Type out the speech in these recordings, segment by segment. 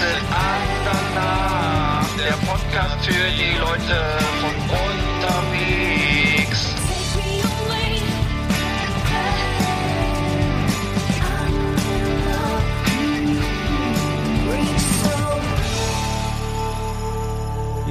Exit Andernach. Der Podcast für die Leute von unterwegs.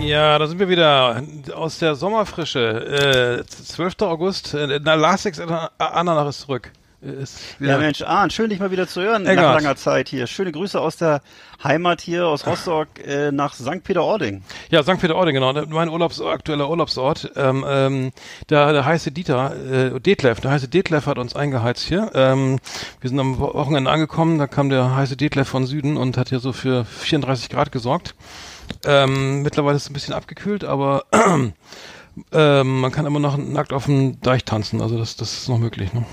Ja, da sind wir wieder aus der Sommerfrische. Äh, 12. August. Äh, na, Last Ex Ananach ist zurück. Äh, Ist Ja, Mensch, Arndt, schön dich mal wieder zu hören Eckart. nach langer Zeit hier. Schöne Grüße aus der Heimat hier, aus Rostock äh, nach St. Peter-Ording. Ja, St. Peter-Ording, genau. Mein Urlaubs aktueller Urlaubsort. Ähm, ähm, der, der heiße Dieter, äh, Detlef, der heiße Detlef hat uns eingeheizt hier. Ähm, wir sind am Wochenende angekommen, da kam der heiße Detlef von Süden und hat hier so für 34 Grad gesorgt. Ähm, mittlerweile ist es ein bisschen abgekühlt, aber ähm, man kann immer noch nackt auf dem Deich tanzen, also das, das ist noch möglich. Ne?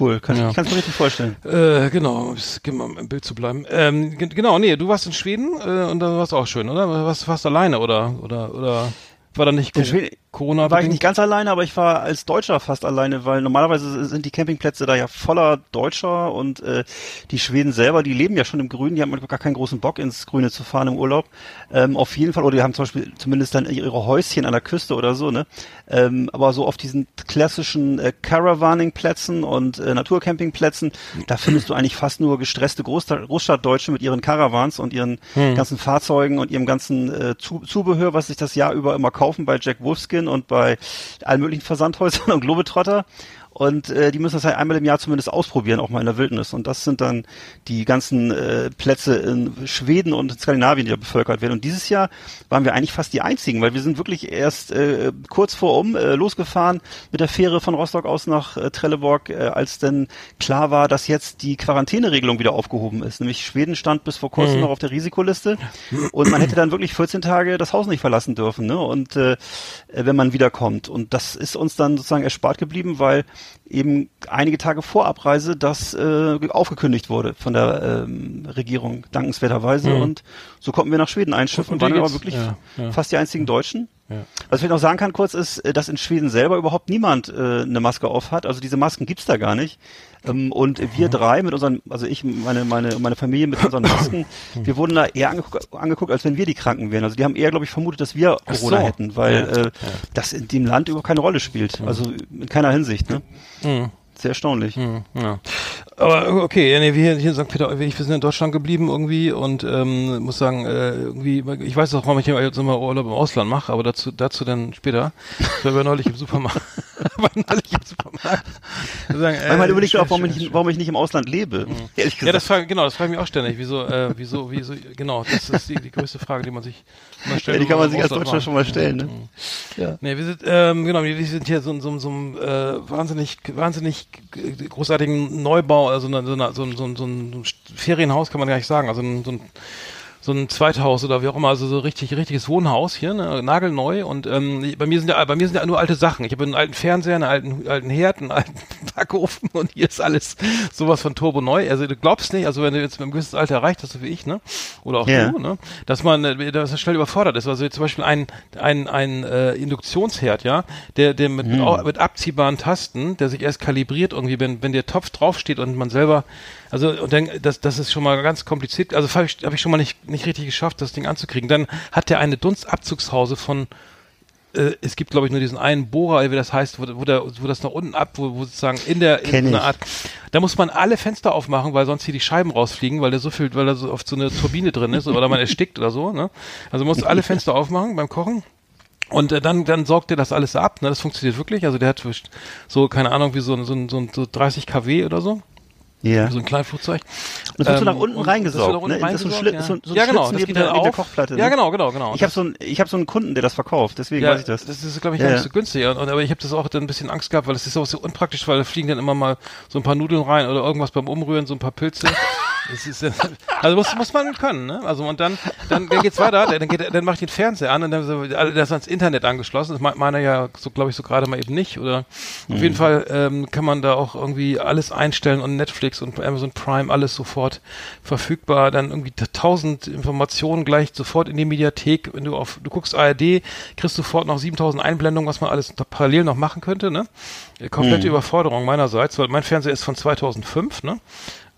Cool, kann Ja. ich kannst du mir richtig vorstellen. Äh, genau, es mal im Bild zu bleiben. Ähm, ge- genau, nee, du warst in Schweden äh, und da warst auch schön, oder? Warst, warst alleine oder oder oder war da nicht In Co- Schweden Corona war ich nicht ganz alleine, aber ich war als Deutscher fast alleine, weil normalerweise sind die Campingplätze da ja voller Deutscher und äh, die Schweden selber, die leben ja schon im Grünen, die haben gar keinen großen Bock ins Grüne zu fahren im Urlaub. Ähm, auf jeden Fall, oder die haben zum Beispiel zumindest dann ihre Häuschen an der Küste oder so, ne? Ähm, aber so auf diesen klassischen äh, Caravaning-Plätzen und äh, Naturcampingplätzen, da findest du eigentlich fast nur gestresste Großstadt Großstadtdeutsche mit ihren Caravans und ihren ganzen Fahrzeugen und ihrem ganzen äh, Zu Zubehör, was sich das Jahr über immer kaufen bei Jack Wolfskin und bei allen möglichen Versandhäusern und Globetrotter. Und äh, die müssen das halt einmal im Jahr zumindest ausprobieren, auch mal in der Wildnis. Und das sind dann die ganzen äh, Plätze in Schweden und in Skandinavien, die da bevölkert werden. Und dieses Jahr waren wir eigentlich fast die einzigen, weil wir sind wirklich erst äh, kurz vor um äh, losgefahren mit der Fähre von Rostock aus nach äh, Trelleborg, äh, als denn klar war, dass jetzt die Quarantäneregelung wieder aufgehoben ist. Nämlich Schweden stand bis vor kurzem noch auf der Risikoliste und man hätte dann wirklich 14 Tage das Haus nicht verlassen dürfen, ne? Und äh, wenn man wiederkommt. Und das ist uns dann sozusagen erspart geblieben, weil eben einige Tage vor Abreise das äh, aufgekündigt wurde von der ähm, Regierung, dankenswerterweise. Und so konnten wir nach Schweden einschiffen, Und waren aber wirklich Ja, ja. fast die einzigen Deutschen. Ja. Was ich noch sagen kann kurz ist, äh, dass in Schweden selber überhaupt niemand äh, eine Maske auf hat. Also diese Masken gibt's da gar nicht. Ähm, und wir drei mit unseren, also ich, meine, meine, meine Familie mit unseren Masken, wir wurden da eher angeguckt, angeguckt, als wenn wir die Kranken wären. Also die haben eher, glaube ich, vermutet, dass wir Corona so. hätten, weil Ja, äh, das in dem Land überhaupt keine Rolle spielt. Also in keiner Hinsicht. Ne? Mhm. Sehr erstaunlich. Ja. Aber okay, ja, nee, wir hier in St. Peter, wir sind in Deutschland geblieben irgendwie und ähm, muss sagen, äh, irgendwie, ich weiß auch, warum ich jetzt immer Urlaub im Ausland mache, aber dazu, dazu dann später. Ich war neulich im Supermarkt. war neulich im Supermarkt. Sagen, äh, ich schön, auch, warum, schön, ich, schön. warum ich nicht im Ausland lebe. Ehrlich gesagt. Ja, das frage, genau, das frage ich mich auch ständig. Wieso, äh, wieso, wieso, genau, das ist die, die größte Frage, die man sich immer stellt. Ja, die kann man sich als Deutscher schon mal stellen. Ne? Ja. Nee, wir sind, ähm, genau, wir sind hier so, in so, so einem äh, wahnsinnig, wahnsinnig g- großartigen Neubau, also so, eine, so, ein- so, ein- Ferienhaus kann man gar nicht sagen, also so ein so ein Zweithaus oder wie auch immer, also so richtig richtiges Wohnhaus hier, ne, nagelneu und ähm, bei mir sind ja bei mir sind ja nur alte Sachen. Ich habe einen alten Fernseher, einen alten alten Herd, einen alten Backofen und hier ist alles sowas von turbo neu. Also du glaubst nicht, also wenn du jetzt mit einem gewissen Alter erreicht hast, so wie ich, ne, oder auch Ja. du, ne, dass man äh, dass man schnell überfordert ist. Also zum Beispiel ein ein ein äh, Induktionsherd, ja, der der mit mit, au- mit abziehbaren Tasten, der sich erst kalibriert irgendwie, wenn wenn der Topf draufsteht und man selber also und dann, das, das ist schon mal ganz kompliziert. Also habe ich, hab ich schon mal nicht, nicht richtig geschafft, das Ding anzukriegen. Dann hat der eine Dunstabzugshause von, äh, es gibt glaube ich nur diesen einen Bohrer, wie das heißt, wo, wo, der, wo das nach unten ab, wo, wo sozusagen in der in einer. Art, da muss man alle Fenster aufmachen, weil sonst hier die Scheiben rausfliegen, weil der so viel, weil da so oft so eine Turbine drin ist oder man erstickt oder so. Ne? Also man muss alle Fenster aufmachen beim Kochen. Und äh, dann, dann sorgt er das alles ab. Ne? Das funktioniert wirklich. Also der hat so, keine Ahnung, wie so, so, so 30 kW oder so. Ja. So ein Kleinflugzeug. Und das wird so nach Ähm, unten und reingesaugt, das wird nach unten ne? Das ist so ein reingesaugt, Schli- so ein- so ein ja, genau, das neben geht der- neben der auf. Kochplatte, Ja, ne? genau, genau, genau. Ich habe so einen, ich habe so einen Kunden, der das verkauft, deswegen ja, weiß ich das. Das ist, glaube ich, Ja, ja. nicht so günstig. Und, aber ich habe das auch dann ein bisschen Angst gehabt, weil es ist auch so unpraktisch, weil da fliegen dann immer mal so ein paar Nudeln rein oder irgendwas beim Umrühren, so ein paar Pilze. Das ist, also muss, muss man können, ne? Also und dann, dann, dann geht's weiter, dann geht, dann macht den Fernseher an und dann so, das ist ans Internet angeschlossen. Das meint meiner ja so, glaube ich, so gerade mal eben nicht. Oder auf jeden Fall ähm, kann man da auch irgendwie alles einstellen und Netflix und Amazon Prime alles sofort verfügbar. Dann irgendwie tausend Informationen gleich sofort in die Mediathek. Wenn du auf, du guckst ARD, kriegst sofort noch 7000 Einblendungen, was man alles parallel noch machen könnte, ne? Komplette Überforderung meinerseits, weil mein Fernseher ist von 2005, ne?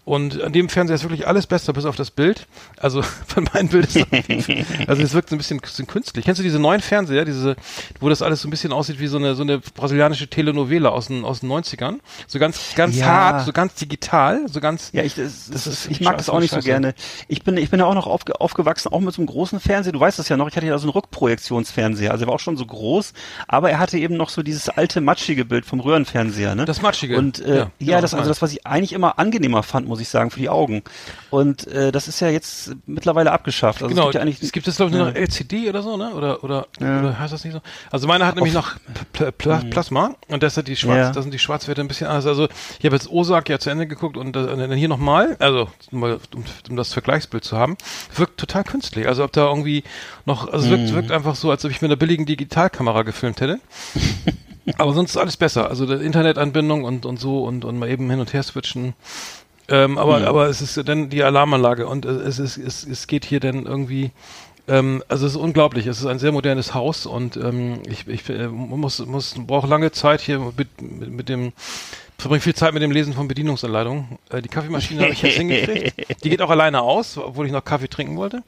Und an dem Fernseher ist wirklich alles besser, bis auf das Bild. Also von meinem Bild ist auf also es wirkt so ein bisschen, künstlich. Kennst du diese neuen Fernseher, diese, wo das alles so ein bisschen aussieht wie so eine so eine brasilianische Telenovela aus den aus den 90ern? So ganz ganz Ja. hart, so ganz digital, so ganz Ja, ich, das, Das ist ich mag das auch nicht so scheiße. gerne. Ich bin, ich bin ja auch noch aufge, aufgewachsen, auch mit so einem großen Fernseher. Du weißt das ja noch. Ich hatte ja so einen Rückprojektionsfernseher. Also er war auch schon so groß, aber er hatte eben noch so dieses alte matschige Bild vom Röhrenfernseher. Ne? Das Matschige. Und äh, Ja, ja, genau, das das also das, was ich eigentlich immer angenehmer fand, muss ich sagen, für die Augen. Und äh, das ist ja jetzt mittlerweile abgeschafft. Also genau, es gibt ja eigentlich es gibt jetzt glaube ich nur noch LCD oder so, ne? Oder oder, Ja. Mhm. oder heißt das nicht so? Also meiner hat nämlich noch Pl Pl Plasma und das hat die Schwarz, Ja. da sind die Schwarzwerte ein bisschen anders. Also ich habe jetzt Osak ja zu Ende geguckt und, äh, und dann hier nochmal, also mal, um, um das Vergleichsbild zu haben, wirkt total künstlich. Also ob da irgendwie noch, also es Mhm. wirkt, wirkt einfach so, als ob ich mit einer billigen Digitalkamera gefilmt hätte. Aber sonst ist alles besser. Also der Internetanbindung und, und so und, und mal eben hin und her switchen. Ähm, aber, aber es ist ja dann die Alarmanlage und äh, es ist, es, es geht hier dann irgendwie, ähm, also es ist unglaublich. Es ist ein sehr modernes Haus und ähm, ich, ich äh, muss, muss, brauche lange Zeit hier mit, mit, mit dem, verbringe viel Zeit mit dem Lesen von Bedienungsanleitungen. Äh, die Kaffeemaschine habe ich jetzt hingekriegt. Die geht auch alleine aus, obwohl ich noch Kaffee trinken wollte.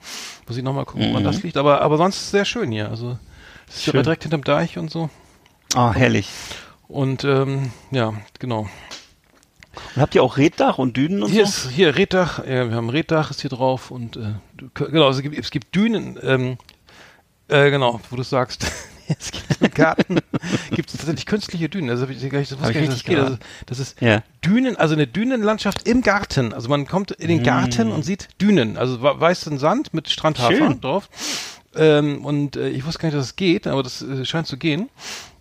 Muss ich nochmal gucken, woran das liegt. Aber, aber sonst ist es sehr schön hier. Also es ist ja direkt hinterm Deich und so. ah, herrlich. Und ähm, ja, genau. Und habt ihr auch Reddach und Dünen und Hier so? ist hier Reddach, ja, wir haben Reddach ist hier drauf und äh, genau, es gibt, es gibt Dünen, ähm, äh, genau, wo du sagst, es gibt im Garten, gibt es tatsächlich künstliche Dünen. Also ich das ich nicht, das geht. Also, das ist Ja. Dünen, also eine Dünenlandschaft im Garten. Also man kommt in den Garten und sieht Dünen, also weißen Sand mit Strandhafer Schön. drauf. Ähm, und äh, ich wusste gar nicht, dass es geht, aber das äh, scheint zu gehen.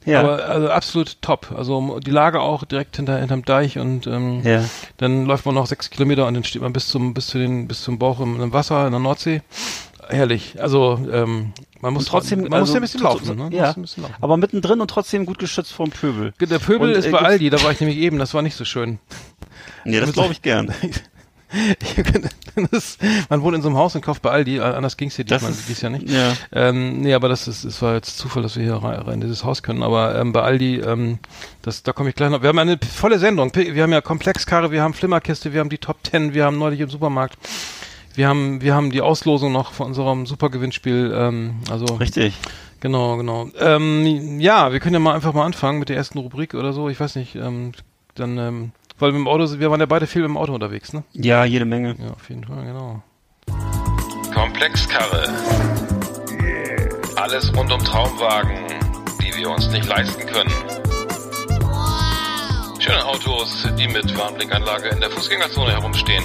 Ja. Aber also absolut top. Also die Lage auch direkt hinter hinterm Deich und ähm, Ja. dann läuft man noch sechs Kilometer und dann steht man bis zum bis zu den bis zum Bauch im, im Wasser in der Nordsee. Herrlich. Also ähm, man muss Und trotzdem, man also, muss ja ein bisschen so- laufen. ne? Ja, bisschen laufen. aber mittendrin und trotzdem gut geschützt vom Pöbel. Der Pöbel Und, ist äh, bei Aldi, da war ich nämlich eben, das war nicht so schön. Nee, das glaube ich gern. das, man wohnt in so einem Haus und kauft bei Aldi, äh, anders ging's hier Das diesmal, ist- dies Jahr nicht. ja. Ähm, nee, aber das ist, es war jetzt Zufall, dass wir hier rein, rein in dieses Haus können. Aber ähm, bei Aldi, ähm, das, da komme ich gleich noch. Wir haben eine volle Sendung. Wir haben ja Komplexkarre, wir haben Flimmerkiste, wir haben die Top Ten, wir haben neulich im Supermarkt. Wir haben, wir haben die Auslosung noch von unserem Supergewinnspiel. Ähm, also Richtig. genau, genau. Ähm, ja, wir können ja mal einfach mal anfangen mit der ersten Rubrik oder so. Ich weiß nicht. Ähm, dann, ähm, weil wir im Auto, sind- wir waren ja beide viel im Auto unterwegs, ne? Ja, jede Menge. Ja, auf jeden Fall, genau. Komplexkarre. Alles rund um Traumwagen, die wir uns nicht leisten können. Schöne Autos, die mit Warnblinkanlage in der Fußgängerzone herumstehen.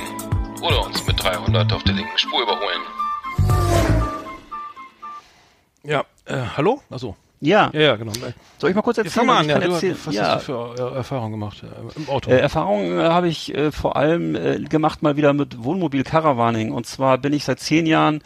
Oder uns mit 300 auf der linken Spur überholen. Ja, äh, hallo? Achso. Ja. Ja, ja, genau. Soll ich mal kurz Ja, erzählen? was an, ja, erzählen? was ja. hast du für äh, Erfahrungen gemacht äh, im Auto? Äh, Erfahrungen äh, habe ich äh, vor allem gemacht mal wieder mit Wohnmobil-Caravaning. Und zwar bin ich seit zehn Jahren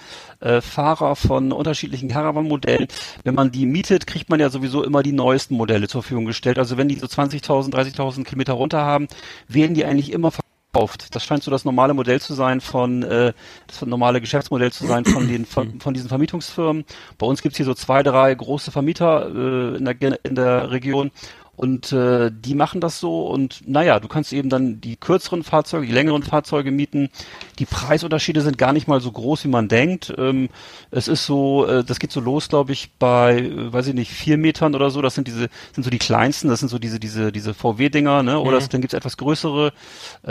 Fahrer von unterschiedlichen Caravan-Modellen. Wenn man die mietet, kriegt man ja sowieso immer die neuesten Modelle zur Verfügung gestellt. Also wenn die so 20.000, 30.000 Kilometer runter haben, werden die eigentlich immer verkauft. Das scheint so das normale Modell zu sein von, äh, das normale Geschäftsmodell zu sein von den von, von diesen Vermietungsfirmen. Bei uns gibt's hier so zwei, drei große Vermieter äh, in, der, in der Region und äh, die machen das so und naja, du kannst eben dann die kürzeren Fahrzeuge, die längeren Fahrzeuge mieten. Die Preisunterschiede sind gar nicht mal so groß, wie man denkt. Ähm, es ist so, äh, das geht so los, glaube ich, bei, äh, weiß ich nicht, vier Metern oder so. Das sind diese, sind so die kleinsten, das sind so diese, diese, diese VW-Dinger, ne? Oder es, dann gibt's etwas größere, äh,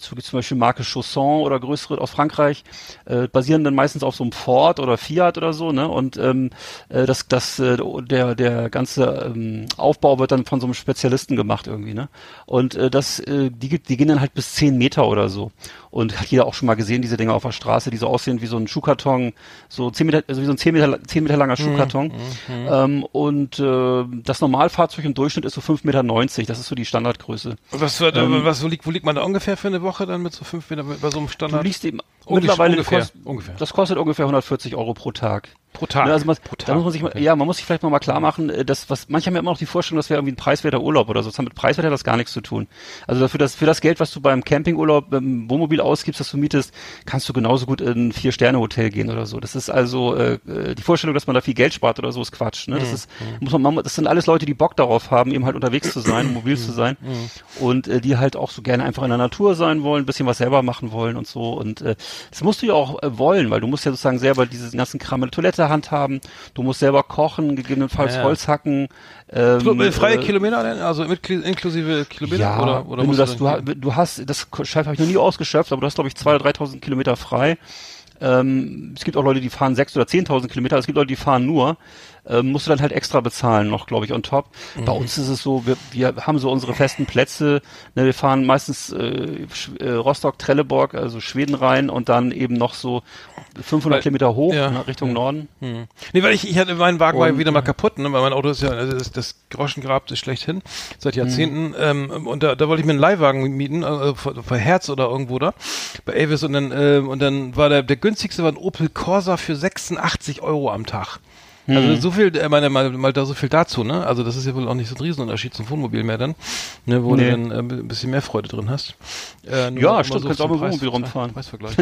so gibt's zum Beispiel Marke Chausson oder größere aus Frankreich, äh, basieren dann meistens auf so einem Ford oder Fiat oder so, ne? Und ähm, äh, das, das, äh, der, der ganze ähm, Aufbau wird dann von so einem Spezialisten gemacht irgendwie, ne? Und äh, das, äh, die, die gehen dann halt bis 10 Meter oder so. Und hat jeder auch schon mal gesehen, diese Dinger auf der Straße, die so aussehen wie so ein Schuhkarton, so 10 Meter, also wie so ein 10 Meter, 10 Meter langer Schuhkarton. Ähm, und äh, das Normalfahrzeug im Durchschnitt ist so 5,90 Meter, das ist so die Standardgröße. Was, Ähm, was wo, liegt, wo liegt man da ungefähr für eine Woche dann mit so fünf Meter bei so einem Du Standard? liegst eben mittlerweile ungefähr, kost, ungefähr. das kostet ungefähr 140 Euro pro Tag. pro Tag. Ja, also man, pro da muss man sich mal, ja, man muss sich vielleicht mal, mal klar machen, äh, dass was manche haben ja immer noch die Vorstellung, das wäre irgendwie ein preiswerter Urlaub oder so. Das hat mit preiswert hat das gar nichts zu tun. Also dafür das für das Geld, was du beim Campingurlaub im Wohnmobil ausgibst, das du mietest, kannst du genauso gut in ein vier Sterne Hotel gehen oder so. Das ist also äh, äh, die Vorstellung, dass man da viel Geld spart oder so, ist Quatsch. Ne? Das Mhm. ist muss man, das sind alles Leute, die Bock darauf haben, eben halt unterwegs zu sein, mobil Mhm. zu sein und äh, die halt auch so gerne einfach in der Natur sein wollen, ein bisschen was selber machen wollen und so. Und äh, das musst du ja auch äh, wollen, weil du musst ja sozusagen selber diesen ganzen Kram mit der Toilette handhaben. Du musst selber kochen, gegebenenfalls Ja. Holz hacken. Ähm, äh, freie äh, Kilometer denn? Also mit, inklusive Kilometer? ja, oder, oder wenn du das, du, du hast, das Scheiß habe ich noch nie ausgeschöpft, aber du hast, glaube ich, 2.000 oder 3.000 Kilometer frei. Ähm, es gibt auch Leute, die fahren 6.000 oder 10.000 Kilometer, es gibt Leute, die fahren nur. Ähm, musst du dann halt extra bezahlen noch, glaube ich, on top. Mhm. Bei uns ist es so, wir, wir haben so unsere festen Plätze. Ne, wir fahren meistens äh, äh, Rostock, Trelleborg, also Schweden rein und dann eben noch so 500 Weil- Kilometer hoch ja. nach Richtung Norden. Hm. Nee, weil ich, ich hatte, mein Wagen war Und, wieder mal äh, kaputt, ne? weil mein Auto ist ja, also das, das Groschengrab ist schlechthin, seit Jahrzehnten. Mhm. Ähm, und da, da wollte ich mir einen Leihwagen mieten, äh, für, für Herz oder irgendwo da, bei Avis. Und dann, ähm, und dann war der, der günstigste war ein Opel Corsa für 86 Euro am Tag. Mhm. Also so viel, äh, meine, mal, mal da so viel dazu, ne? Also das ist ja wohl auch nicht so ein Riesenunterschied zum Wohnmobil mehr dann, ne? Wo Nee. du dann äh, ein bisschen mehr Freude drin hast. Äh, Ja, stimmt, so kannst auch mit Wohnmobil rumfahren. Preisvergleich.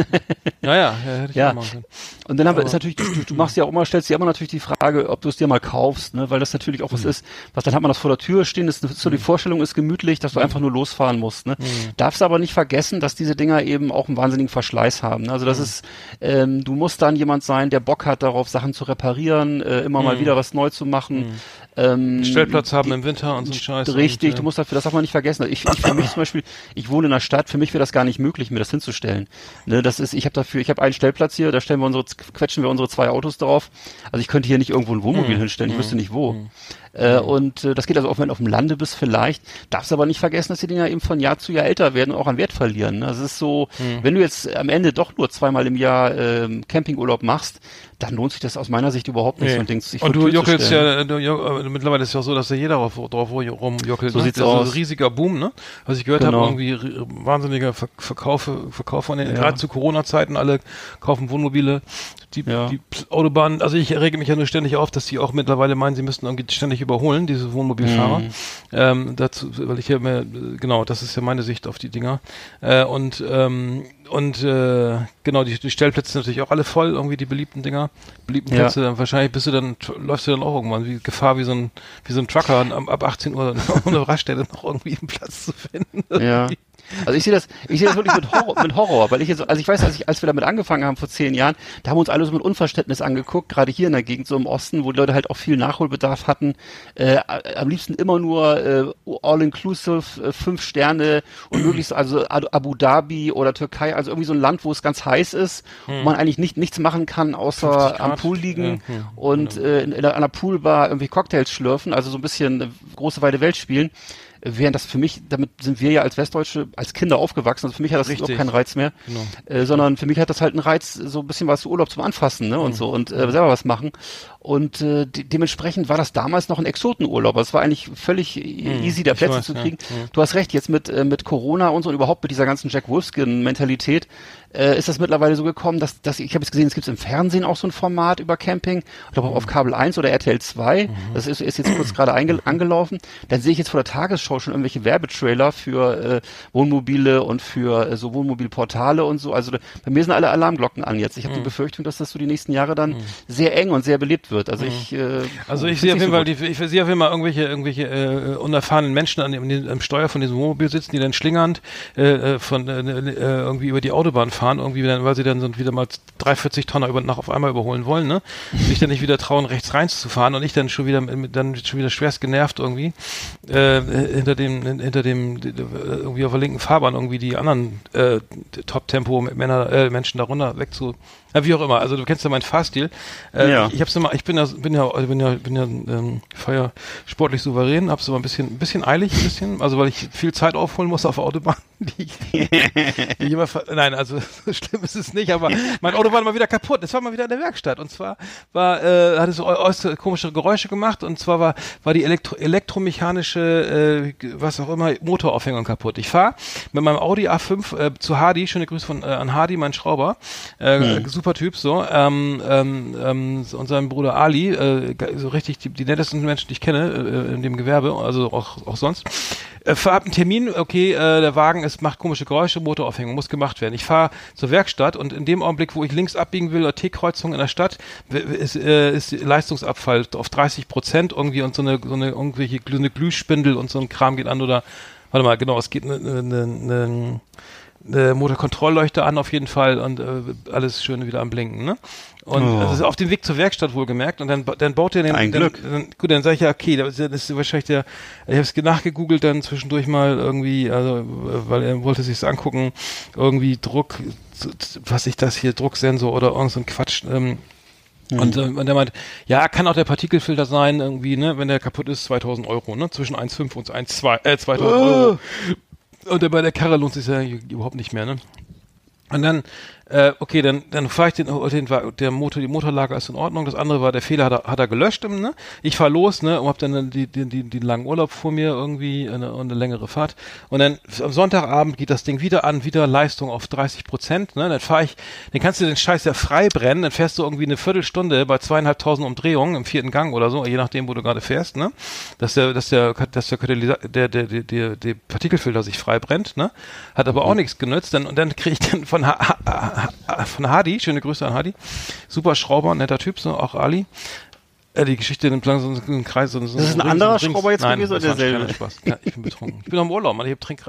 Ja, ja, ja, hätte ich Ja. auch machen können. Und dann haben wir, ist natürlich, du, du machst ja auch immer, stellst dir immer natürlich die Frage, ob du es dir mal kaufst, ne, weil das natürlich auch was ist, was dann hat man das vor der Tür stehen, ist so die Vorstellung ist gemütlich, dass du einfach nur losfahren musst, ne. Darfst aber nicht vergessen, dass diese Dinger eben auch einen wahnsinnigen Verschleiß haben, ne? Also das ist, ähm, du musst dann jemand sein, der Bock hat darauf, Sachen zu reparieren, äh, immer mal wieder was neu zu machen. Ähm, Stellplatz haben die- im Winter und so ein Scheiß. Richtig, und, du musst dafür, das darf man nicht vergessen. Ich, ich für mich zum Beispiel, ich wohne in einer Stadt, für mich wäre das gar nicht möglich, mir das hinzustellen. Ne, das ist, ich habe dafür, ich habe einen Stellplatz hier, da stellen wir unsere, quetschen wir unsere zwei Autos drauf. Also ich könnte hier nicht irgendwo ein Wohnmobil hinstellen, ich wüsste nicht wo. Äh, und äh, das geht also auch, wenn du auf dem Lande bist vielleicht. Darfst aber nicht vergessen, dass die Dinger eben von Jahr zu Jahr älter werden und auch an Wert verlieren. ne? Das ist so, wenn du jetzt am Ende doch nur zweimal im Jahr ähm, Campingurlaub machst, dann lohnt sich das aus meiner Sicht überhaupt nicht, Nee. so ein Ding sich und du stellen. ja, du, äh, mittlerweile ist ja so, dass ja jeder drauf, drauf rumjockelt. So ne? sieht's das ist aus. ein riesiger Boom, ne? Was ich gehört Genau. habe, irgendwie wahnsinniger Ver Verkaufe, Verkauf von den, Ja. gerade zu Corona-Zeiten, alle kaufen Wohnmobile, die, Ja. die Autobahnen, also ich rege mich ja nur ständig auf, dass die auch mittlerweile meinen, sie müssten irgendwie ständig überholen, diese Wohnmobilfahrer. Mhm. Ähm, dazu, weil ich ja mehr, äh, genau, das ist ja meine Sicht auf die Dinger. Äh, und ähm, und äh, genau, die, die Stellplätze sind natürlich auch alle voll, irgendwie die beliebten Dinger. Beliebten Ja. Plätze, dann wahrscheinlich bist du dann, läufst du dann auch irgendwann wie Gefahr wie so ein, wie so ein Trucker am- ab 18 Uhr an der Raststelle noch irgendwie einen Platz zu finden. Ja. Also ich sehe das, ich sehe das wirklich mit Horror, mit Horror, weil ich jetzt, also ich weiß, als ich, als wir damit angefangen haben vor zehn Jahren, da haben wir uns alle so mit Unverständnis angeguckt, gerade hier in der Gegend so im Osten, wo die Leute halt auch viel Nachholbedarf hatten, äh, am liebsten immer nur äh, all-inclusive, äh, fünf Sterne und möglichst also Abu Dhabi oder Türkei, also irgendwie so ein Land, wo es ganz heiß ist, wo man eigentlich nicht nichts machen kann, 50 außer am. Pool liegen Ja, ja, und äh, in, in einer Poolbar irgendwie Cocktails schlürfen, also so ein bisschen äh, große weite Welt spielen. Äh, Während das für mich, damit sind wir ja als Westdeutsche, als Kinder aufgewachsen, also für mich hat das Richtig. überhaupt keinen Reiz mehr, Genau. äh, sondern für mich hat das halt einen Reiz, so ein bisschen was Urlaub zum Anfassen ne, Mhm. und so und äh, selber was machen. Und äh, de dementsprechend war das damals noch ein Exotenurlaub. Es war eigentlich völlig e- easy, da Mhm. Plätze weiß, zu ja. kriegen. Mhm. Du hast recht, jetzt mit, äh, mit Corona und so und überhaupt mit dieser ganzen Jack Wolfskin-Mentalität äh, ist das mittlerweile so gekommen, dass, dass ich habe jetzt gesehen, es gibt im Fernsehen auch so ein Format über Camping, ich glaube auch auf Kabel 1 oder RTL 2, das ist, ist jetzt kurz gerade einge- angelaufen, dann sehe ich jetzt vor der Tagesschau schon irgendwelche Werbetrailer für äh, Wohnmobile und für äh, so Wohnmobilportale und so, also da, bei mir sind alle Alarmglocken an jetzt. Ich habe die Befürchtung, dass das so die nächsten Jahre dann sehr eng und sehr belebt wird. Also ich äh, Also ich sehe auf jeden so Fall, die, ich sehe auf jeden Fall irgendwelche, irgendwelche äh, unerfahrenen Menschen an dem, an dem, am Steuer von diesem Wohnmobil sitzen, die dann schlingernd äh, äh, von äh, äh, irgendwie über die Autobahn fahren, irgendwie dann, weil sie dann wieder mal 340 Tonner über nach auf einmal überholen wollen, ne? Sich dann nicht wieder trauen, rechts reinzufahren und ich dann schon wieder dann schon wieder schwerst genervt irgendwie äh, hinter dem hinter dem irgendwie auf der linken Fahrbahn irgendwie die anderen äh, Top-Tempo Männer äh, Menschen darunter wegzu Ja, wie auch immer. Also du kennst ja meinen Fahrstil. Äh, Ja. Ich, ich hab's immer, ich bin ja, bin ja, bin ja, bin ja, ähm, feier sportlich souverän, hab's immer ein bisschen, ein bisschen eilig, ein bisschen, also weil ich viel Zeit aufholen muss auf Autobahn. Die, die ich immer, nein, also so schlimm ist es nicht, aber mein Auto war mal wieder kaputt. Es war mal wieder in der Werkstatt und zwar war, äh, hat es so äu- äußerst komische Geräusche gemacht und zwar war, war die Elektro elektromechanische, äh, was auch immer, Motoraufhängung kaputt. Ich fahre mit meinem Audi A5 äh, zu Hardy, schöne Grüße von äh, an Hardy, mein Schrauber, äh, super Typ, so, ähm, ähm, ähm, und sein Bruder Ali, äh, so richtig die, die nettesten Menschen, die ich kenne äh, in dem Gewerbe, also auch, auch sonst. Äh, ab einen Termin, okay, äh, der Wagen ist, macht komische Geräusche, Motoraufhängung muss gemacht werden. Ich fahre zur Werkstatt und in dem Augenblick, wo ich links abbiegen will, T-Kreuzung in der Stadt, ist, äh, ist Leistungsabfall auf 30 Prozent irgendwie und so eine, so eine irgendwelche eine Glühspindel und so ein Kram geht an oder warte mal, genau, es geht eine, eine, eine, eine Motorkontrollleuchte an auf jeden Fall und äh, alles schön wieder am Blinken, ne? Und Oh. das ist auf dem Weg zur Werkstatt wohlgemerkt und dann, dann baut er den, Ein dann, Glück. dann, gut, dann sage ich ja, okay, das ist, wahrscheinlich der, ich habe es nachgegoogelt dann zwischendurch mal irgendwie, also äh, weil er wollte sich's angucken, irgendwie Druck, was ich das hier, Drucksensor oder irgend so ein Quatsch, ähm, und, äh, und der meint, ja, kann auch der Partikelfilter sein, irgendwie, ne, wenn der kaputt ist, 2000 Euro, ne, zwischen 1,5 und 1,2, äh, 2000 Euro. Und bei der Karre lohnt sich ja überhaupt nicht mehr, ne. Und dann, äh, okay, dann, dann fahre ich den, den, war- der Motor, die Motorlager ist in Ordnung. Das andere war, der Fehler hat er, hat er gelöscht, ne? Ich fahr los, ne? Und hab dann die, die, die, den langen Urlaub vor mir irgendwie, eine, eine längere Fahrt. Und dann am Sonntagabend geht das Ding wieder an, wieder Leistung auf 30 Prozent, ne? Dann fahre ich, dann kannst du den Scheiß ja frei brennen, dann fährst du irgendwie eine Viertelstunde bei zweieinhalbtausend Umdrehungen im vierten Gang oder so, je nachdem, wo du gerade fährst, ne? Dass der, dass der, dass der, der, der, der, der, der Partikelfilter sich frei brennt, ne? Hat aber auch nichts genützt. Dann, und dann kriege ich dann von, ha ha ha von Hadi, schöne Grüße an Hadi, super Schrauber, netter Typ, so auch Ali. Äh, die Geschichte nimmt langsam so einen Kreis. So, so Das ist ein anderer Schrauber jetzt Nein, gewesen oder derselbe? Spaß. Ich bin betrunken. Ich bin am Urlaub, Mann. Ich hab Trink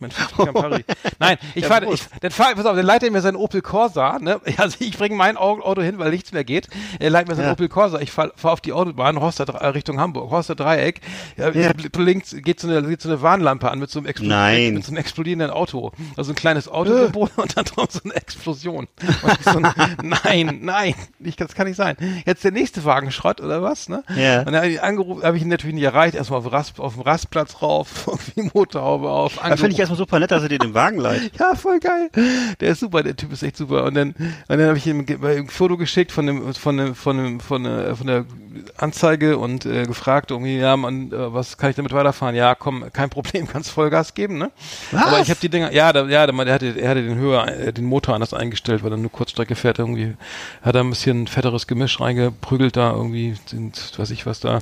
mein Campari. Nein, ich Ja, fahre, ich, dann fahr, pass auf, dann leitet er mir sein Opel Corsa, ne? Also ich bringe mein Au- Auto hin, weil nichts mehr geht. Er leitet mir sein Ja. Opel Corsa. Ich fahre fahr auf die Autobahn, Horster, äh, Richtung Hamburg, Horster Dreieck. Ja, Ja. Blinkt, geht so eine, geht so eine Warnlampe an mit so einem, Explo Nein. mit so einem explodierenden Auto. Also ein kleines Autogebot und dann drauf so eine Explosion. Ich so, nein, nein, nicht, das kann nicht sein. Jetzt der nächste Wagen Schrott oder was, ne? Ja. Und dann habe ich ihn angerufen, ich natürlich nicht erreicht. Erstmal auf, Rast, auf dem Rastplatz rauf, irgendwie Motorhaube auf. Da finde ich angerufen. Erstmal super nett, dass er dir den Wagen leiht. Ja, voll geil. Der ist super, der Typ ist echt super. Und dann, und dann habe ich ihm ein Foto geschickt von dem, von dem, von dem, von der, von der Anzeige und äh, gefragt, irgendwie, ja, man, äh, was kann ich damit weiterfahren? Ja, komm, kein Problem, kannst Vollgas geben, ne? Was? Aber ich habe die Dinger, ja, da, ja, der, der hatte, er hatte den Höher, äh, den Motor anders eingestellt, weil er nur Kurzstrecke fährt, irgendwie hat er ein bisschen fetteres Gemisch reingeprügelt da, irgendwie sind, weiß ich was da.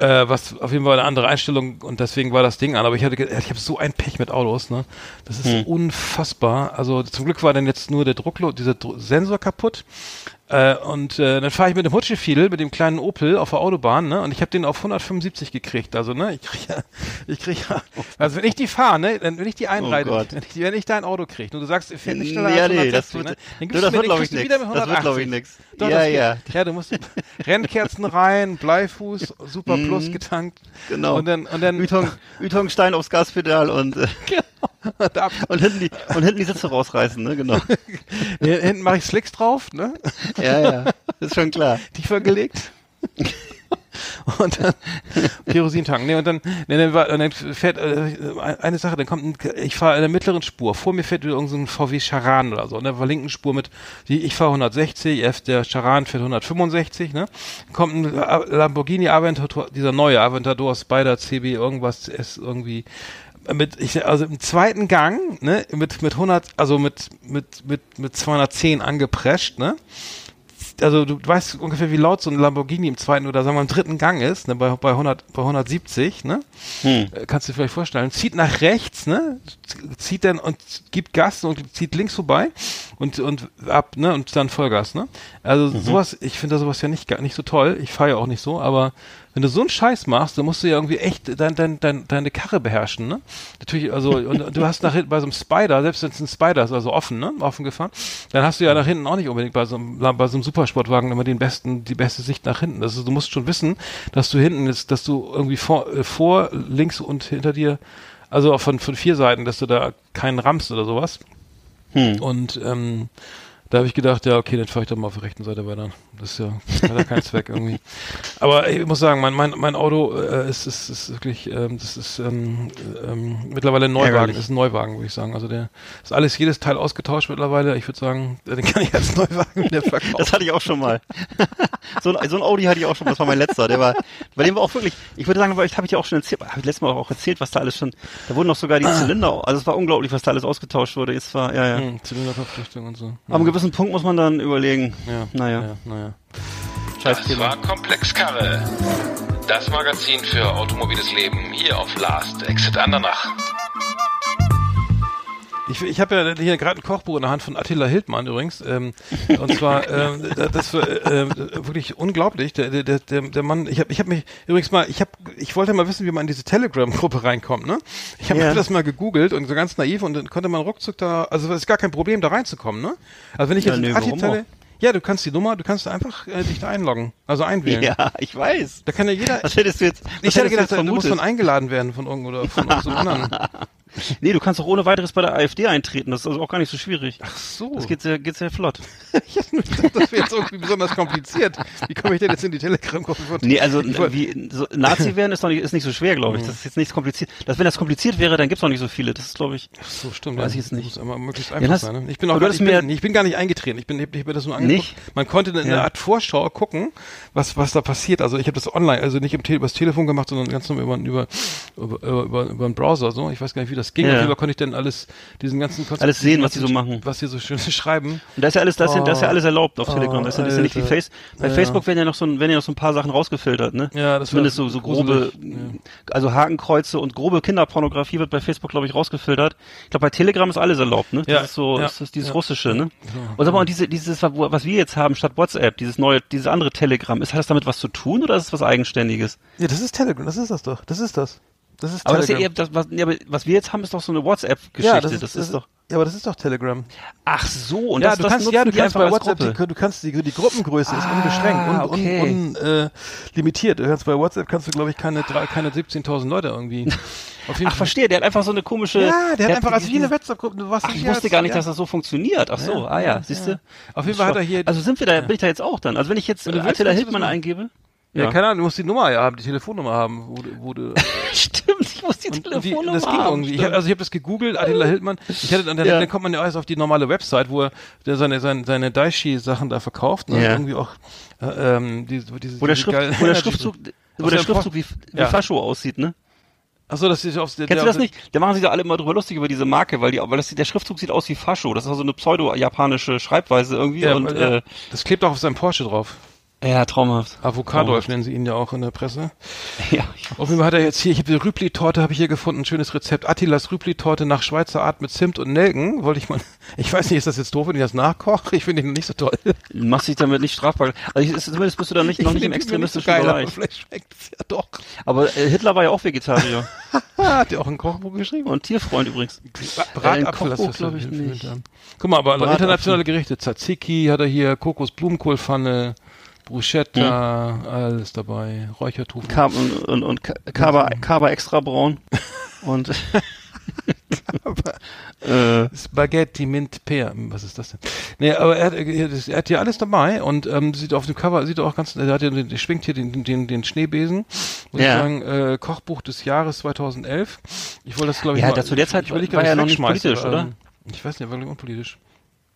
Äh, was auf jeden Fall eine andere Einstellung und deswegen war das Ding an. Aber ich hatte, ich habe so ein Pech mit Autos, ne? Das ist unfassbar. Also zum Glück war dann jetzt nur der Drucklo, dieser Dru Sensor kaputt. Äh, und äh, dann fahre ich mit dem Hutschefiedel, mit dem kleinen Opel auf der Autobahn, ne? Und ich habe den auf 175 gekriegt. Also, ne, ich krieg ja, ich krieg ja, also wenn ich die fahre, ne, dann wenn ich die einreite, Oh wenn, ich, wenn ich dein Auto krieg, und du sagst, er fährt nicht schneller Ja, als nee, das 160, wird, ne? Dann du, gibst das du mir wird ich du nix. wieder mit Das wird glaube ich 180. nix. Doch, Ja, das geht. ja. Ja, du musst Rennkerzen rein, Bleifuß, Super Plus getankt. Genau. Und dann, und dann, Ytong, Ytongstein aufs Gaspedal und, äh, da, und, hinten die, und hinten die Sitze rausreißen, ne, genau. hinten mache ich Slicks drauf, ne? Ja, ja, ist schon klar. tiefer gelegt. und dann Kerosintank. Nee, und dann, nee, dann, war, und dann fährt äh, eine Sache, dann kommt ein, ich fahre in der mittleren Spur. Vor mir fährt wieder irgendein so VW Charan oder so. Und der linken Spur mit, die, ich fahre 160, F, der Charan fährt 165, ne? Kommt ein Lamborghini Aventador, dieser neue Aventador Spider CB irgendwas ist irgendwie mit ich also im zweiten Gang, ne, mit mit 100 also mit mit mit mit 210 angeprescht, ne? also du weißt ungefähr, wie laut so ein Lamborghini im zweiten oder sagen wir im dritten Gang ist, ne, bei, bei 100, bei 170, ne? Hm. Äh, Kannst du dir vielleicht vorstellen. Zieht nach rechts, ne? Zieht dann und gibt Gas und zieht links vorbei und, und ab, ne? Und dann Vollgas, ne? Also sowas, ich finde sowas ja nicht, nicht so toll. Ich fahre ja auch nicht so, aber wenn du so einen Scheiß machst, dann musst du ja irgendwie echt dein, dein, dein, deine Karre beherrschen, ne? Natürlich, also, und du hast nach hinten bei so einem Spider, selbst wenn es ein Spider ist, also offen, ne? Offen gefahren, dann hast du ja nach hinten auch nicht unbedingt bei so einem, bei so einem Supersportwagen immer den besten, die beste Sicht nach hinten. Ist, du musst schon wissen, dass du hinten ist, dass du irgendwie vor, äh, vor, links und hinter dir, also auch von, von vier Seiten, dass du da keinen rammst oder sowas. Hm. Und ähm, Da habe ich gedacht, ja, okay, dann fahre ich doch mal auf der rechten Seite weiter. Das ist ja, hat ja keinen Zweck irgendwie. Aber ich muss sagen, mein, mein, mein Auto äh, ist, ist, ist wirklich, ähm, das ist ähm, ähm, mittlerweile ein Neuwagen, Ärgerlich. ist ein Neuwagen, würde ich sagen. Also der ist alles, jedes Teil ausgetauscht mittlerweile. Ich würde sagen, den kann ich als Neuwagen wieder verkaufen. Das hatte ich auch schon mal. so, ein, so ein Audi hatte ich auch schon, das war mein letzter. Der war, bei dem war auch wirklich, ich würde sagen, ich habe ich ja auch schon erzählt, habe ich letztes Mal auch erzählt, was da alles schon, da wurden noch sogar die Zylinder, also es war unglaublich, was da alles ausgetauscht wurde. Jetzt war, ja, ja. Hm, Zylinderverpflichtung und so. Ab einem gewissen Punkt muss man dann überlegen. Ja, Naja, ja, naja. scheiß Das Thema. war Komplexkarre. Das Magazin für automobiles Leben hier auf Last Exit Andernach. Ich, ich habe ja hier gerade ein Kochbuch in der Hand von Attila Hildmann übrigens. Ähm, und zwar, ähm, da- das war äh, wirklich unglaublich. Der, der, der, der Mann, ich habe ich hab mich übrigens mal, ich habe, ich wollte mal wissen, wie man in diese Telegram-Gruppe reinkommt, ne? Ich habe Ja. das mal gegoogelt und so ganz naiv und dann konnte man ruckzuck da, also es ist gar kein Problem, da reinzukommen, ne? Also wenn ich Ja, jetzt nee, in warum Attila, ja, du kannst die Nummer, du kannst einfach äh, dich da einloggen, also einwählen. Ja, ich weiß. Da kann ja jeder. Was hättest du jetzt, was ich hätte du gedacht, jetzt du musst dann eingeladen werden von irgendwo oder von so anderen. Nee, du kannst doch ohne weiteres bei der AfD eintreten. Das ist also auch gar nicht so schwierig. Ach so. Das geht sehr, geht sehr flott. Ich gedacht, das wäre jetzt irgendwie besonders kompliziert. Wie komme ich denn jetzt in die Telegram-Gruppe? Nee, also wollt- wie, so, Nazi werden ist, doch nicht, ist nicht so schwer, glaube ich. Das ist jetzt nichts kompliziert. Das, wenn das kompliziert wäre, dann gibt's noch nicht so viele. Das ist, glaube ich. Ach so, stimmt. Weiß ja. ich jetzt nicht. Muss immer möglichst Ja, einfach das- sein. Ne? Ich bin auch aber gar, ich, bin, ich bin gar nicht eingetreten. Ich bin, ich habe mir das nur angeguckt. Nicht? Man konnte in einer Ja. Art Vorschau gucken, was was da passiert. Also ich habe das online, also nicht im Te übers Telefon gemacht, sondern ganz normal über über über, über, über einen Browser. So, ich weiß gar nicht, wie das ging. Ja. Fall konnte ich dann alles diesen ganzen Konzept- Alles sehen, was die so machen. was sie so schön schreiben. Und da ist ja alles, das, ist, das ist ja Oh. alles erlaubt auf Oh, Telegram. Das ist ja, das ja nicht wie. Face. Bei Ja. Facebook werden ja noch so, ein- werden ja noch so ein paar Sachen rausgefiltert, ne? Ja, das Zumindest so, so grobe, gruselig. also Hakenkreuze und grobe Kinderpornografie wird bei Facebook, glaube ich, rausgefiltert. Ich glaube, bei Telegram ist alles erlaubt, ne? Das Ja, ist so, ja, das ist dieses ja. Russische, ne? Ja. Und sag mal, und diese, dieses, was wir jetzt haben statt WhatsApp, dieses neue, dieses andere Telegram, ist, hat das damit was zu tun oder ist es was Eigenständiges? Ja, das ist Telegram. Das ist das doch. Das ist das. Das ist Aber das ist ja Telegram. eher, das, was, ja, aber was wir jetzt haben, ist doch so eine WhatsApp-Geschichte. das, ist, doch. Ja, aber das ist doch Telegram. Ach so, und ja, das, du das kannst, ja, du kannst bei WhatsApp, die, du kannst die, die Gruppengröße ist Ah, unbeschränkt und okay. un, un, äh, limitiert. Du kannst bei WhatsApp kannst du glaube ich keine drei, keine 17.000 Leute irgendwie. Auf jeden Ach, verstehe, der hat einfach so eine komische. Ja, der, hat einfach als wie eine WhatsApp-Gruppe. Du warst Ach, ich wusste gar nicht, ja. dass das so funktioniert. Ach so, Ja, ah ja, ja, siehst ja. du? Auf jeden Fall hat er hier. Also sind wir da, bin ich da jetzt auch dann. Also wenn ich jetzt Attila das Hildmann eingebe. Ja, keine Ahnung, du musst die Nummer ja haben, die Telefonnummer haben, wo, du- wo du. Stimmt, ich muss die Und, und die, Telefonnummer das ging haben, irgendwie. Ich hab, also ich habe das gegoogelt, Attila Hildmann. Ich hatte dann, Ja. dann kommt man ja erst auf die normale Website, wo er der seine seine, seine Daishi-Sachen da verkauft. Ne? Ja. Irgendwie auch äh, ähm, die, diese, wo der, diese Schrift, wo der Schriftzug, wo der Schriftzug wie, wie Ja. Fascho aussieht, ne? Achso, das ist aufs der, Kennst du das nicht? Da machen sich ja alle immer drüber lustig über diese Marke, weil die, weil das, der Schriftzug sieht aus wie Fascho. Das ist also eine pseudo-japanische Schreibweise irgendwie Ja, und, ja. äh, das klebt auch auf seinem Porsche drauf. Ja, traumhaft. Avocadolf nennen sie ihn ja auch in der Presse. Ja, Auf jeden Fall hat er jetzt hier, ich habe die Rübli-Torte, habe ich hier gefunden, ein schönes Rezept. Attilas Rübli-Torte nach Schweizer Art mit Zimt und Nelken. Wollte ich mal, ich weiß nicht, ist das jetzt doof, wenn ich das nachkoche? Ich finde ihn nicht so toll. machst dich damit nicht strafbar. Also ich, zumindest bist du da nicht, noch Ich nicht im ihn nicht so extremistischen geil, aber Bereich. vielleicht schmeckt es ja doch. Aber äh, Hitler war ja auch Vegetarier. Hat er auch ein Kochbuch geschrieben? und Tierfreund übrigens. Bratapfel, Kochbuch, das glaub ich, nicht. Guck mal, aber internationale Gerichte. Tzatziki hat er hier, Kokos-Blumenkohlpfanne, Bruschetta, alles dabei. Räuchertofu. Kab und, und, und Ka- Kaba, Kaba extra braun. Und äh, Spaghetti Mint Pear. Hm, Was ist das denn? Nee, aber er hat, er er hat hier alles dabei und ähm, sieht auf dem Cover, sieht auch ganz, er hat ja, den- der schwingt hier den, den, den Schneebesen. Muss Ja. ich sagen, äh, Kochbuch des Jahres 2011. Ich wollte das, glaube ich, Ja, mal, da zu der Zeit ich, ich war er noch nicht politisch, oder? ähm, Ich weiß nicht, war unpolitisch.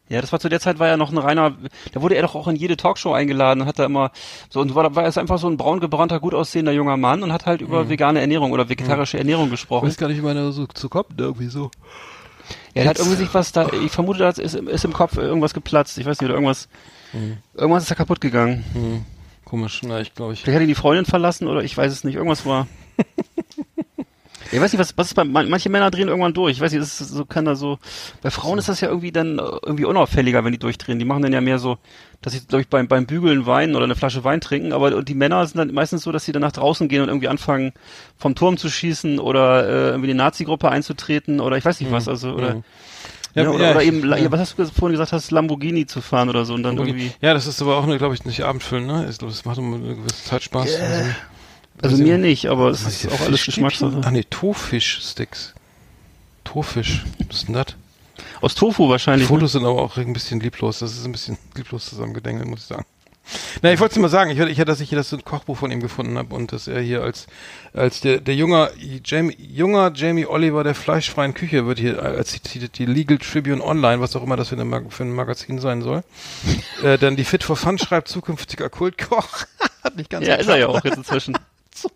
Ja, das war zu der Zeit war er noch ein reiner, da wurde er doch auch in jede Talkshow eingeladen und hat da immer so und war, war er einfach so ein braun gebrannter, gut aussehender junger Mann und hat halt über vegane Ernährung oder vegetarische Ernährung Ich gesprochen. weiß gar nicht, wie man da so zu kommt, irgendwie so. Ja, er hat irgendwie sich was da, ich vermute, da ist, ist im Kopf irgendwas geplatzt. Ich weiß nicht, oder irgendwas, irgendwas ist da kaputt gegangen. Hm. Komisch, na, ich glaube ich. Vielleicht hat ihn die Freundin verlassen oder ich weiß es nicht. Irgendwas war. Ich weiß nicht, was, was ist bei man- manche Männer drehen irgendwann durch. Ich weiß nicht, das ist so kann da so. Bei Frauen ist das ja irgendwie dann äh, irgendwie unauffälliger, wenn die durchdrehen. Die machen dann ja mehr so, dass sie glaube ich beim beim Bügeln Wein oder eine Flasche Wein trinken. Aber die Männer sind dann meistens so, dass sie dann nach draußen gehen und irgendwie anfangen vom Turm zu schießen oder äh, irgendwie die Nazi-Gruppe einzutreten oder ich weiß nicht was. Also oder Mhm. ja, oder, ja, oder ich- eben, ja. was hast du vorhin gesagt, hast Lamborghini zu fahren oder so und dann irgendwie. Ja, das ist aber auch, glaube ich, nicht Abendfüllen, ne? Ich glaube, das macht immer eine gewisse Zeit Spaß. Also, Also ich mir nicht. aber es ist auch alles? Geschmackssache. Ach nee, Tofisch-Sticks. Tofisch. Was ist denn das? Aus Tofu Die wahrscheinlich. ne? Fotos sind aber auch ein bisschen lieblos. Das ist ein bisschen lieblos zusammengedengelt, muss ich sagen. Na, ich wollte es mal sagen. Ich hatte, ich hatte, dass ich hier das Kochbuch von ihm gefunden habe und dass er hier als als der der junger Jamie junger Jamie Oliver der fleischfreien Küche wird hier als zitiert die Legal Tribune Online, was auch immer das für, eine, für ein Magazin sein soll. äh, dann die Fit for Fun schreibt zukünftiger Kultkoch. Hat nicht ganz Ja, ist er ja geklappt. auch jetzt inzwischen.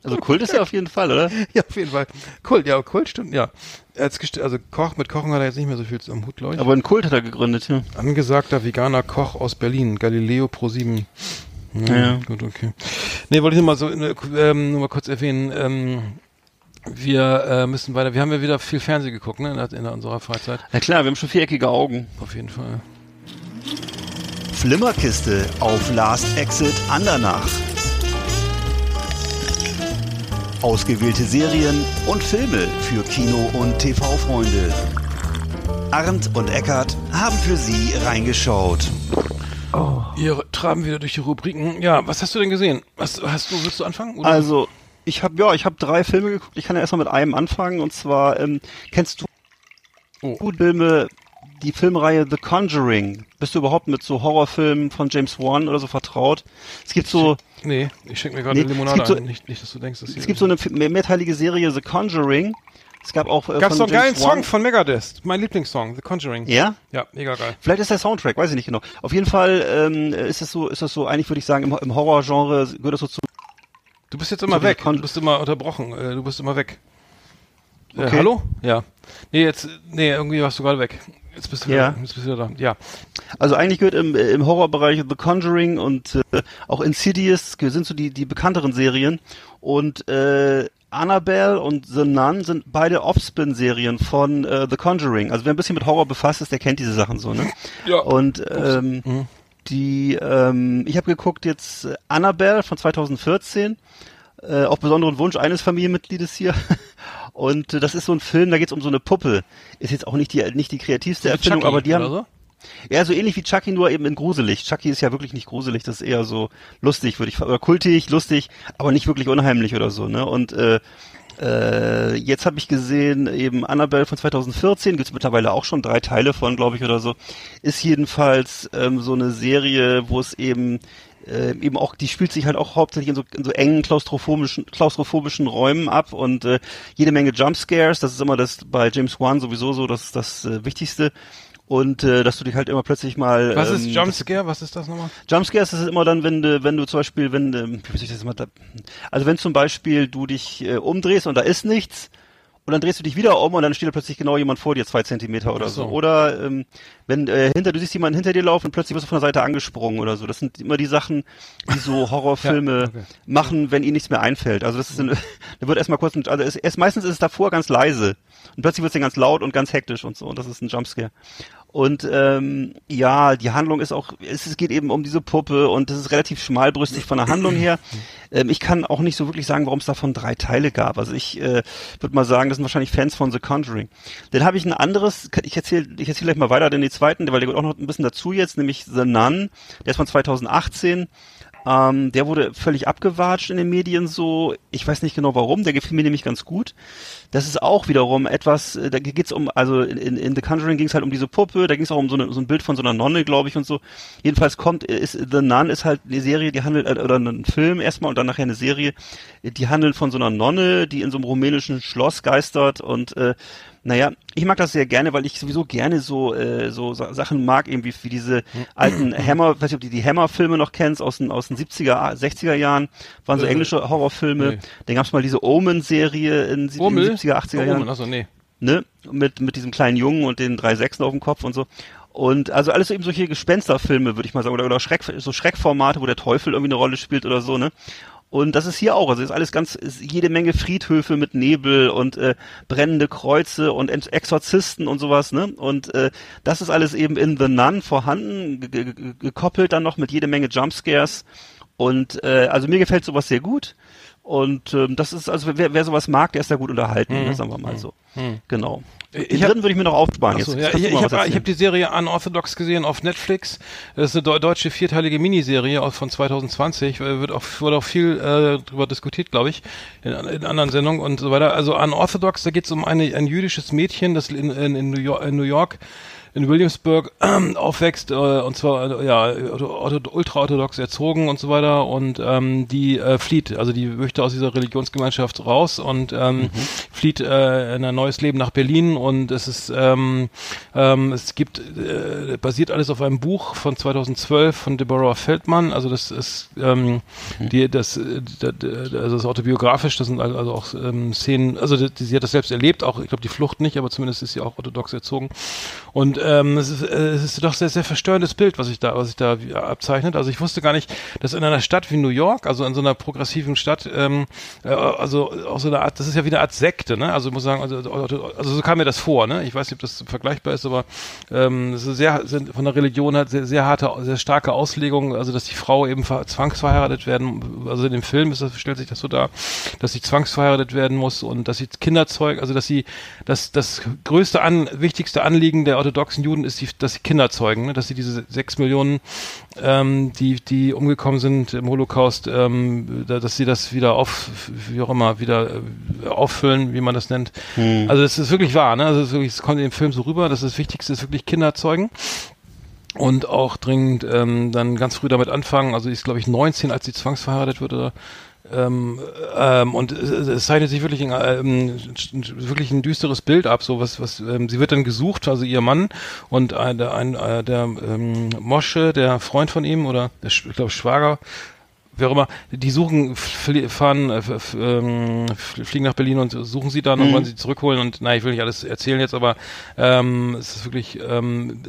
Also Kult ist er auf jeden Fall, oder? Ja, auf jeden Fall. Kult, ja, Kult stimmt, ja. Also Koch, mit Kochen hat er jetzt nicht mehr so viel am Hut, glaube ich. Aber einen Kult hat er gegründet, ja. Angesagter veganer Koch aus Berlin, Galileo Pro 7. Ja, Ja. Gut, okay. Nee, wollte ich nur mal so äh, ähm, nur mal kurz erwähnen. Ähm, wir äh, müssen weiter. Wir haben ja wieder viel Fernsehen geguckt, ne, in, in unserer Freizeit. Na klar, wir haben schon viereckige Augen. Auf jeden Fall. Flimmerkiste auf Last Exit Andernach. Ausgewählte Serien und Filme für Kino- und TV-Freunde. Arndt und Eckart haben für Sie reingeschaut. Wir traben wieder durch die Rubriken. Ja, was hast du denn gesehen? Was hast du? Willst du anfangen? Oder? Also, ich habe ja, ich habe drei Filme geguckt. Ich kann ja erstmal mit einem anfangen und zwar ähm, kennst du Oh. Filme, die Filmreihe The Conjuring? Bist du überhaupt mit so Horrorfilmen von James Wan oder so vertraut? Es gibt so nee, ich schenke mir gerade Nee, eine Limonade so- ein. Nicht, nicht, dass du denkst, dass hier es gibt so eine mehrteilige Serie The Conjuring. Es gab auch äh, Gab's von so einen geilen James Wan- Song von Megadeth, mein Lieblingssong, The Conjuring. Ja? Ja, mega geil. Vielleicht ist der Soundtrack, weiß ich nicht genau. Auf jeden Fall ähm, ist es so, ist das so, eigentlich würde ich sagen, im, im Horrorgenre gehört das so zu. Du bist jetzt immer So, weg. Du bist immer unterbrochen. Äh, du bist immer weg. Äh, Okay. hallo? Ja. Nee, jetzt, nee, irgendwie warst du gerade weg. Jetzt bist du Ja. wieder, jetzt bist du da. Ja. Also eigentlich gehört im, äh, im Horrorbereich The Conjuring und äh, auch Insidious sind so die, die bekannteren Serien. Und äh, Annabelle und The Nun sind beide Offspin-Serien von äh, The Conjuring. Also wer ein bisschen mit Horror befasst ist, der kennt diese Sachen so, ne? Ja. Und ähm, Mhm. die, ähm, ich habe geguckt jetzt äh, Annabelle von 2014, äh, auf besonderen Wunsch eines Familienmitgliedes hier. Und äh, das ist so ein Film, da geht's um so eine Puppe. Ist jetzt auch nicht die nicht die kreativste Erfindung, Chucky, aber die haben so? ja, so ähnlich wie Chucky, nur eben in gruselig. Chucky ist ja wirklich nicht gruselig, das ist eher so lustig, würde ich oder kultig, lustig, aber nicht wirklich unheimlich oder so, ne? Und äh, äh, jetzt habe ich gesehen, eben Annabelle von 2014, gibt's mittlerweile auch schon drei Teile von, glaube ich, oder so. Ist jedenfalls ähm, so eine Serie, wo es eben äh, eben auch, die spielt sich halt auch hauptsächlich in so, in so engen klaustrophobischen, klaustrophobischen Räumen ab und äh, jede Menge Jumpscares, das ist immer das bei James Wan sowieso so das, das äh, Wichtigste. Und äh, dass du dich halt immer plötzlich mal. Was ähm, ist Jumpscare? Was ist das nochmal? Jumpscares das ist immer dann, wenn du, wenn du zum Beispiel, wenn, ähm, wie soll ich das mal da, also wenn zum Beispiel du dich äh, umdrehst und da ist nichts und dann drehst du dich wieder um und dann steht da plötzlich genau jemand vor dir, zwei Zentimeter oder so. so. Oder ähm, wenn äh, hinter du siehst jemanden hinter dir laufen und plötzlich wirst du von der Seite angesprungen oder so. Das sind immer die Sachen, die so Horrorfilme Ja, okay. machen, wenn ihnen nichts mehr einfällt. Also das ist, ein, da wird erstmal kurz, ein, also es, erst meistens ist es davor ganz leise und plötzlich wird es dann ganz laut und ganz hektisch und so. Und das ist ein Jumpscare. Und ähm, ja, die Handlung ist auch, es, geht eben um diese Puppe und das ist relativ schmalbrüstig von der Handlung her. Ähm, ich kann auch nicht so wirklich sagen, warum es davon drei Teile gab. Also ich äh, würde mal sagen, das sind wahrscheinlich Fans von The Conjuring. Dann habe ich ein anderes, ich erzähle ich erzähl gleich mal weiter, denn die zweiten, weil der gehört auch noch ein bisschen dazu jetzt, nämlich The Nun, der ist von 2018. Ähm, der wurde völlig abgewatscht in den Medien so. Ich weiß nicht genau warum, der gefiel mir nämlich ganz gut. Das ist auch wiederum etwas, äh, da geht's um, also in, in, The Conjuring ging es halt um diese Puppe, da ging es auch um so, eine, so ein Bild von so einer Nonne, glaube ich, und so. Jedenfalls kommt, äh, ist The Nun ist halt eine Serie, die handelt, äh, oder ein Film erstmal und dann nachher eine Serie, die handelt von so einer Nonne, die in so einem rumänischen Schloss geistert und äh, naja, ich mag das sehr gerne, weil ich sowieso gerne so äh, so Sa- Sachen mag, eben wie, diese alten Hammer, weiß nicht, ob du die Hammer-Filme noch kennst, aus den, aus den 70er, 60er Jahren, waren so Äh, englische Horrorfilme. nee. Dann gab's mal diese Omen-Serie in, in den 70er, 80er Jahren Achso, nee. ne, mit, mit diesem kleinen Jungen und den drei Sechsen auf dem Kopf und so. Und also alles so eben solche Gespensterfilme, würde ich mal sagen, oder, oder Schreck, so Schreckformate, wo der Teufel irgendwie eine Rolle spielt oder so, ne? Und das ist hier auch, also ist alles ganz, ist jede Menge Friedhöfe mit Nebel und äh, brennende Kreuze und Exorzisten und sowas, ne? Und äh, das ist alles eben in The Nun vorhanden, ge- ge- ge- gekoppelt dann noch mit jede Menge Jumpscares. Und äh, also mir gefällt sowas sehr gut. Und ähm, das ist, also wer, wer sowas mag, der ist da gut unterhalten, ne, sagen wir mal so. Genau. Den Ich hab- dritten würde ich mir noch aufsparen. Achso, Jetzt ja, ich mal ich habe hab die Serie Unorthodox gesehen auf Netflix. Das ist eine deu- deutsche vierteilige Miniserie von 2020. Äh, Wird auch, wurde auch viel äh, darüber diskutiert, glaube ich, in, in anderen Sendungen und so weiter. Also Unorthodox, da geht es um eine, ein jüdisches Mädchen, das in, in, in, New, York, in New York in Williamsburg äh, aufwächst äh, und zwar äh, ja ortho- ultraorthodox erzogen und so weiter. Und ähm, die äh, flieht, also die möchte aus dieser Religionsgemeinschaft raus und ähm, flieht äh, in ein neues Leben nach Berlin. Und es ist ähm, ähm, es gibt äh, basiert alles auf einem Buch von 2012 von Deborah Feldmann, also das ist ähm, die das äh, d- d- also das autobiografisch, das sind also also auch ähm, Szenen, also die, sie hat das selbst erlebt, auch ich glaube die Flucht nicht, aber zumindest ist sie auch orthodox erzogen und ähm, es, ist, äh, es ist doch sehr, sehr verstörendes Bild, was sich da, was sich da abzeichnet. Also ich wusste gar nicht, dass in einer Stadt wie New York, also in so einer progressiven Stadt, ähm, äh, also auch so eine Art, das ist ja wie eine Art Sekte, ne? Also ich muss sagen, also, also so kam mir das vor, ne? Ich weiß nicht, ob das vergleichbar ist, aber ähm, es ist sehr, sind von der Religion hat sehr, sehr harte, sehr starke Auslegung, also dass die Frau eben ver- zwangsverheiratet werden, also in dem Film ist das, stellt sich das so dar, dass sie zwangsverheiratet werden muss und dass sie Kinder zeugt, also dass sie das, das größte an, wichtigste Anliegen der orthodoxen Juden ist, die, dass sie Kinder zeugen, ne? dass sie diese sechs Millionen, ähm, die, die umgekommen sind im Holocaust, ähm, da, dass sie das wieder auf, wie auch immer, wieder äh, auffüllen, wie man das nennt. Also das ist wirklich wahr, ne? Also es ist wirklich, es kommt in dem Film so rüber, dass das Wichtigste ist wirklich Kinder zeugen und auch dringend ähm, dann ganz früh damit anfangen. Also sie ist, glaube ich, 19, als sie zwangsverheiratet wird oder ähm, ähm, und es, es zeichnet sich wirklich ein, ähm, wirklich ein düsteres Bild ab. So was, was ähm, sie wird dann gesucht, also ihr Mann und ein, der, ein, äh, der ähm, Mosche, der Freund von ihm oder der, ich glaube Schwager, wer auch immer, die suchen, flie- fahren, äh, ähm, fl- fliegen nach Berlin und suchen sie dann und wollen sie zurückholen und nein, ich will nicht alles erzählen jetzt, aber ähm, es ist wirklich ähm,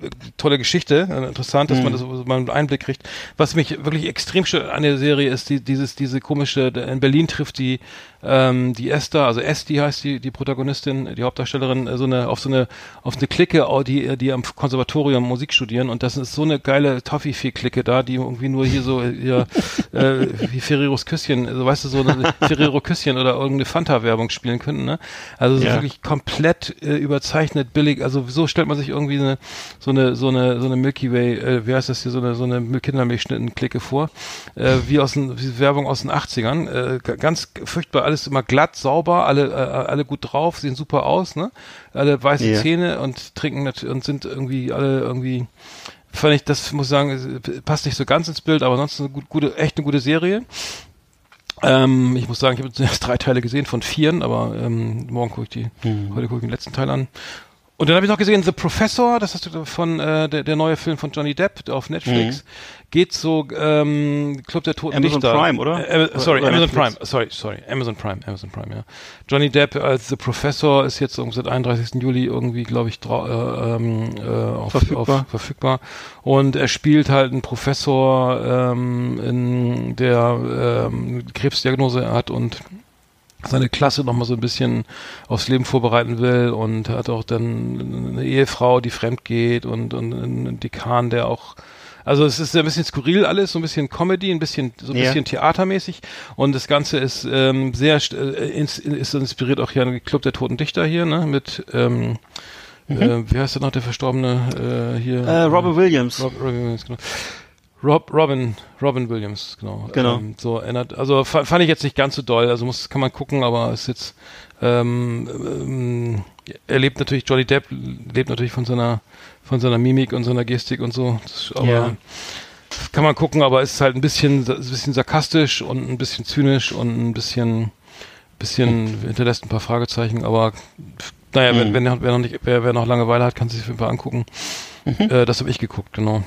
äh, tolle Geschichte, äh, interessant, dass man das mal einen Einblick kriegt. Was mich wirklich extrem stört an der Serie ist die, dieses, diese komische, in Berlin trifft die ähm, die Esther, also Esti heißt die, die Protagonistin, die Hauptdarstellerin, äh, so eine, auf so eine, auf eine Clique, die, die am Konservatorium Musik studieren und das ist so eine geile Toffifee-Clique da, die irgendwie nur hier so, hier, äh, wie Ferreros Küsschen, also weißt du, so eine Ferrero Küsschen oder irgendeine Fanta-Werbung spielen könnten, ne? Also so Ja. wirklich komplett äh, überzeichnet, billig, also so stellt man sich irgendwie eine, so eine, so eine, so eine Milky Way, äh, wie heißt das hier, so eine, so eine Kindermilchschnitten-Clique vor, äh, wie aus den, wie Werbung aus den 80ern, äh, ganz furchtbar, alles immer glatt, sauber, alle, äh, alle gut drauf, sehen super aus, ne? Alle weiße Ja. Zähne und trinken nat- und sind irgendwie alle irgendwie, fand ich, das muss ich sagen, passt nicht so ganz ins Bild, aber ansonsten eine gut, gute, echt eine gute Serie. Ähm, ich muss sagen, ich habe jetzt erst drei Teile gesehen von vieren, aber ähm, morgen gucke ich die, heute gucke ich den letzten Teil an. Und dann habe ich noch gesehen The Professor, das ist von äh, der, der neue Film von Johnny Depp auf Netflix. Geht so ähm, Club der Toten Amazon Dichter. Prime, oder? Äh, äh, sorry, Oder Amazon Netflix? Prime. Sorry, sorry, Amazon Prime, Amazon Prime, ja. Johnny Depp als The Professor ist jetzt irgendwie seit 31. Juli irgendwie, glaube ich, drau- äh, ähm, äh, auf, Verfügbar. Auf, verfügbar. Und er spielt halt einen Professor, ähm, in der ähm, Krebsdiagnose hat und seine Klasse noch mal so ein bisschen aufs Leben vorbereiten will und hat auch dann eine Ehefrau, die fremd geht und, und einen Dekan, der auch also es ist ein bisschen skurril alles, so ein bisschen Comedy, ein bisschen so ein Ja. bisschen theatermäßig und das Ganze ist ähm, sehr äh, ins, ist inspiriert auch hier an Club der Toten Dichter hier, ne, mit ähm, äh, wie heißt der noch der verstorbene äh, hier? Mhm. Äh, Robin Williams. Rob, Robin Williams, genau. Rob, Robin, Robin Williams, genau. Genau. Ähm, so erinnert, also fa- fand ich jetzt nicht ganz so doll, also muss, kann man gucken, aber ist jetzt, ähm, ähm, er lebt natürlich, Johnny Depp lebt natürlich von seiner, von seiner Mimik und seiner Gestik und so, das, aber Ja. kann man gucken, aber ist halt ein bisschen, ein bisschen sarkastisch und ein bisschen zynisch und ein bisschen, bisschen hinterlässt ein paar Fragezeichen, aber naja, wenn, wenn, wer, noch nicht, wer, wer noch Langeweile hat, kann sich auf jeden Fall angucken. Äh, das habe ich geguckt, genau.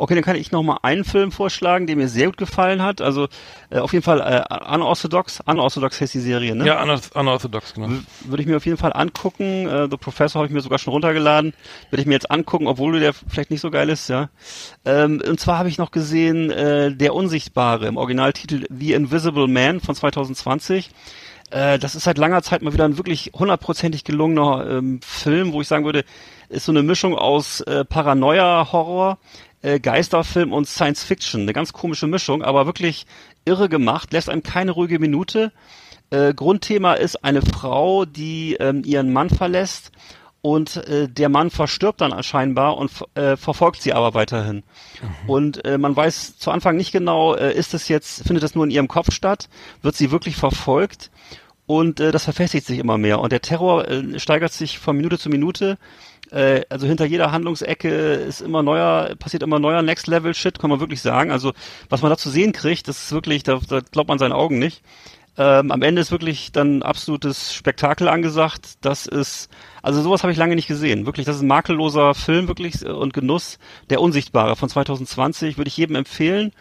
Okay, dann kann ich noch mal einen Film vorschlagen, der mir sehr gut gefallen hat. Also äh, auf jeden Fall äh, Unorthodox. Unorthodox heißt die Serie, ne? Ja, unorth- unorthodox, genau. Würde ich mir auf jeden Fall angucken. Äh, The Professor habe ich mir sogar schon runtergeladen. Würde ich mir jetzt angucken, obwohl der vielleicht nicht so geil ist, ja. Ähm, und zwar habe ich noch gesehen äh, Der Unsichtbare im Originaltitel The Invisible Man von 2020. Äh, das ist seit langer Zeit mal wieder ein wirklich hundertprozentig gelungener ähm, Film, wo ich sagen würde, ist so eine Mischung aus äh, Paranoia, Horror, äh, Geisterfilm und Science Fiction. Eine ganz komische Mischung, aber wirklich irre gemacht, lässt einem keine ruhige Minute. Äh, Grundthema ist eine Frau, die ähm, ihren Mann verlässt und äh, der Mann verstirbt dann scheinbar und äh, verfolgt sie aber weiterhin. Und äh, man weiß zu Anfang nicht genau, äh, ist es jetzt, findet das nur in ihrem Kopf statt, wird sie wirklich verfolgt und äh, das verfestigt sich immer mehr und der Terror äh, steigert sich von Minute zu Minute. Äh, also hinter jeder Handlungsecke ist immer neuer, passiert immer neuer Next Level Shit, kann man wirklich sagen. Also was man da zu sehen kriegt, das ist wirklich, da, da glaubt man seinen Augen nicht. Ähm, am Ende ist wirklich dann absolutes Spektakel angesagt. Das ist, also sowas habe ich lange nicht gesehen. Wirklich, das ist ein makelloser Film, wirklich, und Genuss. Der Unsichtbare von 2020 würde ich jedem empfehlen.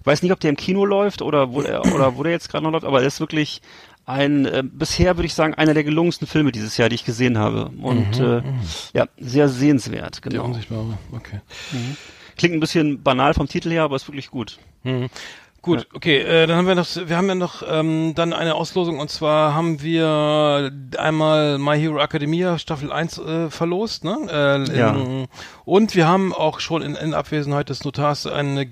Ich weiß nicht, ob der im Kino läuft oder wo der, oder wo der jetzt gerade noch läuft, aber er ist wirklich ein, äh, bisher würde ich sagen, einer der gelungensten Filme dieses Jahr, die ich gesehen habe. Und äh, ja, sehr sehenswert, genau. Unsichtbare, okay. Klingt ein bisschen banal vom Titel her, aber ist wirklich gut. Gut, okay, äh, dann haben wir noch, wir haben ja noch ähm, dann eine Auslosung und zwar haben wir einmal My Hero Academia Staffel 1 äh, verlost, ne? Äh, Ja. in, und wir haben auch schon in, in Abwesenheit des Notars eine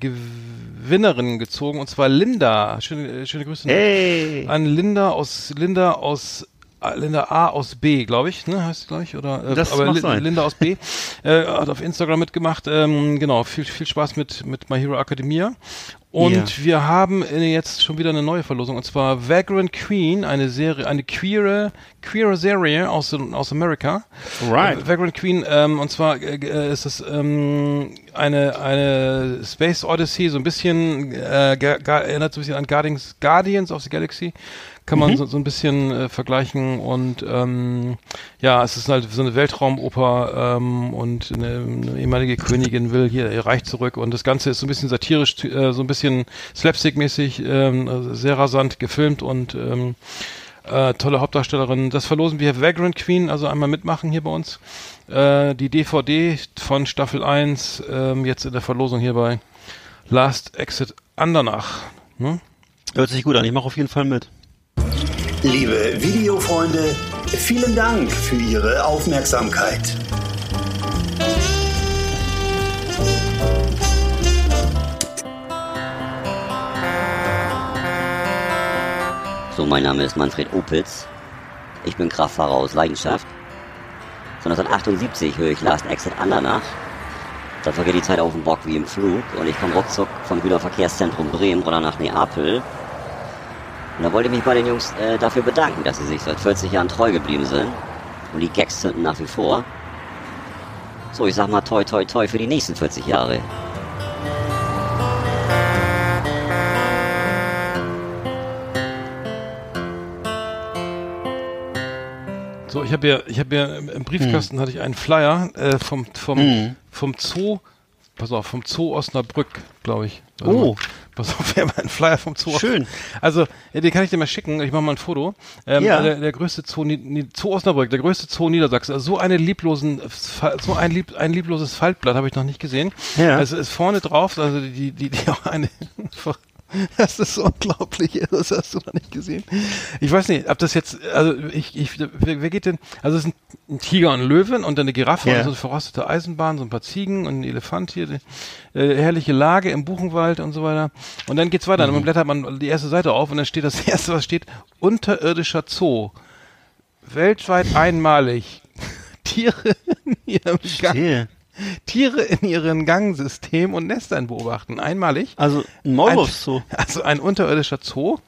Gewinnerin gezogen und zwar Linda. Schöne, äh, schöne Grüße. Hey! An Linda aus Linda aus äh, Linda A aus B, glaube ich, ne, heißt glaube ich, oder äh, Das aber Li- sein. Linda aus B äh, hat auf Instagram mitgemacht. Ähm, genau, viel viel Spaß mit mit My Hero Academia. Und Ja. wir haben äh, jetzt schon wieder eine neue Verlosung und zwar Vagrant Queen, eine Serie, eine queere queere Serie aus aus Amerika. Right. Äh, Vagrant Queen ähm, und zwar äh, äh, ist es ähm, eine eine Space Odyssey, so ein bisschen äh, erinnert so ein bisschen an Guardians Guardians of the Galaxy. Kann man so, so ein bisschen äh, vergleichen und ähm, ja, es ist halt so eine Weltraumoper ähm, und eine, eine ehemalige Königin will hier ihr Reich zurück und das Ganze ist so ein bisschen satirisch, äh, so ein bisschen slapstick-mäßig, ähm, also sehr rasant gefilmt und ähm, äh, tolle Hauptdarstellerin. Das verlosen wir Vagrant Queen, also einmal mitmachen hier bei uns. Äh, die DVD von Staffel 1, ähm, jetzt in der Verlosung hier bei Last Exit Andernach. Ne? Hört sich gut an, ich mache auf jeden Fall mit. Liebe Videofreunde, vielen Dank für Ihre Aufmerksamkeit. So, mein Name ist Manfred Opitz. Ich bin Kraftfahrer aus Leidenschaft. Von 1978 höre ich Last Exit Andernach. Da vergeht die Zeit auf dem Bock wie im Flug und ich komme ruckzuck vom Güterverkehrszentrum Bremen oder nach Neapel. Und da wollte ich mich bei den Jungs äh, dafür bedanken, dass sie sich seit 40 Jahren treu geblieben sind. Und die Gags zünden nach wie vor. So, ich sag mal toi toi toi für die nächsten 40 Jahre. So, ich habe ja, ich habe ja im Briefkasten hatte ich einen Flyer äh, vom vom vom Zoo. Pass auf, vom Zoo Osnabrück, glaube ich. Warte Oh. Pass auf, wir haben einen Flyer vom Zoo. Schön. Also, ja, den kann ich dir mal schicken. Ich mache mal ein Foto. Ähm, Ja. der, der größte Zoo, Zoo Osnabrück, der größte Zoo Niedersachsen. Also so eine lieblosen, so ein lieb, ein liebloses Faltblatt habe ich noch nicht gesehen. Ja. Es ist vorne drauf, also die, die, die auch eine. Das ist unglaublich, das hast du noch nicht gesehen. Ich weiß nicht, ob das jetzt, also ich, ich wer, wer geht denn, also es ist ein, Tiger und ein Löwen und dann eine Giraffe Ja. und so eine verrostete Eisenbahn, so ein paar Ziegen und ein Elefant hier, die, äh, herrliche Lage im Buchenwald und so weiter. Und dann geht's weiter, Mhm. dann blättert man die erste Seite auf und dann steht das erste, was steht, unterirdischer Zoo. Weltweit einmalig. Tiere in ihrem Gang. Tiere in ihrem Gangsystem und Nestern beobachten. Einmalig. Also ein Maulwurfszoo. Also ein unterirdischer Zoo.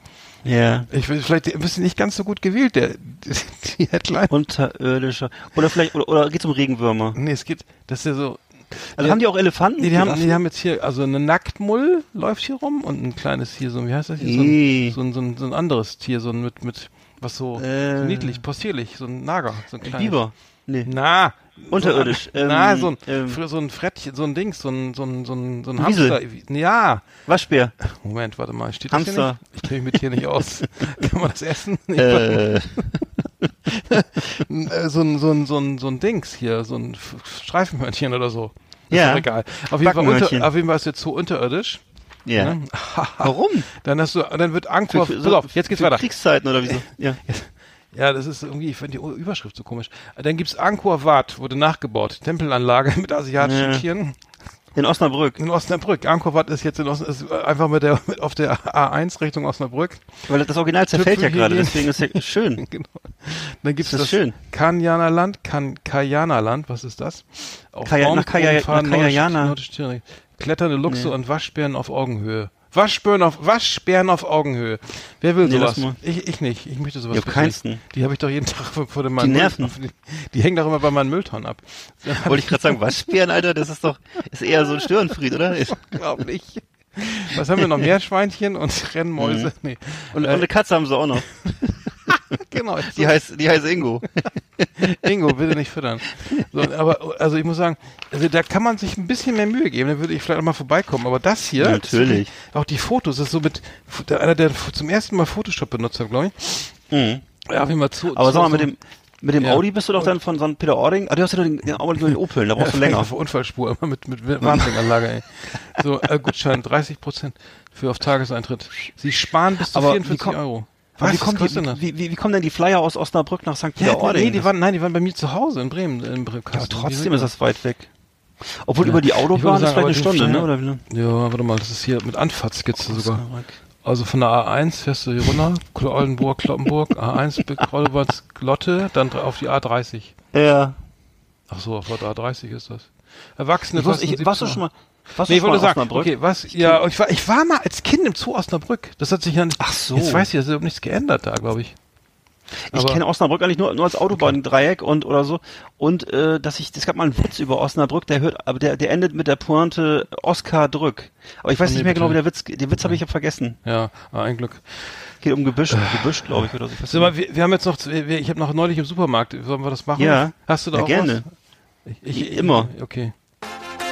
Ja. Ich will vielleicht ein bisschen nicht ganz so gut gewählt, der die Headline. Unterirdischer. Oder vielleicht, oder, oder geht's um Regenwürmer? nee, es geht, das ist ja so. Also Ja. haben die auch Elefanten? Nee, die haben, die haben jetzt hier, also eine Nacktmull läuft hier rum und ein kleines hier, so, wie heißt das hier? So ein, so ein, so ein, so ein anderes Tier, so ein mit, mit, was so, Äh. so niedlich, possierlich, so ein Nager, so ein kleines. Biber. Nee. Na. Unterirdisch, So, ein- na, ähm, so ein, ähm. für so ein Frettchen, so ein Dings, so ein, so ein, so ein, so ein Wiesel. Hamster. Ja. Waschbär. Moment, warte mal, steht das hier Hamster. nicht? Ich kenne mich mit hier nicht aus. Kann man das essen? Äh, Äh, so ein, so ein, so ein, so ein Dings hier, so ein Streifenhörnchen oder so. Ist Ja. doch egal. Auf jeden, Fall unter, auf jeden Fall ist jetzt so unterirdisch. ja. Ne? Warum? Dann hast du, dann wird Angkor, Für- pass so- auf, jetzt geht's für weiter. Kriegszeiten oder wieso? Ja. Ja, das ist irgendwie, ich finde die Überschrift so komisch. Dann gibt's Angkor Wat, wurde nachgebaut. Tempelanlage mit asiatischen Ja. Tieren. In Osnabrück. In Osnabrück. Angkor Wat ist jetzt in Osn ist einfach mit der mit auf der A1 Richtung Osnabrück. Weil das Original zerfällt ja gerade, deswegen ist ja schön. genau. Dann gibt's Das das, schön. Kanjanaland, kan Kajanaland, was ist das? Auf Kaja- nach Baumkrummenfahren, nach Kajana. Kletternde Luchse Nee. und Waschbären auf Augenhöhe. Waschbären auf Waschbären auf Augenhöhe. Wer will Nee, sowas? Ich, ich nicht. Ich möchte sowas. Ich hab keinsten. Die habe ich doch jeden Tag vor vor dem Die nerven. Die, die hängen doch immer bei meinen Mülltonnen ab. Wollte ich gerade sagen, Waschbären, Alter, das ist doch, ist eher so ein Störenfried, oder? Unglaublich. Was haben wir noch? Meerschweinchen und Rennmäuse? Nee. Und, Äh, und eine Katze haben sie auch noch. Genau. Die heißt, die heißt Ingo. Ingo, bitte nicht füttern. So, aber also ich muss sagen, also da kann man sich ein bisschen mehr Mühe geben, dann würde ich vielleicht auch mal vorbeikommen. Aber das hier, Natürlich. ist auch die Fotos, das ist so mit einer, der zum ersten Mal Photoshop benutzt hat, glaube ich. Mhm. Ja, hab ich mal zu. Aber zu, sag mal, so- mit dem, mit dem Ja. Audi bist du doch dann von St. Peter-Ording, ah, du hast ja den, den, Audi nur den Opel, da brauchst du länger. Auf Unfallspur, immer mit, mit Warnblinkanlage, ey. So, äh, Gutschein, 30 Prozent für auf Tageseintritt. Sie sparen bis zu Aber wie 44 komm- Euro. Aber wie, Was kommen die, denn das? wie, wie, wie kommen denn die Flyer aus Osnabrück nach St. Ja, Peter-Ording? nee, die waren, nein, die waren bei mir zu Hause in Bremen. In Bremen ja, aber trotzdem ist das weit weg. Obwohl Ja. über die Autobahn ist vielleicht eine Stunde, ne? Flyer- Oder wie? Ja, warte mal, das ist hier mit Anfahrtskizze sogar. Osnabrück. Also von der A1 fährst du hier runter, Oldenburg, Kloppenburg, A1, Oldenburg, Lotte, dann auf die A30. Ja. Ach so, auf der A30 ist das. Erwachsene Ich wusste, ich, warst du 17 schon mal, warst Nee, ich mal wollte sagen, Osnabrück? okay, was, ja, ich war, ich war mal als Kind im Zoo Osnabrück. Das hat sich ja nicht, Ach so. jetzt weiß ich, es ist überhaupt nichts geändert da, glaube ich. Ich kenne Osnabrück eigentlich nur, nur als Autobahndreieck und oder so. Und äh, dass ich, es gab mal einen Witz über Osnabrück, der hört, aber der, der endet mit der Pointe Oskar Drück. Aber ich weiß Oh, nicht nee, mehr genau, wie bitte. der Witz, den Witz habe ich ja vergessen. Ja, ah, ein Glück. Geht um Gebüsch, Gebüsch, glaube ich, oder so. Ich So, nicht. wir, wir haben jetzt noch, wir, ich habe noch neulich im Supermarkt, sollen wir das machen? Ja. Hast du da Ja, auch gerne. was? Ich, ich, Immer. Okay.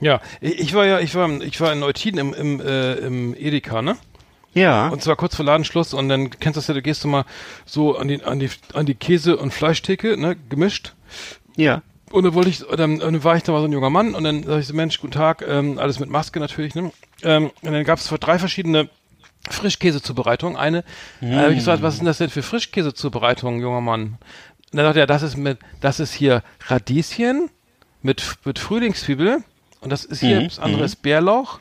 Ja, ich war ja, ich war, ich war in Eutin im, im, äh, im Edeka, ne? Ja. Und zwar kurz vor Ladenschluss und dann kennst du das ja, da gehst du mal so an die, an die, an die Käse- und Fleischtheke, ne, gemischt. ja. Und dann wollte ich, dann, dann war ich da mal so ein junger Mann und dann sag ich so, Mensch, guten Tag, ähm, alles mit Maske natürlich, ne? Ähm, und dann gab es drei verschiedene Frischkäsezubereitungen. Eine, mm. habe ich gesagt, was ist denn das denn für Frischkäsezubereitung, junger Mann? Und dann sagt er, das ist mit, das ist hier Radieschen mit, mit Frühlingszwiebel und das ist hier, Mhm, das andere ist Bärlauch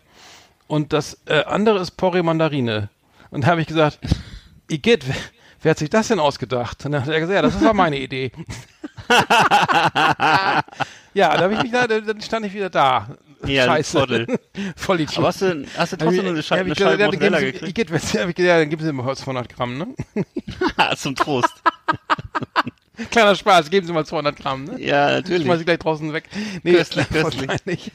und das äh, andere ist Porree Mandarine. Und da habe ich gesagt, Igitt, wer, wer hat sich das denn ausgedacht? Und dann hat er gesagt, ja, das war meine Idee. ja, da habe ich mich da, dann stand ich wieder da. Ja, Scheiße. Voll Idiot. Aber hast du, hast du trotzdem eine, Schei Ja, eine ich Scheibe ja, Mozzarella gekriegt? Hab ich gesagt, ja, dann geben Sie mir mal 200 Gramm, ne? Zum Trost. Kleiner Spaß, geben Sie mal 200 Gramm, ne? Ja, Ich natürlich. schmeiß sie gleich draußen weg. Nee, Köstlich, köstlich.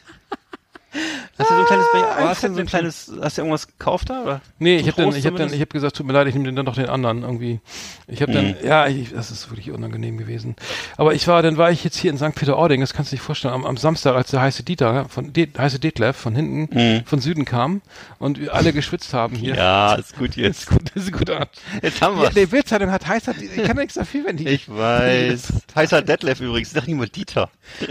Hast du so ein kleines, Ah, hast du so ein kleines, hast du irgendwas gekauft da, oder? Nee, ich habe dann, ich habe dann, ich habe gesagt, tut mir leid, ich nehme dann doch den anderen irgendwie. Ich habe dann, ja, ich, das ist wirklich unangenehm gewesen. Aber ich war, dann war ich jetzt hier in St. Peter-Ording, das kannst du dir vorstellen, am, am Samstag, als der heiße Dieter von De, heiße Detlef von hinten, von Süden kam und wir alle geschwitzt haben hier. Ja, ist gut Das jetzt. ist gut, das ist gut an. Jetzt haben Ja, wir's. die Bildzeitung hat heißer, ich kann nichts dafür, wenn die Ich weiß. Heißer Detlef übrigens. Ich dachte nicht mal Dieter.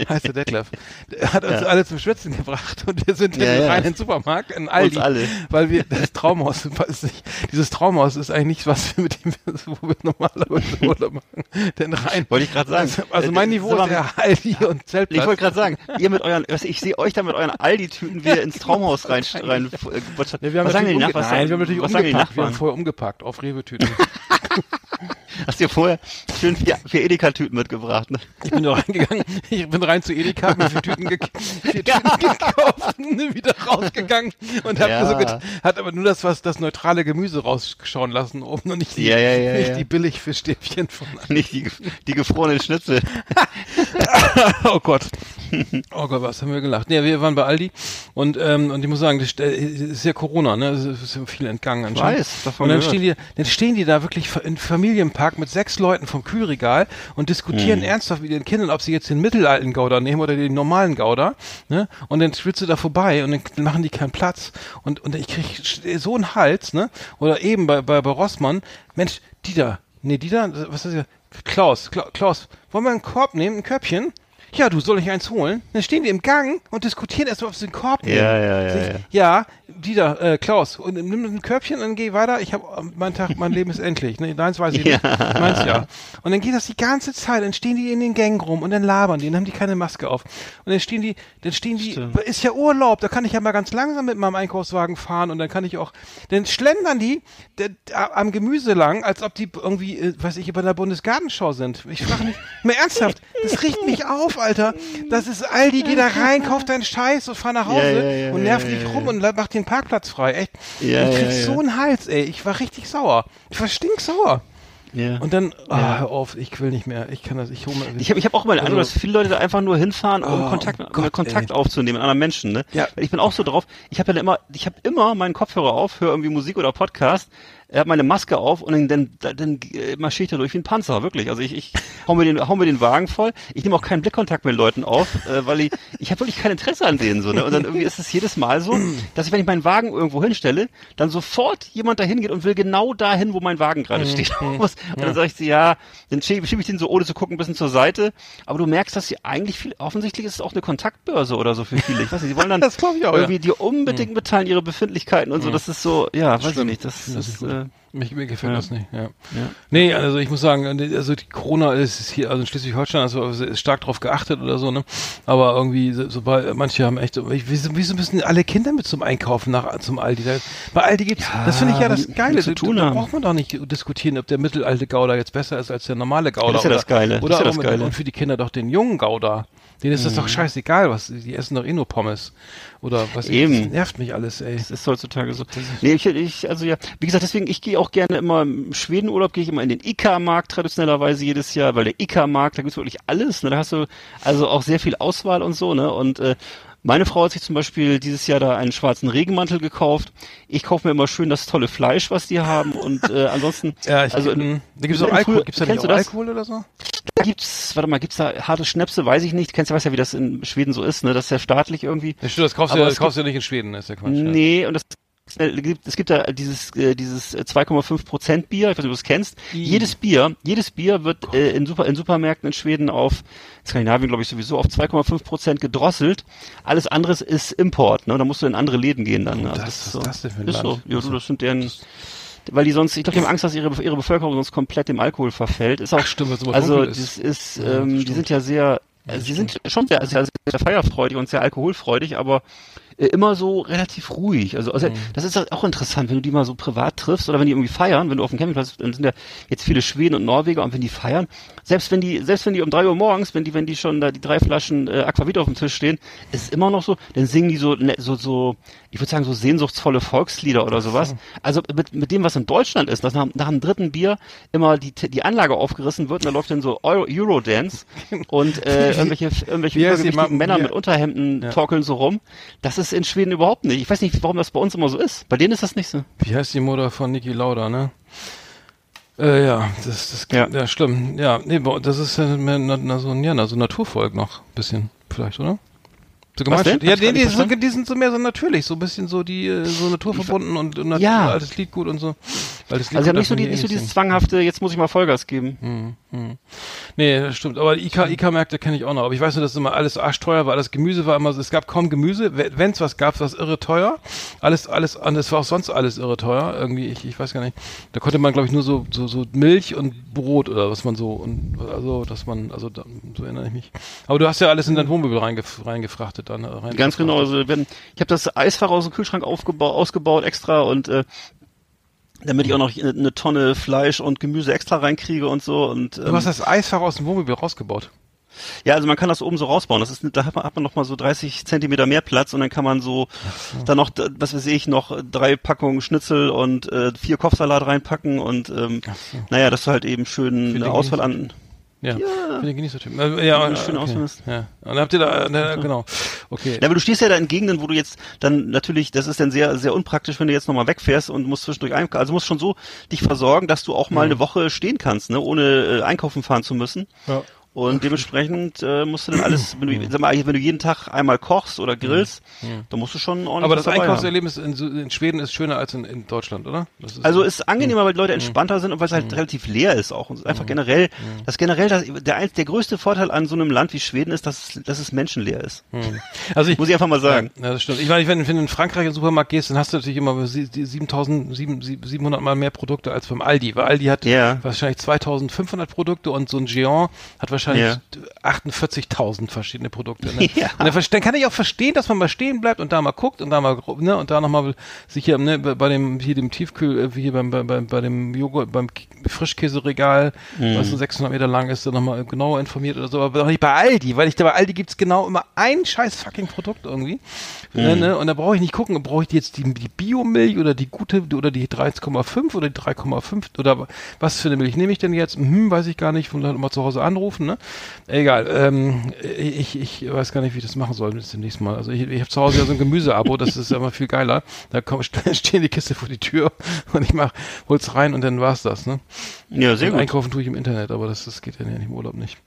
heißt der Detlef. Der hat uns Ja. alle zum Schwitzen gebracht und wir sind Ja, ja. in den Supermarkt, in Aldi. Uns alle. Weil wir, das Traumhaus, nicht, dieses Traumhaus ist eigentlich nichts, was wir mit dem, wo wir normalerweise Urlaub machen. Denn rein. Wollte ich gerade sagen. Also, also mein Äh, Niveau ist ja Aldi und Zeltplatz. Ich wollte gerade sagen, ihr mit euren, ich sehe euch da mit euren Aldi-Tüten wieder ins Traumhaus rein, rein äh, was, Ja, wir haben was sagen die natürlich nach, umge- was, Nein, wir haben natürlich was umgepackt. Wir haben Nachbarn? vorher umgepackt auf Rewe-Tüten. Hast du dir vorher schön vier, vier Edeka-Tüten mitgebracht, ne? Ich bin da reingegangen, ich bin rein zu Edeka, hab mir vier Tüten, ge vier Tüten gekauft, wieder rausgegangen und hab Ja. so hat aber nur das, was das neutrale Gemüse rausschauen lassen oben und nicht die, Ja, ja, ja, nicht ja. die Billigfischstäbchen von. Nicht die, die gefrorenen Schnitzel. oh Gott. Oh Gott, was haben wir gelacht? Nee, wir waren bei Aldi und ähm, und ich muss sagen, das st- äh, ist ja Corona, ne? Es ist ja viel entgangen anscheinend. weiß, davon und dann gehört. stehen die, dann stehen die da wirklich in Familienpark mit sechs Leuten vom Kühlregal und diskutieren Hm. ernsthaft mit ihren Kindern, ob sie jetzt den mittelalten Gouda nehmen oder den normalen Gouda, ne? Und dann willst du da vorbei und dann machen die keinen Platz und und ich krieg so einen Hals, ne? Oder eben bei bei, bei Rossmann, Mensch, Dieter, nee, Dieter, was ist das? Klaus, Kla Klaus, wollen wir einen Korb nehmen, ein Körbchen? Ja, du soll ich eins holen? Dann stehen die im Gang und diskutieren erstmal, ob sie den Korb nehmen. Ja, ja, ja, ja. ja, Dieter, äh, Klaus, und nimm ein Körbchen und dann geh weiter. Ich habe mein Tag, mein Leben ist endlich. Ne, deins weiß ich nicht. Meins ja. Und dann geht das die ganze Zeit. Dann stehen die in den Gängen rum und dann labern die. Dann haben die keine Maske auf. Und dann stehen die, dann stehen die. Ist ja Urlaub. Da kann ich ja mal ganz langsam mit meinem Einkaufswagen fahren und dann kann ich auch. Dann schlendern die der, der, am Gemüse lang, als ob die irgendwie, äh, weiß ich, bei der Bundesgartenschau sind. Ich frage mich, mal ernsthaft. Das riecht mich auf, Alter. Das ist Aldi, geh da rein, kauf deinen Scheiß und fahr nach Hause Ja, ja, ja, und nerv ja, dich rum ja. und la- mach den Parkplatz frei. Echt. Ja, ich krieg ja, ja. so einen Hals, ey. Ich war richtig sauer. Ich war stinksauer. Ja. Und dann, ah, hör auf, ich will nicht mehr. Ich kann das, ich hole mir. Ich habe ich hab auch mal den Also- Eindruck, dass viele Leute da einfach nur hinfahren, um Oh, Kontakt, um Gott, Kontakt ey. aufzunehmen mit anderen Menschen. Ne? Ja. Ich bin auch so drauf. Ich habe ja immer, ich habe immer meinen Kopfhörer auf, höre irgendwie Musik oder Podcast, habe meine Maske auf und dann, dann, dann, marschiere ich da durch wie ein Panzer, wirklich. Also ich, ich hau mir den, hau mir den Wagen voll. Ich nehme auch keinen Blickkontakt mit Leuten auf, äh, weil ich, ich habe wirklich kein Interesse an denen so. Ne? Und dann irgendwie ist es jedes Mal so, dass ich, wenn ich meinen Wagen irgendwo hinstelle, dann sofort jemand dahin geht und will genau dahin, wo mein Wagen gerade steht. Muss- und dann sage ich so, ja, dann schiebe schieb ich den so, ohne zu gucken, ein bisschen zur Seite. Aber du merkst, dass sie eigentlich viel, offensichtlich ist es auch eine Kontaktbörse oder so für viele. Ich weiß nicht, sie wollen dann ich auch, ja. irgendwie dir unbedingt mitteilen ihre Befindlichkeiten und so. Das ist so, ja, weiß ich Stimmt. nicht. Das, Das das, ist äh, Mich, mir gefällt Ja. das nicht, ja. Nee, also ich muss sagen, also die Corona ist hier, also in Schleswig-Holstein also ist stark drauf geachtet oder so, ne? Aber irgendwie, so, sobald, manche haben echt, wieso, wieso müssen alle Kinder mit zum Einkaufen nach, zum Aldi? Da, bei Aldi gibt's, das finde ich ja das Geile. zu Da- tun da haben. braucht man doch nicht diskutieren, ob der mittelalte Gouda jetzt besser ist als der normale Gouda. das ist ja oder, das Geile. Das Oder ist ja auch das Geile. Und für die Kinder doch den jungen Gouda. Denen ist das doch scheißegal, was, die essen doch eh nur Pommes. Oder was, Eben. das nervt mich alles, ey. Das ist heutzutage so. Nee, ich, ich, also ja, wie gesagt, deswegen, ich gehe auch gerne immer im Schwedenurlaub, gehe ich immer in den IKA-Markt traditionellerweise jedes Jahr, weil der IKA-Markt, da gibt's wirklich alles, ne, da hast du also auch sehr viel Auswahl und so, ne, und, äh, meine Frau hat sich zum Beispiel dieses Jahr da einen schwarzen Regenmantel gekauft. Ich kaufe mir immer schön das tolle Fleisch, was die haben und äh, ansonsten Ja, ich, also da gibt's auch in- Alkohol, gibt's da nicht auch du das? Alkohol oder so? Da gibt's, warte mal, gibt's da harte Schnäpse, weiß ich nicht. Du kennst ja, weißt ja, wie das in Schweden so ist, ne? Das ist ja staatlich irgendwie. Ja, stimmt, das kaufst du Aber ja, es das kaufst du ja nicht in Schweden, das ist ja Quatsch. ja. Nee, und das gibt- es gibt da dieses äh, dieses äh, 2,5 Prozent Bier, ich weiß nicht, ob du es kennst. Jedes Bier, jedes Bier wird äh, in, Super, in Supermärkten in Schweden auf in Skandinavien glaube ich sowieso auf 2,5 Prozent gedrosselt. Alles anderes ist Import, ne? Da musst du in andere Läden gehen dann. Ne? Also das- ist was ist das denn für ein ist so. Land? Ja, du, das sind deren weil die sonst, ich glaube, die haben Angst, dass ihre, ihre Bevölkerung sonst komplett dem Alkohol verfällt. Ist auch, Ach, stimmt, immer also das ist. ist, Ja, ähm, die sind ja sehr, also die sind schon sehr, sehr, sehr feierfreudig und sehr alkoholfreudig, aber äh, immer so relativ ruhig. Also, also Mhm. das ist auch interessant, wenn du die mal so privat triffst oder wenn die irgendwie feiern, wenn du auf dem Campingplatz, dann sind ja jetzt viele Schweden und Norweger und wenn die feiern, selbst wenn die, selbst wenn die um drei Uhr morgens, wenn die, wenn die schon da die drei Flaschen äh, Aquavit auf dem Tisch stehen, ist es immer noch so, dann singen die so, ne- so, so, ich würde sagen, so sehnsuchtsvolle Volkslieder oder sowas. Also mit, mit dem, was in Deutschland ist, dass nach, nach dem dritten Bier immer die, die Anlage aufgerissen wird und da läuft dann so Euro, Eurodance und äh, irgendwelche, irgendwelche übergewichtigen Männer mit Unterhemden torkeln so rum. Das ist in Schweden überhaupt nicht. Ich weiß nicht, warum das bei uns immer so ist. Bei denen ist das nicht so. Wie heißt die Mutter von Niki Lauda, ne? Äh, ja, das, das, ja. Ja. ja, schlimm. Ja, nee, das ist ja mehr na, na, so ein, ja, na, so ein Naturvolk noch, bisschen, vielleicht, oder? So denn? Ja, ich die, so, die sind so mehr so natürlich, so ein bisschen so die, äh, so naturverbunden und, und Ja. altes Liedgut und so. Altes Also sie haben nicht so, die, nicht so eh dieses zwanghafte, jetzt muss ich mal Vollgas geben. Hm. Nee, das stimmt. Aber die IK, IK-Märkte kenne ich auch noch. Aber ich weiß nur, dass immer alles arschteuer war. Alles Gemüse war immer, es gab kaum Gemüse. Wenn es was gab, war es irre teuer. Alles, alles, und es war auch sonst alles irre teuer. Irgendwie, ich, ich weiß gar nicht. Da konnte man, glaube ich, nur so, so, so Milch und Brot oder was man so, und, also, dass man, also, so erinnere ich mich. Aber du hast ja alles in dein Wohnmöbel reingef reingefrachtet dann. äh, Rein Ganz genau. Also wenn, ich habe das Eisfach aus dem Kühlschrank aufgebaut, ausgebaut extra und äh, damit ich auch noch eine, eine Tonne Fleisch und Gemüse extra reinkriege und so. Und ähm, Du hast das Eisfach aus dem Wohnmobil rausgebaut. ja, also man kann das oben so rausbauen. Das ist, da hat man, hat man noch mal so 30 Zentimeter mehr Platz und dann kann man so dann noch, was weiß ich, noch drei Packungen Schnitzel und äh, vier Kopfsalat reinpacken und ähm, naja, dass du halt eben schön eine Auswahl an. Ja, ich nicht so typisch. Äh, ja, Ja, schön okay. Ja. Und habt ihr da, na, genau. Okay. Ja, aber du stehst ja da in Gegenden, wo du jetzt dann natürlich, das ist dann sehr, sehr unpraktisch, wenn du jetzt nochmal wegfährst und musst zwischendurch einkaufen. Also musst schon so dich versorgen, dass du auch mal eine Woche stehen kannst, ne, ohne äh, einkaufen fahren zu müssen. Ja. Und dementsprechend äh, musst du dann alles, wenn du, sag mal, wenn du jeden Tag einmal kochst oder grillst, dann musst du schon ordentlich Aber das. Einkaufserlebnis in, in Schweden ist schöner als in, in Deutschland, oder? Ist Also ist angenehmer, weil die Leute entspannter sind und weil es Mhm. halt relativ leer ist auch. Und einfach generell, das generell, das, der, der größte Vorteil an so einem Land wie Schweden ist, dass, es- dass es menschenleer ist. Also ich, Muss ich einfach mal sagen. Ja, ja, das stimmt. Ich meine, wenn, wenn du in Frankreich in den Supermarkt gehst, dann hast du natürlich immer sie- die 7000, sieben- sieben- 700 mal mehr Produkte als beim Aldi. Weil Aldi hat Ja. wahrscheinlich 2500 Produkte und so ein Géant hat wahrscheinlich Ja. 48.000 verschiedene Produkte. Ne? Ja. Und dann, dann kann ich auch verstehen, dass man mal stehen bleibt und da mal guckt und da mal, ne, und da nochmal sich hier, ne, bei dem, hier dem Tiefkühl, äh, hier beim, bei, bei, dem Joghurt, beim Frischkäseregal, Mhm. was so 600 Meter lang ist, da nochmal genauer informiert oder so, aber doch nicht bei Aldi, weil ich da bei Aldi gibt's genau immer ein scheiß fucking Produkt irgendwie. Mhm. Ne, ne? Und da brauche ich nicht gucken, brauche ich jetzt die, die Biomilch oder die gute oder die 3,5 oder die 3,5 oder was für eine Milch nehme ich denn jetzt? Hm, weiß ich gar nicht, und dann mal zu Hause anrufen, ne? Egal, ähm, ich, ich weiß gar nicht, wie ich das machen soll bis demnächst mal. Also ich, ich habe zu Hause ja so ein Gemüseabo, das ist ja immer viel geiler. Da komm, stehen die Kiste vor die Tür und ich mach, hol's rein und dann war's das, ne? Ja, sehr Und gut. Einkaufen tue ich im Internet, aber das, das geht ja nicht im Urlaub nicht.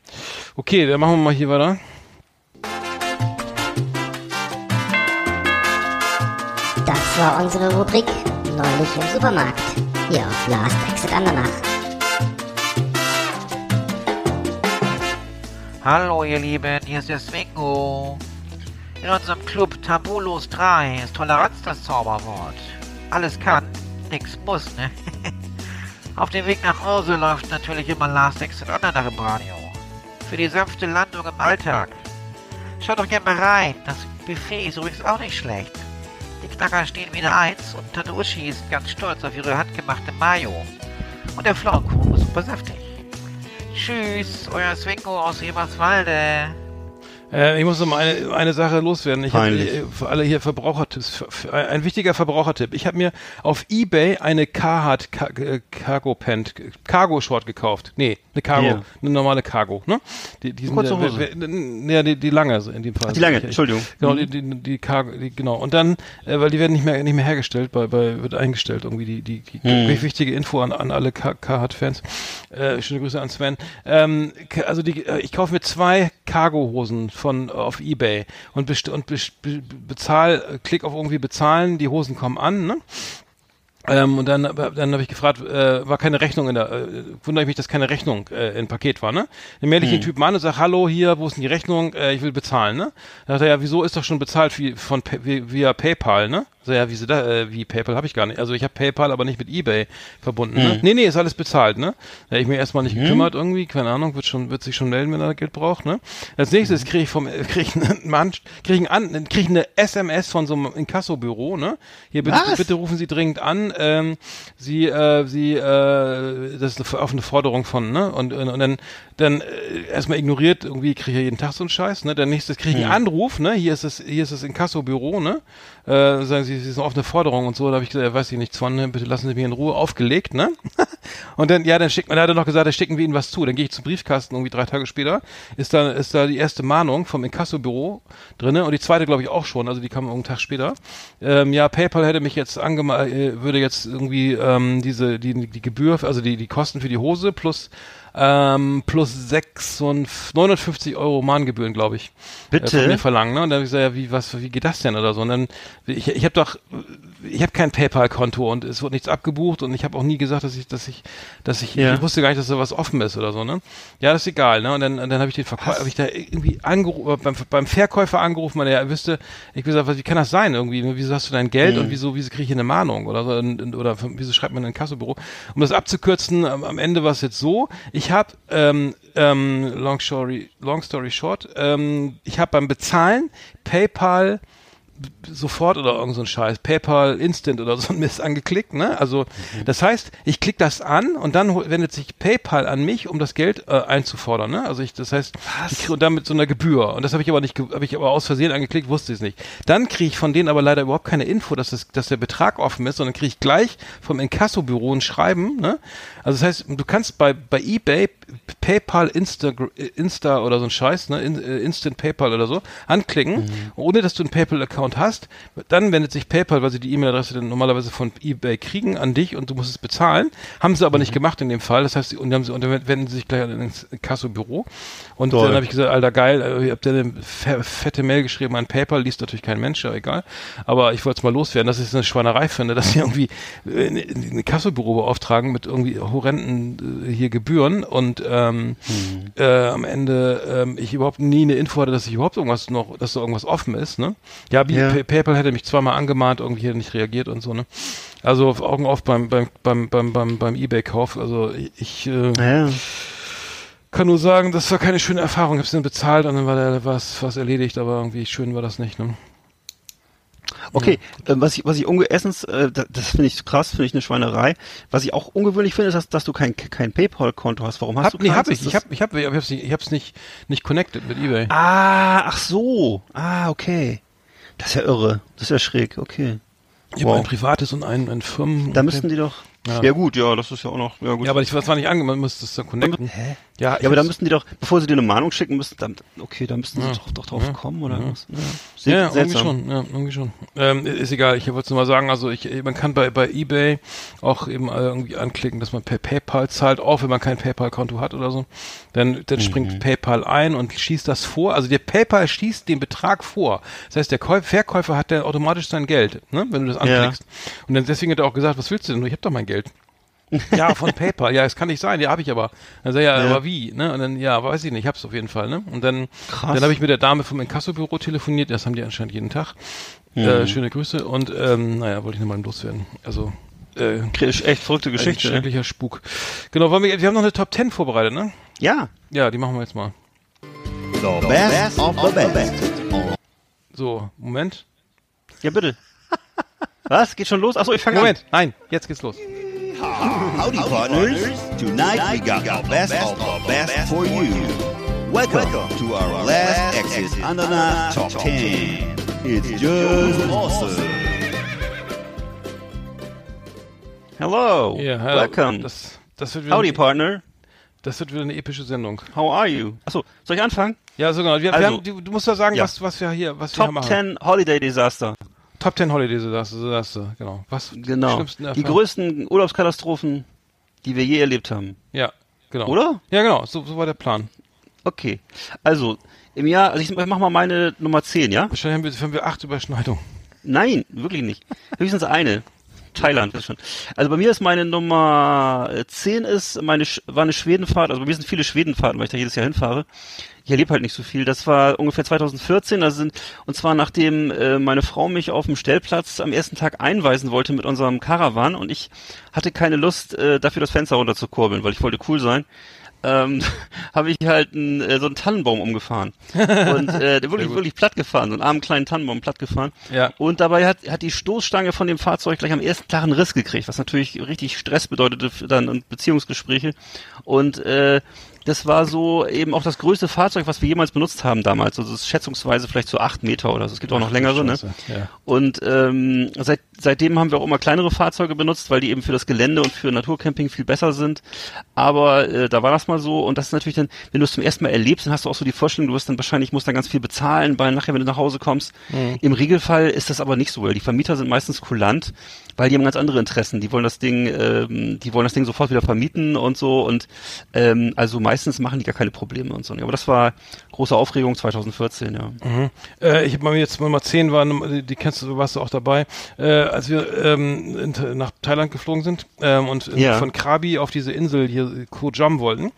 Okay, dann machen wir mal hier weiter. Das war unsere Rubrik Neulich im Supermarkt. Hier auf Last Exit Andernach. Hallo ihr Lieben, hier ist der Swingo. In unserem Club Tabulos 3 ist Toleranz das Zauberwort. Alles kann, nix muss, ne? Auf dem Weg nach Hause läuft natürlich immer Last Exit Andernach im Radio. Für die sanfte Landung im Alltag. Schaut doch gerne mal rein, das Buffet ist übrigens auch nicht schlecht. Die Knacker stehen wieder eins und Tante Uschi ist ganz stolz auf ihre handgemachte Mayo. Und der Pflaumenkuchen ist super saftig. Tschüss, euer Swingo aus Eberswalde. Äh, ich muss noch mal eine, eine Sache loswerden. Ich hab, Peinlich. äh, für alle hier Verbrauchertipps. Ein wichtiger Verbrauchertipp. Ich habe mir auf Ebay eine Carhartt Ca äh, Cargo Pant, Cargo Short gekauft. Nee, eine Cargo, Ja. eine normale Cargo. Ne? Die, die sind, Kurze äh, Hose. Ja, die, die lange in dem Fall. Ach, die lange, Entschuldigung. Genau, Mhm. die, die, die Cargo, die, genau. Und dann, äh, weil die werden nicht mehr nicht mehr hergestellt, bei, bei wird eingestellt irgendwie die die, die Mhm. wichtige Info an, an alle Carhartt-Fans. Äh, schöne Grüße an Sven. Ähm, also die, äh, ich kaufe mir zwei Cargo-Hosen von auf eBay und, best und bes be bezahl, äh, klick auf irgendwie bezahlen, die Hosen kommen an, ne? Ähm, und dann, dann habe ich gefragt, äh, war keine Rechnung in der, äh, wundere ich mich, dass keine Rechnung äh, im Paket war, ne? Dann melde ich den Typen an und sage, hallo, hier, wo ist denn die Rechnung? Äh, ich will bezahlen, ne? Dann sagt er, ja, wieso ist doch schon bezahlt wie, von wie, via PayPal, ne? So, ja, wie, sie da, äh, wie PayPal habe ich gar nicht. Also ich habe PayPal, aber nicht mit Ebay verbunden, ne? Nee, nee, ist alles bezahlt, ne? Da hab ich mir erstmal nicht gekümmert irgendwie, keine Ahnung, wird schon, wird sich schon melden, wenn er Geld braucht, ne? Als nächstes kriege ich vom, äh, kriege ich einen Mann, kriege ich einen an, kriege ich eine SMS von so einem Inkassobüro, ne? Hier bitte, Was? bitte rufen Sie dringend an. Ähm, Sie, äh, Sie, äh, das ist auf eine Forderung von, ne? Und, und, und dann, dann äh, erstmal ignoriert, irgendwie kriege ich jeden Tag so einen Scheiß, ne? Dann nächstes kriege ich einen Anruf, ne? Hier ist das, hier ist das Inkassobüro, ne? Äh, sagen Sie, sind auf eine Forderung und so. Da habe ich gesagt, ja, weiß ich nichts von, ne? Bitte lassen Sie mich in Ruhe. Aufgelegt, ne? und dann, ja, dann schickt man, da hat er noch gesagt, da schicken wir Ihnen was zu. Dann gehe ich zum Briefkasten irgendwie drei Tage später, ist da, ist da die erste Mahnung vom Inkassobüro drinne und die zweite glaube ich auch schon, also die kam einen Tag später. Ähm, ja, PayPal hätte mich jetzt angema äh, würde jetzt irgendwie ähm, diese die die Gebühr, also die die Kosten für die Hose plus ähm, plus 6 und 59 Euro Mahngebühren, glaube ich. Bitte? Äh, von mir verlangen, ne? Und dann habe ich gesagt, ja, wie, was, wie geht das denn oder so? Und dann, ich, ich habe doch, ich habe kein PayPal-Konto und es wurde nichts abgebucht und ich habe auch nie gesagt, dass ich, dass ich, dass ich, Ja. ich wusste gar nicht, dass da was offen ist oder so, ne? Ja, das ist egal, ne? Und dann, und dann habe ich den Verkäufer, habe ich da irgendwie angerufen, beim, beim Verkäufer angerufen, weil er wüsste, ich gesagt, was, wie kann das sein irgendwie? Wieso hast du dein Geld und wieso, wieso kriege ich eine Mahnung oder so? Und, oder wieso schreibt man in ein Kassobüro? Um das abzukürzen, am, am Ende war es jetzt so, ich habe, ähm, ähm, long story, long story short, ähm, ich habe beim Bezahlen PayPal sofort oder irgend so ein Scheiß, PayPal Instant oder so ein Mist angeklickt, ne? Also das heißt, ich klicke das an und dann wendet sich PayPal an mich, um das Geld äh, einzufordern, ne? Also ich, das heißt, ich kriege und dann mit so einer Gebühr und das habe ich aber nicht, habe ich aber aus Versehen angeklickt, wusste ich es nicht. Dann kriege ich von denen aber leider überhaupt keine Info, dass das, dass der Betrag offen ist, sondern kriege ich gleich vom Inkassobüro ein Schreiben, ne? Also das heißt, du kannst bei bei eBay PayPal Insta Insta oder so ein Scheiß, ne? Äh, Instant PayPal oder so anklicken, ohne dass du einen PayPal Account hast. Dann wendet sich PayPal, weil sie die E-Mail-Adresse dann normalerweise von eBay kriegen an dich und du musst es bezahlen. Haben sie aber nicht gemacht in dem Fall. Das heißt, sie- und, dann haben sie, und dann wenden sie sich gleich an das Kassobüro. Und Toll. dann habe ich gesagt, Alter geil, äh, ihr habt ja eine fe- fette Mail geschrieben an PayPal, liest natürlich kein Mensch, ja egal. Aber ich wollte es mal loswerden, dass ich es eine Schweinerei finde, dass sie irgendwie äh, ein ein Kassobüro beauftragen mit irgendwie horrenden äh, hier Gebühren und ähm, äh, am Ende ähm, ich überhaupt nie eine Info hatte, dass ich überhaupt irgendwas noch, dass da irgendwas offen ist, ne? Ja, wie Ja. Pay- PayPal hätte mich zweimal angemahnt, irgendwie hätte nicht reagiert und so, ne? Also auf Augen auf beim beim beim beim beim, beim eBay-Kauf. Also ich, äh, Ja. kann nur sagen, das war keine schöne Erfahrung. Ich hab's dann bezahlt und dann war der was was erledigt, aber irgendwie schön war das nicht, ne? Okay, ähm, was ich, was ich erstens, äh, das, das finde ich krass, finde ich eine Schweinerei. Was ich auch ungewöhnlich finde, ist, dass, dass du kein, kein PayPal-Konto hast. Warum hast Hab, du nee, keins? hab ich. Ich das- hab, ich hab, ich hab's nicht, ich hab's nicht, nicht connected mit eBay. Ah, ach so. Ah, okay. Das ist ja irre. Das ist ja schräg. Okay. Ich habe Wow. ein privates und ein, ein Firmen. Da müssten die doch. Ja. Ja. gut, ja, das ist ja auch noch. Ja, gut. Ja, aber ich war nicht angemeldet, man müsste es dann connecten. Hä? Ja, Ja, aber da müssten die doch, bevor sie dir eine Mahnung schicken müssen, dann, okay, da müssten sie Ja. doch, doch drauf Ja. kommen oder was? Ja, irgendwie schon, ja, irgendwie schon. Ähm, ist egal, ich wollte es nur mal sagen, also ich, man kann bei, bei Ebay auch eben äh, irgendwie anklicken, dass man per PayPal zahlt, auch wenn man kein PayPal-Konto hat oder so. Dann, dann Mhm. springt PayPal ein und schießt das vor. Also der PayPal schießt den Betrag vor. Das heißt, der Käu Verkäufer hat dann automatisch sein Geld, ne, wenn du das anklickst. Und dann deswegen hat er auch gesagt, was willst du denn? Ich habe doch mein Geld. Ja, von PayPal. Ja, es kann nicht sein. Ja, habe ich aber. Dann sag ich, ja, Ja. aber wie? Ne? Und dann, ja, weiß ich nicht. Ich hab's auf jeden Fall. Ne? Und dann, Krass. dann habe ich mit der Dame vom Inkassobüro telefoniert. Das haben die anscheinend jeden Tag. Mhm. Äh, schöne Grüße. Und ähm, naja, wollte ich nochmal loswerden. Also äh, Echt verrückte ein Geschichte. ne? schrecklicher Spuk. Genau, wollen wir, wir haben noch eine Top 10 vorbereitet, ne? Ja. Ja, die machen wir jetzt mal. The best of the best. So, Moment. Ja, bitte. Was? Geht schon los? Achso, ich fange an. Moment, nein, jetzt geht's los. Howdy, partners. Tonight we got the best of the best for you. Welcome to our last Exit Ananas Top 10. It's just awesome. Hello. Ja, hallo. Welcome. Das, das, wird wieder, Howdy, Partner. das wird wieder eine epische Sendung. How are you? Achso, soll ich anfangen? Ja, so genau. Wir, Also- wir haben, du, du musst ja sagen, Ja. was, was wir hier, was wir hier Top machen. 10 Holiday Disaster. Top 10 Holiday Disaster, Disaster, genau. Was Genau. Die Erfahrungen? größten Urlaubskatastrophen, die wir je erlebt haben. Ja, genau. Oder? Ja, genau. So, so war der Plan. Okay. Also, im Jahr, also ich mach mal meine Nummer 10, ja? Wahrscheinlich haben wir, haben wir acht Überschneidungen. Nein, wirklich nicht. Höchstens eine. Thailand ist schon. Also bei mir ist meine Nummer äh, 10 ist meine war eine Schwedenfahrt, also bei mir sind viele Schwedenfahrten, weil ich da jedes Jahr hinfahre. Ich erlebe halt nicht so viel. Das war ungefähr 2014, also sind und zwar nachdem äh, meine Frau mich auf dem Stellplatz am ersten Tag einweisen wollte mit unserem Caravan und ich hatte keine Lust äh, dafür das Fenster runter zu kurbeln, weil ich wollte cool sein. Ähm, habe ich halt einen, äh, so einen Tannenbaum umgefahren und äh, wirklich wirklich platt gefahren, so einen armen kleinen Tannenbaum platt gefahren. Ja. Und dabei hat, hat die Stoßstange von dem Fahrzeug gleich am ersten Tag einen Riss gekriegt, was natürlich richtig Stress bedeutete dann und Beziehungsgespräche. Und äh, das war so eben auch das größte Fahrzeug, was wir jemals benutzt haben damals. Also es ist schätzungsweise vielleicht so acht Meter oder so. Es gibt auch noch längere, ne? Ja. Und ähm, seit, seitdem haben wir auch immer kleinere Fahrzeuge benutzt, weil die eben für das Gelände und für Naturcamping viel besser sind. Aber äh, da war das mal so und das ist natürlich dann, wenn du es zum ersten Mal erlebst, dann hast du auch so die Vorstellung, du wirst dann wahrscheinlich, musst dann ganz viel bezahlen, weil nachher, wenn du nach Hause kommst. Im Regelfall ist das aber nicht so, weil die Vermieter sind meistens kulant, weil die haben ganz andere Interessen. Die wollen das Ding, ähm, die wollen das Ding sofort wieder vermieten und so und ähm, also meistens machen die gar keine Probleme und so. Aber das war große Aufregung 2014, ja. Mhm. Äh, ich habe mal jetzt Nummer 10 war, Nummer- die, die kennst du, warst du auch dabei, äh, als wir ähm, in, nach Thailand geflogen sind ähm, und in, Ja. von Krabi auf diese Insel hier Koh Jam wollten.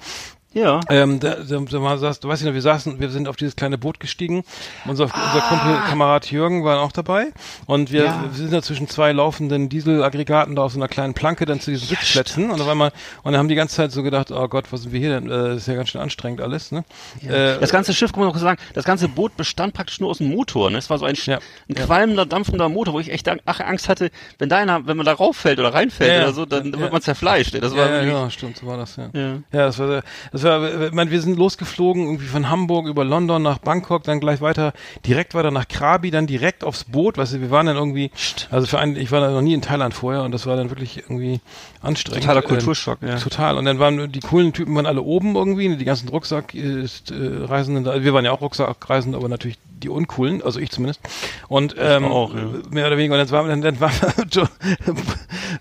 Ja. Ähm, da, da, da saß, du weißt nicht, wir saßen, wir sind auf dieses kleine Boot gestiegen. Unser, unser Ah. Kumpel, Kamerad Jürgen war auch dabei. Und wir, Ja. wir sind da zwischen zwei laufenden Dieselaggregaten da auf so einer kleinen Planke dann zu diesen Sitzplätzen. Und auf einmal, und dann haben die ganze Zeit so gedacht, oh Gott, was sind wir hier denn? Äh, Das ist ja ganz schön anstrengend alles, ne? Äh, Das ganze Schiff, kann man noch sagen, das ganze Boot bestand praktisch nur aus dem Motor. Ne? Es war so ein, Ja. ein Ja. qualmender, dampfender Motor, wo ich echt ach, Angst hatte, wenn da einer, wenn man da rauffällt oder reinfällt Ja, ja. oder so, dann Ja. wird man zerfleischt. Das war ja, ja, ja, stimmt, so war das, ja. Ja. Ja, das war, sehr- das war, ich meine, wir sind losgeflogen, irgendwie von Hamburg über London nach Bangkok, dann gleich weiter, direkt weiter nach Krabi, dann direkt aufs Boot, weißt du, wir waren dann irgendwie, also für einen, ich war da noch nie in Thailand vorher und das war dann wirklich irgendwie anstrengend. Totaler Ähm, Kulturschock, ja. Total. Und dann waren die coolen Typen waren alle oben irgendwie, die ganzen Rucksackreisenden, da- wir waren ja auch Rucksackreisende, aber natürlich die uncoolen, also ich zumindest. Und ähm, auch, ja. mehr oder weniger. Und dann waren wir, dann, dann Jo-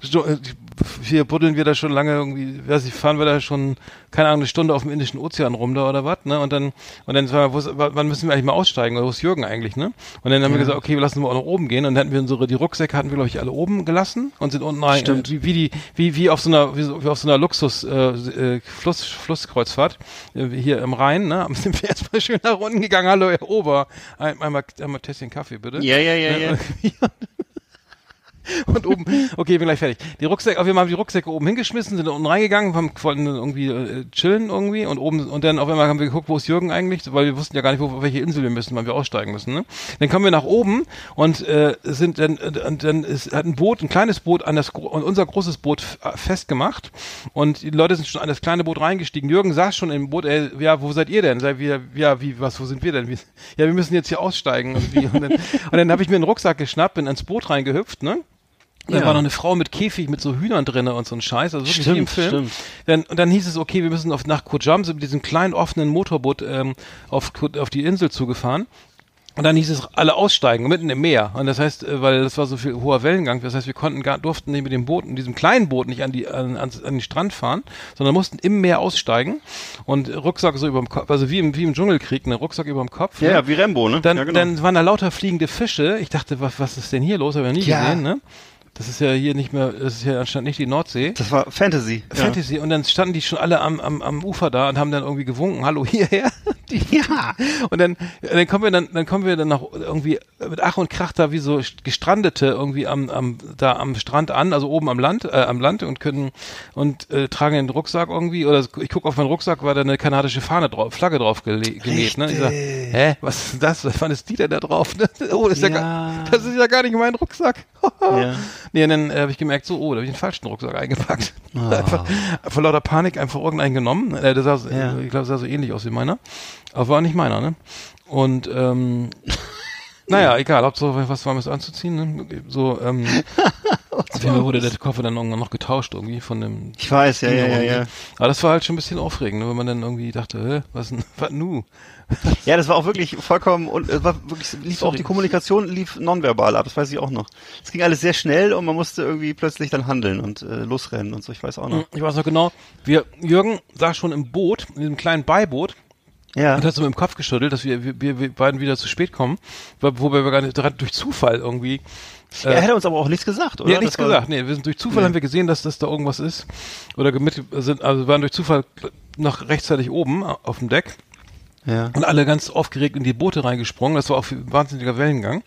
Jo- hier buddeln wir da schon lange irgendwie, weiß ich, fahren wir da schon, keine Ahnung, eine Stunde auf dem Indischen Ozean rum da oder was, ne? Und dann, und dann wo ist- wann müssen wir eigentlich mal aussteigen? Oder wo ist Jürgen eigentlich, ne? Und dann haben wir gesagt, okay, wir lassen wir auch nach oben gehen. Und dann hatten wir unsere, die Rucksäcke hatten wir, glaube ich, alle oben gelassen und sind unten rein, Stimmt. wie, wie die, wie, wie auf so einer, wie, so, wie auf so einer Luxus, äh, äh, Fluss, Flusskreuzfahrt, äh, hier im Rhein, ne? Sind wir erstmal schön nach unten gegangen. Hallo, Herr Ober. Ein, einmal, einmal Tässchen Kaffee, bitte. Ja, ja, ja, ja. Und oben, okay, bin gleich fertig. Die Rucksäcke, wir haben die Rucksäcke oben hingeschmissen, sind unten reingegangen, haben, wollten irgendwie äh, chillen irgendwie und oben und dann auf einmal haben wir geguckt, wo ist Jürgen eigentlich, weil wir wussten ja gar nicht, wo, auf welche Insel wir müssen, wann wir aussteigen müssen. Ne? Dann kommen wir nach oben und äh, sind dann und dann ist, hat ein Boot, ein kleines Boot an das an unser großes Boot äh, festgemacht und die Leute sind schon an das kleine Boot reingestiegen. Jürgen saß schon im Boot, ey, ja, wo seid ihr denn? Sei wir, ja, wie, was, wo sind wir denn? Wie, ja, wir müssen jetzt hier aussteigen und wie und dann, und dann habe ich mir einen Rucksack geschnappt, bin ins Boot reingehüpft, ne? Da Ja. war noch eine Frau mit Käfig mit so Hühnern drinne und so ein Scheiß, also wirklich wie im Stimmt, Film. stimmt. Dann, und dann hieß es, okay, wir müssen auf, nach Kojam, sind mit diesem kleinen offenen Motorboot ähm, auf, auf die Insel zugefahren. Und dann hieß es, alle aussteigen, mitten im Meer. Und das heißt, äh, weil das war so viel hoher Wellengang, das heißt, wir konnten gar, durften nicht mit dem Boot, in diesem kleinen Boot nicht an, die, an, an, den Strand fahren, sondern mussten im Meer aussteigen und Rucksack so über dem Kopf, also wie im, wie im Dschungelkrieg, ne, Rucksack über dem Kopf. Ja, ne? wie Rambo, ne? Dann, ja, genau. dann waren da lauter fliegende Fische. Ich dachte, was, was ist denn hier los? Habe ich noch nie Ja. gesehen, ne? Das ist ja hier nicht mehr, das ist ja anscheinend nicht die Nordsee. das war Fantasy. Fantasy. Und dann standen die schon alle am, am, am Ufer da und haben dann irgendwie gewunken, hallo hierher. Die, ja. Und dann, dann kommen wir dann, dann kommen wir dann noch irgendwie mit Ach und Krach da wie so Gestrandete irgendwie am, am, da am Strand an, also oben am Land, äh, am Land und können und äh, tragen den Rucksack irgendwie oder ich gucke auf meinen Rucksack, war da eine kanadische Fahne drauf, Flagge drauf genäht. Ne? Ich sag, hä, was ist das? Was ist die denn da drauf? Ne? Oh, das ist ja, Ja. gar, das ist ja gar nicht mein Rucksack. Ja. Nee, und dann äh, habe ich gemerkt, so, oh, da habe ich den falschen Rucksack eingepackt. Einfach, vor lauter Panik einfach irgendeinen genommen. Äh, der sah, so- Ja. ich glaube, sah so ähnlich aus wie meiner. Aber war nicht meiner, ne? Und ähm, naja, egal, Hauptsache was war mir anzuziehen, ne? So, ähm, auf jeden Fall wurde der Koffer dann irgendwann noch getauscht irgendwie von dem Ich weiß, ja, ja, ja, ja. Aber das war halt schon ein bisschen aufregend, ne? wenn man dann irgendwie dachte, hä, was denn, was nu? Ja, das war auch wirklich vollkommen und es war wirklich lief auch Sorry. die Kommunikation lief nonverbal ab, das weiß ich auch noch. Es ging alles sehr schnell und man musste irgendwie plötzlich dann handeln und äh, losrennen und so, ich weiß auch noch. Ich weiß noch genau, wir, Jürgen saß schon im Boot, in diesem kleinen Beiboot, Ja. und hat so mit dem Kopf geschüttelt, dass wir, wir, wir, beiden wieder zu spät kommen, wo- wobei wir gar nicht gerade durch Zufall irgendwie. er hätte uns aber auch nichts gesagt, oder? Ja, nichts war- gesagt. Nee, wir sind durch Zufall Nee. haben wir gesehen, dass das da irgendwas ist. Oder gemit sind, also wir waren durch Zufall noch rechtzeitig oben auf dem Deck Ja. und alle ganz aufgeregt in die Boote reingesprungen. Das war auch ein wahnsinniger Wellengang.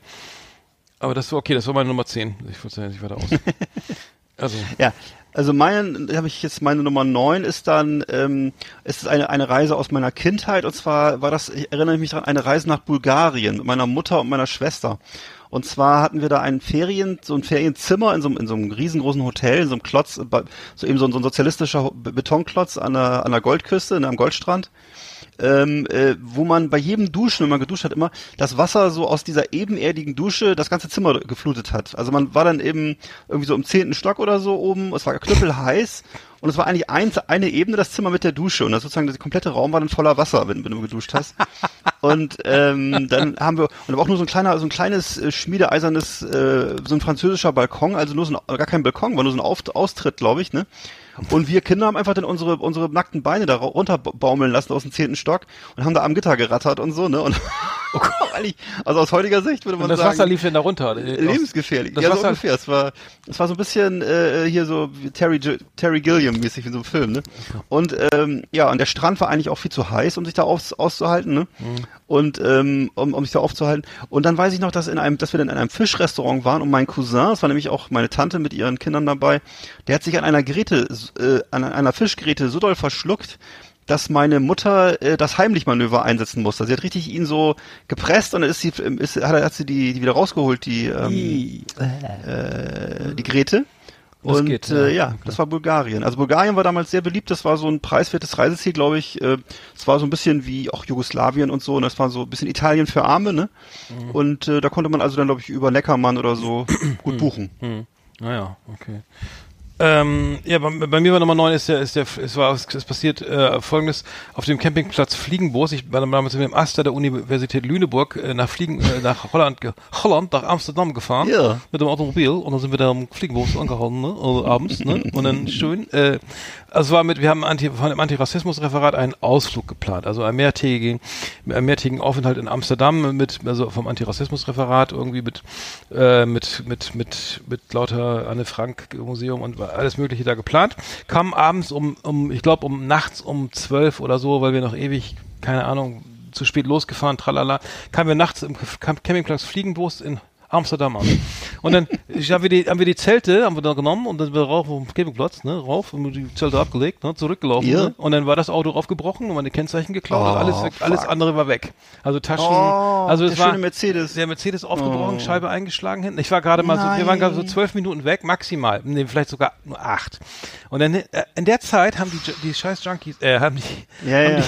Aber das war okay, das war meine Nummer 10. Ich wollte ja nicht weiter aus. also, Ja, also mein, habe ich jetzt meine Nummer 9 ist dann, ähm, ist eine, eine Reise aus meiner Kindheit und zwar war das, ich erinnere mich daran, eine Reise nach Bulgarien mit meiner Mutter und meiner Schwester. Und zwar hatten wir da ein Ferien, so ein Ferienzimmer in so, einem- in so einem riesengroßen Hotel, in so einem Klotz, so eben so ein, so ein sozialistischer Be- Betonklotz an der, an der Goldküste, am Goldstrand ähm, äh, wo man bei jedem Duschen, wenn man geduscht hat, immer das Wasser so aus dieser ebenerdigen Dusche das ganze Zimmer geflutet hat. Also man war dann eben irgendwie so im zehnten Stock oder so oben, es war knüppelheiß und es war eigentlich ein, eine Ebene das Zimmer mit der Dusche und das sozusagen der komplette Raum war dann voller Wasser, wenn, wenn du geduscht hast. und ähm, dann haben wir und aber auch nur so ein kleiner, so ein kleines äh, schmiedeeisernes, äh, so ein französischer Balkon, also nur so ein, gar kein Balkon, war nur so ein Auf, Austritt, glaube ich, ne? Und wir Kinder haben einfach dann unsere, unsere nackten Beine da runterbaumeln lassen aus dem zehnten Stock und haben da am Gitter gerattert und so, ne? Und Weil ich, also aus heutiger Sicht würde man Und das sagen, Wasser lief denn da runter? Äh, lebensgefährlich. Das ja, so Wasser- ungefähr. Es war, es war so ein bisschen äh, hier so wie Terry, Terry Gilliam mäßig in so einem Film, ne? Und ähm, ja, und der Strand war eigentlich auch viel zu heiß, um sich da aus, auszuhalten, ne? Mhm. Und ähm, um, um sich da aufzuhalten. Und dann weiß ich noch, dass in einem, dass wir dann in einem Fischrestaurant waren und mein Cousin, das war nämlich auch meine Tante mit ihren Kindern dabei, der hat sich an einer Geräte, äh, an einer Fischgeräte so doll verschluckt, dass meine Mutter äh, das Heimlichmanöver einsetzen musste. Sie hat richtig ihn so gepresst und dann ist sie, ist, hat, hat sie die, die wieder rausgeholt, die, ähm, äh, die Grete. Das und geht, äh, ja. ja, das war Bulgarien. Also Bulgarien war damals sehr beliebt. Das war so ein preiswertes Reiseziel, glaube ich. Äh, Es war so ein bisschen wie auch Jugoslawien und so. Und das war so ein bisschen Italien für Arme, ne? Mhm. Und äh, da konnte man also dann, glaube ich, über Neckermann oder so gut buchen. Hm. Naja, okay. Ähm, ja, bei, bei mir war Nummer 9 ist der, ist der, es war, es ist passiert äh, folgendes, auf dem Campingplatz Fliegenboos, ich war damals mit dem Aster der Universität Lüneburg äh, nach Fliegen, äh, nach Holland, ge Holland, nach Amsterdam gefahren, Ja. mit dem Automobil. Und dann sind wir da am Fliegenboos angehalten, ne, also abends, ne, und dann schön, äh, also war mit, wir haben Anti, von dem Antirassismusreferat einen Ausflug geplant, also einen mehrtägigen, einen mehrtägigen Aufenthalt in Amsterdam mit, also vom Antirassismusreferat irgendwie mit, äh, mit, mit, mit, mit lauter Anne Frank Museum und alles Mögliche da geplant. Kam abends um, um ich glaube um nachts um zwölf oder so, weil wir noch ewig, keine Ahnung, zu spät losgefahren, tralala, kamen wir nachts im Camp- Campingplatz Fliegenbus in Amsterdam an. Und dann haben wir die, haben wir die Zelte, haben wir da genommen und dann sind wir rauf auf dem Campingplatz, ne, rauf, und die Zelte abgelegt, ne, zurückgelaufen, Ja. ne, und dann war das Auto aufgebrochen und meine Kennzeichen geklaut und Oh, alles weg, alles andere war weg. Also Taschen, Oh, also es der war schöne Mercedes. der Mercedes aufgebrochen, Oh. Scheibe eingeschlagen hinten. Ich war gerade mal so, wir waren gerade so Nein. zwölf Minuten weg, maximal, nee, vielleicht sogar nur acht. Und dann äh, in der Zeit haben die die scheiß Junkies, äh, haben die, Ja, haben ja.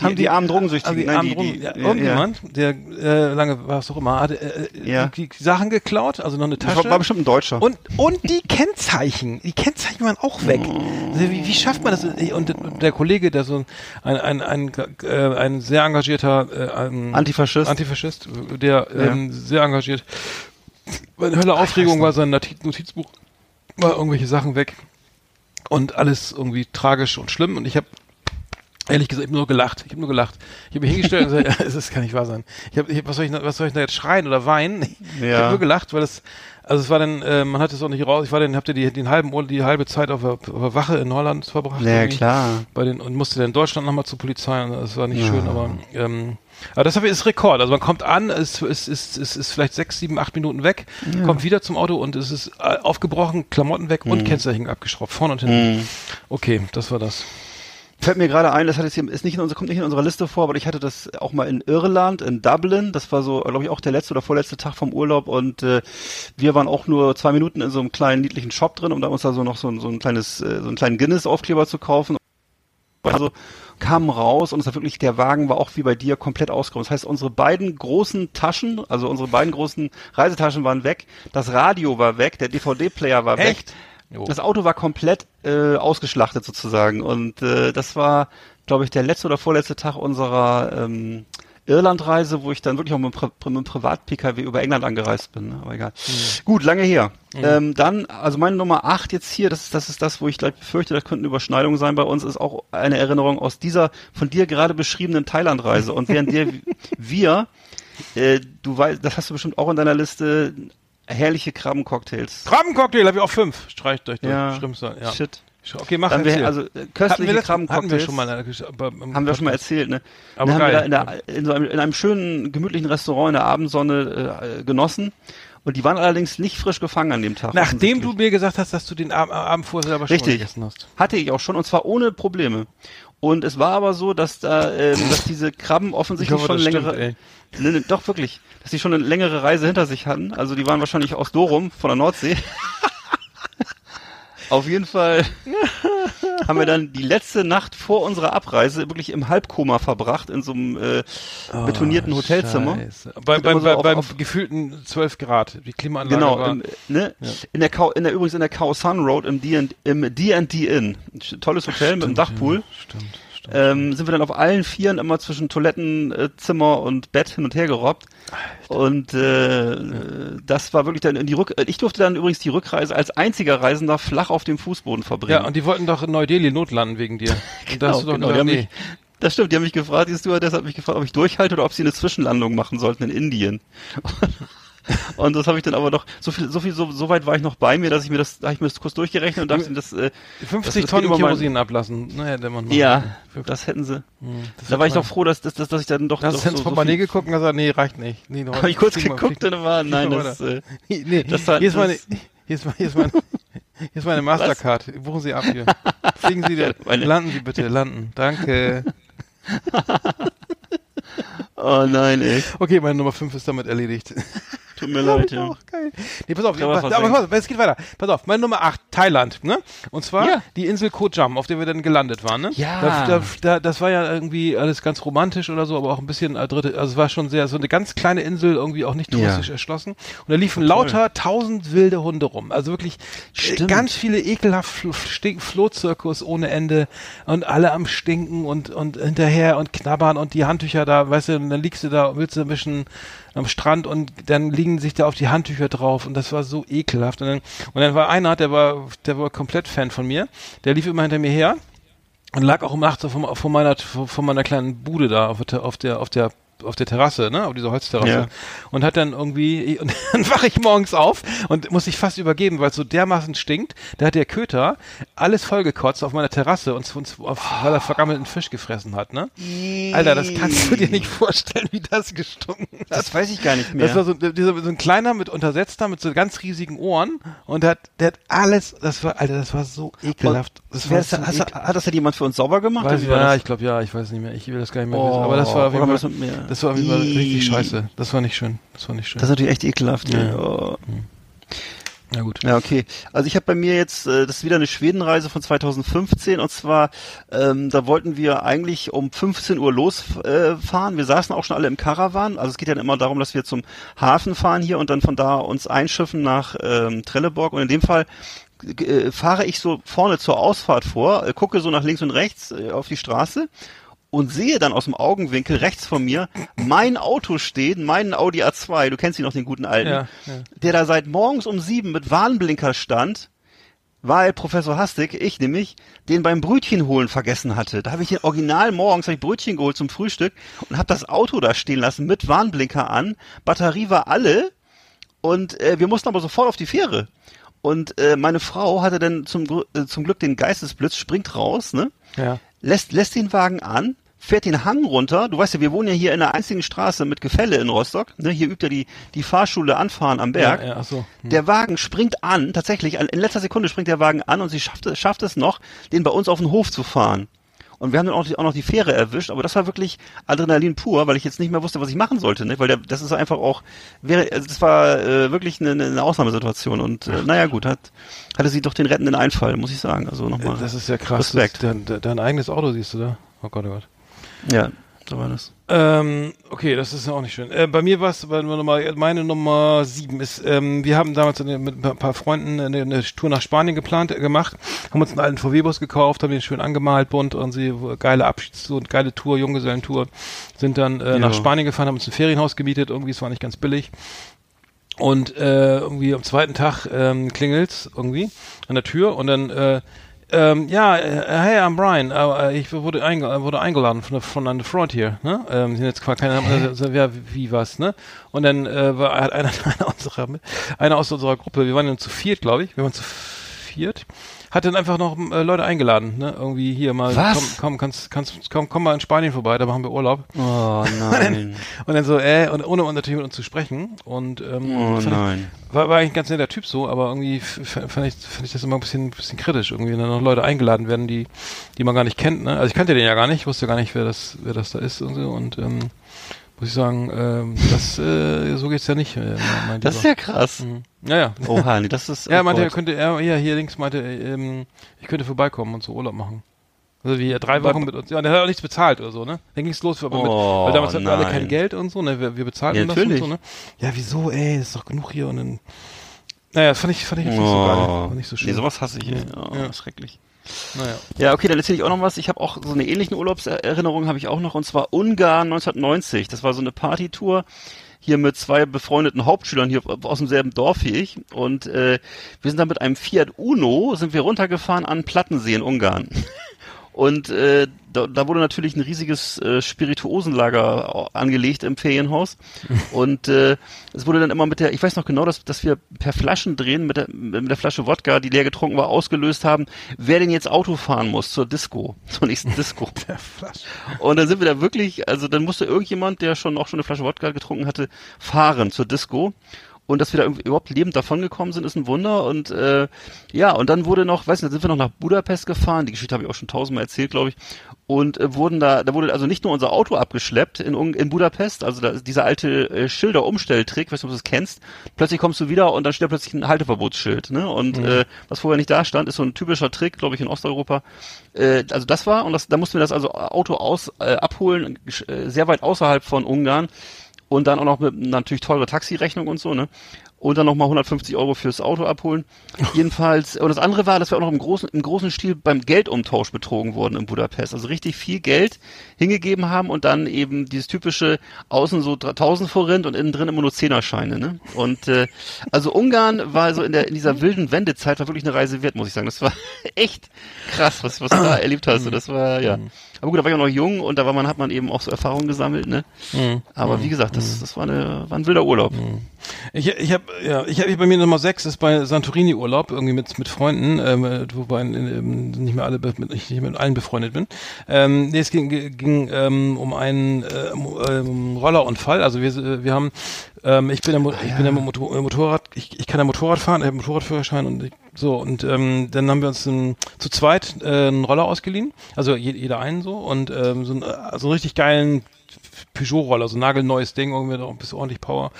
die, Die- die armen Drogensüchtigen, haben die nein, armen die- Drogen, die- ja, ja, irgendjemand, der äh, lange war es doch immer, hatte äh, die, die Sachen geklaut, also noch Das Tasche. war, war bestimmt ein Deutscher. Und, und die Kennzeichen, die Kennzeichen waren auch weg. Also wie, wie schafft man das? Und der Kollege, der so ein, ein, ein, äh, ein sehr engagierter äh, ein Antifaschist. Antifaschist, der ähm, sehr engagiert. Eine Hölle Aufregung war sein Notiz Notizbuch, war irgendwelche Sachen weg und alles irgendwie tragisch und schlimm und ich habe Ehrlich gesagt, ich habe nur gelacht. Ich habe nur gelacht. Ich habe mich hingestellt und gesagt, ja, das kann nicht wahr sein. Ich hab, ich was, soll ich, was soll ich da jetzt schreien oder weinen? Ich Ja. habe nur gelacht, weil es, also es war dann, äh, man hat es auch nicht raus. Ich war dann, habt ihr die, den halben, Ur- die halbe Zeit auf der, auf der Wache in Holland verbracht. Ja, irgendwie. klar. Bei den, und musste dann in Deutschland nochmal zur Polizei und das war nicht schön, aber, ähm, aber das ist Rekord. Also man kommt an, es ist, ist, ist, ist vielleicht sechs, sieben, acht Minuten weg, kommt wieder zum Auto und es ist äh, aufgebrochen, Klamotten weg Mhm. und Kennzeichen abgeschraubt, vorne und hinten. Okay, das war das. Fällt mir gerade ein, das hat jetzt hier, ist nicht in unserer, kommt nicht in unserer Liste vor, aber ich hatte das auch mal in Irland, in Dublin. Das war so, glaube ich, auch der letzte oder vorletzte Tag vom Urlaub und äh, wir waren auch nur zwei Minuten in so einem kleinen niedlichen Shop drin, um da uns da so noch so, ein- so ein kleines, äh, so einen kleinen Guinness-Aufkleber zu kaufen. Also kamen raus und es war wirklich, der Wagen war auch wie bei dir komplett ausgeräumt. Das heißt, unsere beiden großen Taschen, also unsere beiden großen Reisetaschen waren weg, das Radio war weg, der DVD-Player war Echt? weg. Jo. Das Auto war komplett äh, ausgeschlachtet sozusagen und äh, das war, glaube ich, der letzte oder vorletzte Tag unserer ähm, Irlandreise, wo ich dann wirklich auch mit, Pri dem Privat-PKW über England angereist bin. Ne? Aber egal. Gut, lange her. Ähm, dann, also meine Nummer 8 jetzt hier, das ist, das ist das, wo ich gleich befürchte, das könnten Überschneidungen sein bei uns, ist auch eine Erinnerung aus dieser von dir gerade beschriebenen Thailand-Reise. Und während der wir, äh, du weißt, das hast du bestimmt auch in deiner Liste, herrliche Krabbencocktails. Krabbencocktail habe ich auch fünf. Streicht euch durch. Ja. Schlimmste. Ja. Shit. Okay, mach Dann also äh, hatten köstliche wir, das, hatten wir Krabbencocktails. schon mal. haben wir schon mal erzählt, ne? Aber haben wir da in, der, in, so einem, in einem schönen, gemütlichen Restaurant in der Abendsonne äh, genossen. Und die waren allerdings nicht frisch gefangen an dem Tag. Nachdem du mir gesagt hast, dass du den Ab Abend vorher selber schon Richtig. gegessen hast. Hatte ich auch schon und zwar ohne Probleme. Und es war aber so, dass da, ähm, dass diese Krabben offensichtlich Ich hoffe, schon längere, stimmt, ne, ne, doch wirklich, dass die schon eine längere Reise hinter sich hatten. Also die waren wahrscheinlich aus Dorum von der Nordsee. Auf jeden Fall haben wir dann die letzte Nacht vor unserer Abreise wirklich im Halbkoma verbracht in so einem äh, betonierten Hotelzimmer. Oh, Scheiße. Bei, immer so bei, auf- beim auf- gefühlten 12 Grad. Die Klimaanlage Genau, war... im, ne? in der in der übrigens in der Khao Sun Road im D&D Inn. Ein Tolles Hotel mit einem Dachpool. Stimmt, stimmt. Ähm, sind wir dann auf allen Vieren immer zwischen Toilettenzimmer äh, Zimmer und Bett hin und her gerobbt. Und äh, das war wirklich dann in die Rück. Ich durfte dann übrigens die Rückreise als einziger Reisender flach auf dem Fußboden verbringen. Ja, und die wollten doch in Neu-Delhi notlanden wegen dir. Und da hast du doch genau, gesagt, haben nee. mich- Das stimmt, die haben mich gefragt, die Stewardess hat mich gefragt, ob ich durchhalte oder ob sie eine Zwischenlandung machen sollten in Indien. Und das habe ich dann aber noch, so viel, so viel, so, so weit war ich noch bei mir, dass ich mir das, da habe ich mir das kurz durchgerechnet und dachte, das, äh, 50 das, das Tonnen Kerosin ablassen. Naja, der Mann. Ja, das hätten sie. Hm, das da war ich doch froh, dass, dass, dass, dass ich dann doch, Hast du ins Portemonnaie geguckt und gesagt, nee, reicht nicht. Nee, Hab ich kurz geguckt und war, nein, das, äh, nee, das war- hier ist meine, hier ist, hier ist meine, hier ist meine Mastercard. Buchen Sie ab hier. Fliegen Sie, da, Meine- landen Sie bitte, landen. Danke. Oh nein, ey. Okay, meine Nummer 5 ist damit erledigt. Tut mir leid, ja. Geil. Nee, pass auf, man aber, aber pass auf, es geht weiter. Pass auf, meine Nummer 8, Thailand, ne? Und zwar Ja. die Insel Koh Jam, auf der wir dann gelandet waren, ne? Ja. Da, da, da, das war ja irgendwie alles ganz romantisch oder so, aber auch ein bisschen äh, dritte, also es war schon sehr, so eine ganz kleine Insel, irgendwie auch nicht touristisch Ja. erschlossen. Und da liefen lauter tausend wilde Hunde rum. Also wirklich äh, Stimmt. ganz viele ekelhaft Fl- Stink- Flohzirkus ohne Ende und alle am Stinken und, und hinterher und knabbern und die Handtücher da, weißt du, und dann liegst du da, willst du mischen am Strand und dann liegen sich da auf die Handtücher drauf und das war so ekelhaft. Und dann, und dann war einer, der war, der war komplett Fan von mir, der lief immer hinter mir her und lag auch um nachts vor, vor meiner vor meiner kleinen Bude da auf der auf der auf der Terrasse, ne, auf dieser Holzterrasse Ja. und hat dann irgendwie und dann wache ich morgens auf und muss ich fast übergeben, weil es so dermaßen stinkt. Da hat der Köter alles vollgekotzt auf meiner Terrasse und uns auf, weil er vergammelten Fisch gefressen hat, ne? Alter, das kannst du dir nicht vorstellen, wie das gestunken hat. Das weiß ich gar nicht mehr. Das war so, dieser, so ein kleiner mit untersetzter, mit so ganz riesigen Ohren und der hat, der hat alles, das war, Alter, das war so ekelhaft. Das war ist, so da- hast, ekel- hat das denn jemand für uns sauber gemacht? Weiß ja, das? ich glaube ja, ich weiß nicht mehr, ich will das gar nicht mehr Oh, wissen. Aber das war auf jeden Fall? Das war Ih. richtig scheiße. Das war nicht schön. Das war nicht schön. Das ist natürlich echt ekelhaft. Ja. Ja, oh. ja gut. ja okay. Also ich habe bei mir jetzt, äh, das ist wieder eine Schwedenreise von 2015 und zwar, ähm, da wollten wir eigentlich um 15 Uhr losfahren. Äh, fahren. wir saßen auch schon alle im Caravan. Also es geht ja immer darum, dass wir zum Hafen fahren hier und dann von da uns einschiffen nach ähm, Trelleborg. Und in dem Fall äh, fahre ich so vorne zur Ausfahrt vor, äh, gucke so nach links und rechts äh, auf die Straße und sehe dann aus dem Augenwinkel rechts von mir mein Auto stehen, meinen Audi A2, du kennst ihn noch, den guten alten, Ja, ja. der da seit morgens um sieben mit Warnblinker stand, weil Professor Hastig, ich nämlich, den beim Brötchen holen vergessen hatte. Da habe ich den Original morgens hab ich Brötchen geholt zum Frühstück und habe das Auto da stehen lassen mit Warnblinker an. Batterie war alle und äh, wir mussten aber sofort auf die Fähre. Und äh, meine Frau hatte dann zum, äh, zum Glück den Geistesblitz, springt raus, ne? Ja. lässt, lässt den Wagen an, fährt den Hang runter. Du weißt ja, wir wohnen ja hier in einer einzigen Straße mit Gefälle in Rostock. Ne, hier übt ja die, die Fahrschule Anfahren am Berg. Ja, ja, ach so. Hm. Der Wagen springt an, tatsächlich, in letzter Sekunde springt der Wagen an und sie schafft, es- schafft es noch, den bei uns auf den Hof zu fahren. Und wir haben dann auch, die- auch noch die Fähre erwischt, aber das war wirklich Adrenalin pur, weil ich jetzt nicht mehr wusste, was ich machen sollte, ne? weil der, das ist einfach auch, wäre, also das war äh, wirklich eine, eine Ausnahmesituation und äh, naja gut, hat, hatte sie doch den rettenden Einfall, muss ich sagen. Also nochmal. Das ist ja krass. Respekt. Dein, dein eigenes Auto siehst du da. Oh Gott, oh Gott. Ja, so war das. Ähm, okay, das ist ja auch nicht schön. Äh, bei mir war es, meine Nummer sieben ist, ähm, wir haben damals eine, mit ein paar Freunden eine, eine Tour nach Spanien geplant, äh, gemacht, haben uns einen alten VW-Bus gekauft, haben den schön angemalt, bunt und sie, geile Abschiedstour, geile Tour, Junggesellentour, sind dann äh, nach Spanien gefahren, haben uns ein Ferienhaus gemietet, irgendwie, es war nicht ganz billig. Und äh, irgendwie am zweiten Tag ähm, klingelt's irgendwie an der Tür und dann äh, ähm, ja, äh, hey, I'm Brian. Äh, ich wurde, einge wurde eingeladen von, von an the Frontier. Ne? Ähm, sind jetzt keine also, ja, wie was, ne? Und dann äh, war hat einer, einer unserer einer aus unserer Gruppe, wir waren dann zu viert, glaube ich, wir waren zu viert, hat dann einfach noch äh, Leute eingeladen, ne? Irgendwie hier mal, Was? komm, komm, kannst, kannst, komm, komm mal in Spanien vorbei, da machen wir Urlaub. Oh nein. Und dann so, äh, und ohne uns natürlich mit uns zu sprechen. Und ähm, Oh fand ich, nein. war, war eigentlich ein ganz netter Typ so, aber irgendwie fand ich, fand ich das immer ein bisschen, bisschen kritisch, irgendwie, wenn dann noch Leute eingeladen werden, die, die man gar nicht kennt. Ne? Also ich kannte den ja gar nicht, wusste gar nicht, wer das, wer das da ist und so. Und ähm, muss ich sagen, ähm, das, äh, so geht's ja nicht. Äh, Das ist ja krass. Mhm. Ja, ja. Oha, nee, das ist. Ja, oh meinte, er könnte, er, ja, hier links meinte, ähm, ich könnte vorbeikommen und so Urlaub machen. Also wie drei Wochen mit uns. Ja, und der hat auch nichts bezahlt oder so, ne? Dann ging's los, aber mit, Oh, weil damals hatten wir alle kein Geld und so, ne? Wir, wir bezahlten Ja, das natürlich. und so, ne? Ja, wieso, ey, ist doch genug hier und dann. Naja, das fand ich, fand ich jetzt nicht so Oh. geil. War nicht so schön. Nee, sowas hasse ich. ey. Oh, Ja. schrecklich. Naja. Ja, okay, dann erzähle ich auch noch was. Ich habe auch so eine ähnliche Urlaubserinnerung habe ich auch noch und zwar Ungarn 1990. Das war so eine Partytour hier mit zwei befreundeten Hauptschülern hier aus demselben Dorf wie ich und äh, wir sind dann mit einem Fiat Uno sind wir runtergefahren an Plattensee in Ungarn. Und äh, da, da wurde natürlich ein riesiges äh, Spirituosenlager au- angelegt im Ferienhaus. Und äh, es wurde dann immer mit der, ich weiß noch genau, dass, dass wir per Flaschen drehen mit der, mit der Flasche Wodka, die leer getrunken war, ausgelöst haben, wer denn jetzt Auto fahren muss zur Disco, zur nächsten Disco. Und dann sind wir da wirklich, also dann musste irgendjemand, der schon auch schon eine Flasche Wodka getrunken hatte, fahren zur Disco. Und dass wir da überhaupt lebend davongekommen sind, ist ein Wunder. Und äh, ja, und dann wurde noch, weiß nicht, sind wir noch nach Budapest gefahren. Die Geschichte habe ich auch schon tausendmal erzählt, glaube ich. Und äh, wurden da, da wurde also nicht nur unser Auto abgeschleppt in, in Budapest, also da, dieser alte äh, Schilder-Umstelltrick, weiß nicht, ob du das kennst. Plötzlich kommst du wieder und dann steht da plötzlich ein Halteverbotsschild. Ne? Und Mhm. äh, was vorher nicht da stand, ist so ein typischer Trick, glaube ich, in Osteuropa. Äh, also das war, und das, da mussten wir das also Auto aus äh, abholen, äh, sehr weit außerhalb von Ungarn und dann auch noch mit natürlich teure Taxirechnung und so, ne? Und dann nochmal 150 Euro fürs Auto abholen. Jedenfalls, und das andere war, dass wir auch noch im großen, im großen Stil beim Geldumtausch betrogen wurden in Budapest. Also richtig viel Geld hingegeben haben und dann eben dieses typische außen so 1000 Forint und innen drin immer nur Zehnerscheine, ne? Und äh, also Ungarn war so in der in dieser wilden Wendezeit war wirklich eine Reise wert, muss ich sagen. Das war echt krass, was was du da erlebt hast. Und das war ja. Aber gut, da war ich auch noch jung und da war man hat man eben auch so Erfahrungen gesammelt, ne? Mhm. Aber wie gesagt, das das war eine war ein wilder Urlaub. Ich, ich habe ja, ich habe bei mir Nummer 6 ist bei Santorini Urlaub irgendwie mit mit Freunden, ähm, äh, wobei ähm, nicht mehr alle mit, ich nicht mit allen befreundet bin. Ähm, nee, es ging, ging ähm, um einen ähm, Rollerunfall. Also wir wir haben ähm, ich bin der, Mo ich bin der Motor Motorrad ich, ich kann der Motorrad fahren, ich habe einen Motorradführerschein und ich, so und ähm, dann haben wir uns ein, zu zweit äh, einen Roller ausgeliehen, also je, jeder einen so und ähm, so, ein, äh, so einen richtig geilen Peugeot-Roller, so ein nagelneues Ding, irgendwie noch ein bisschen ordentlich Power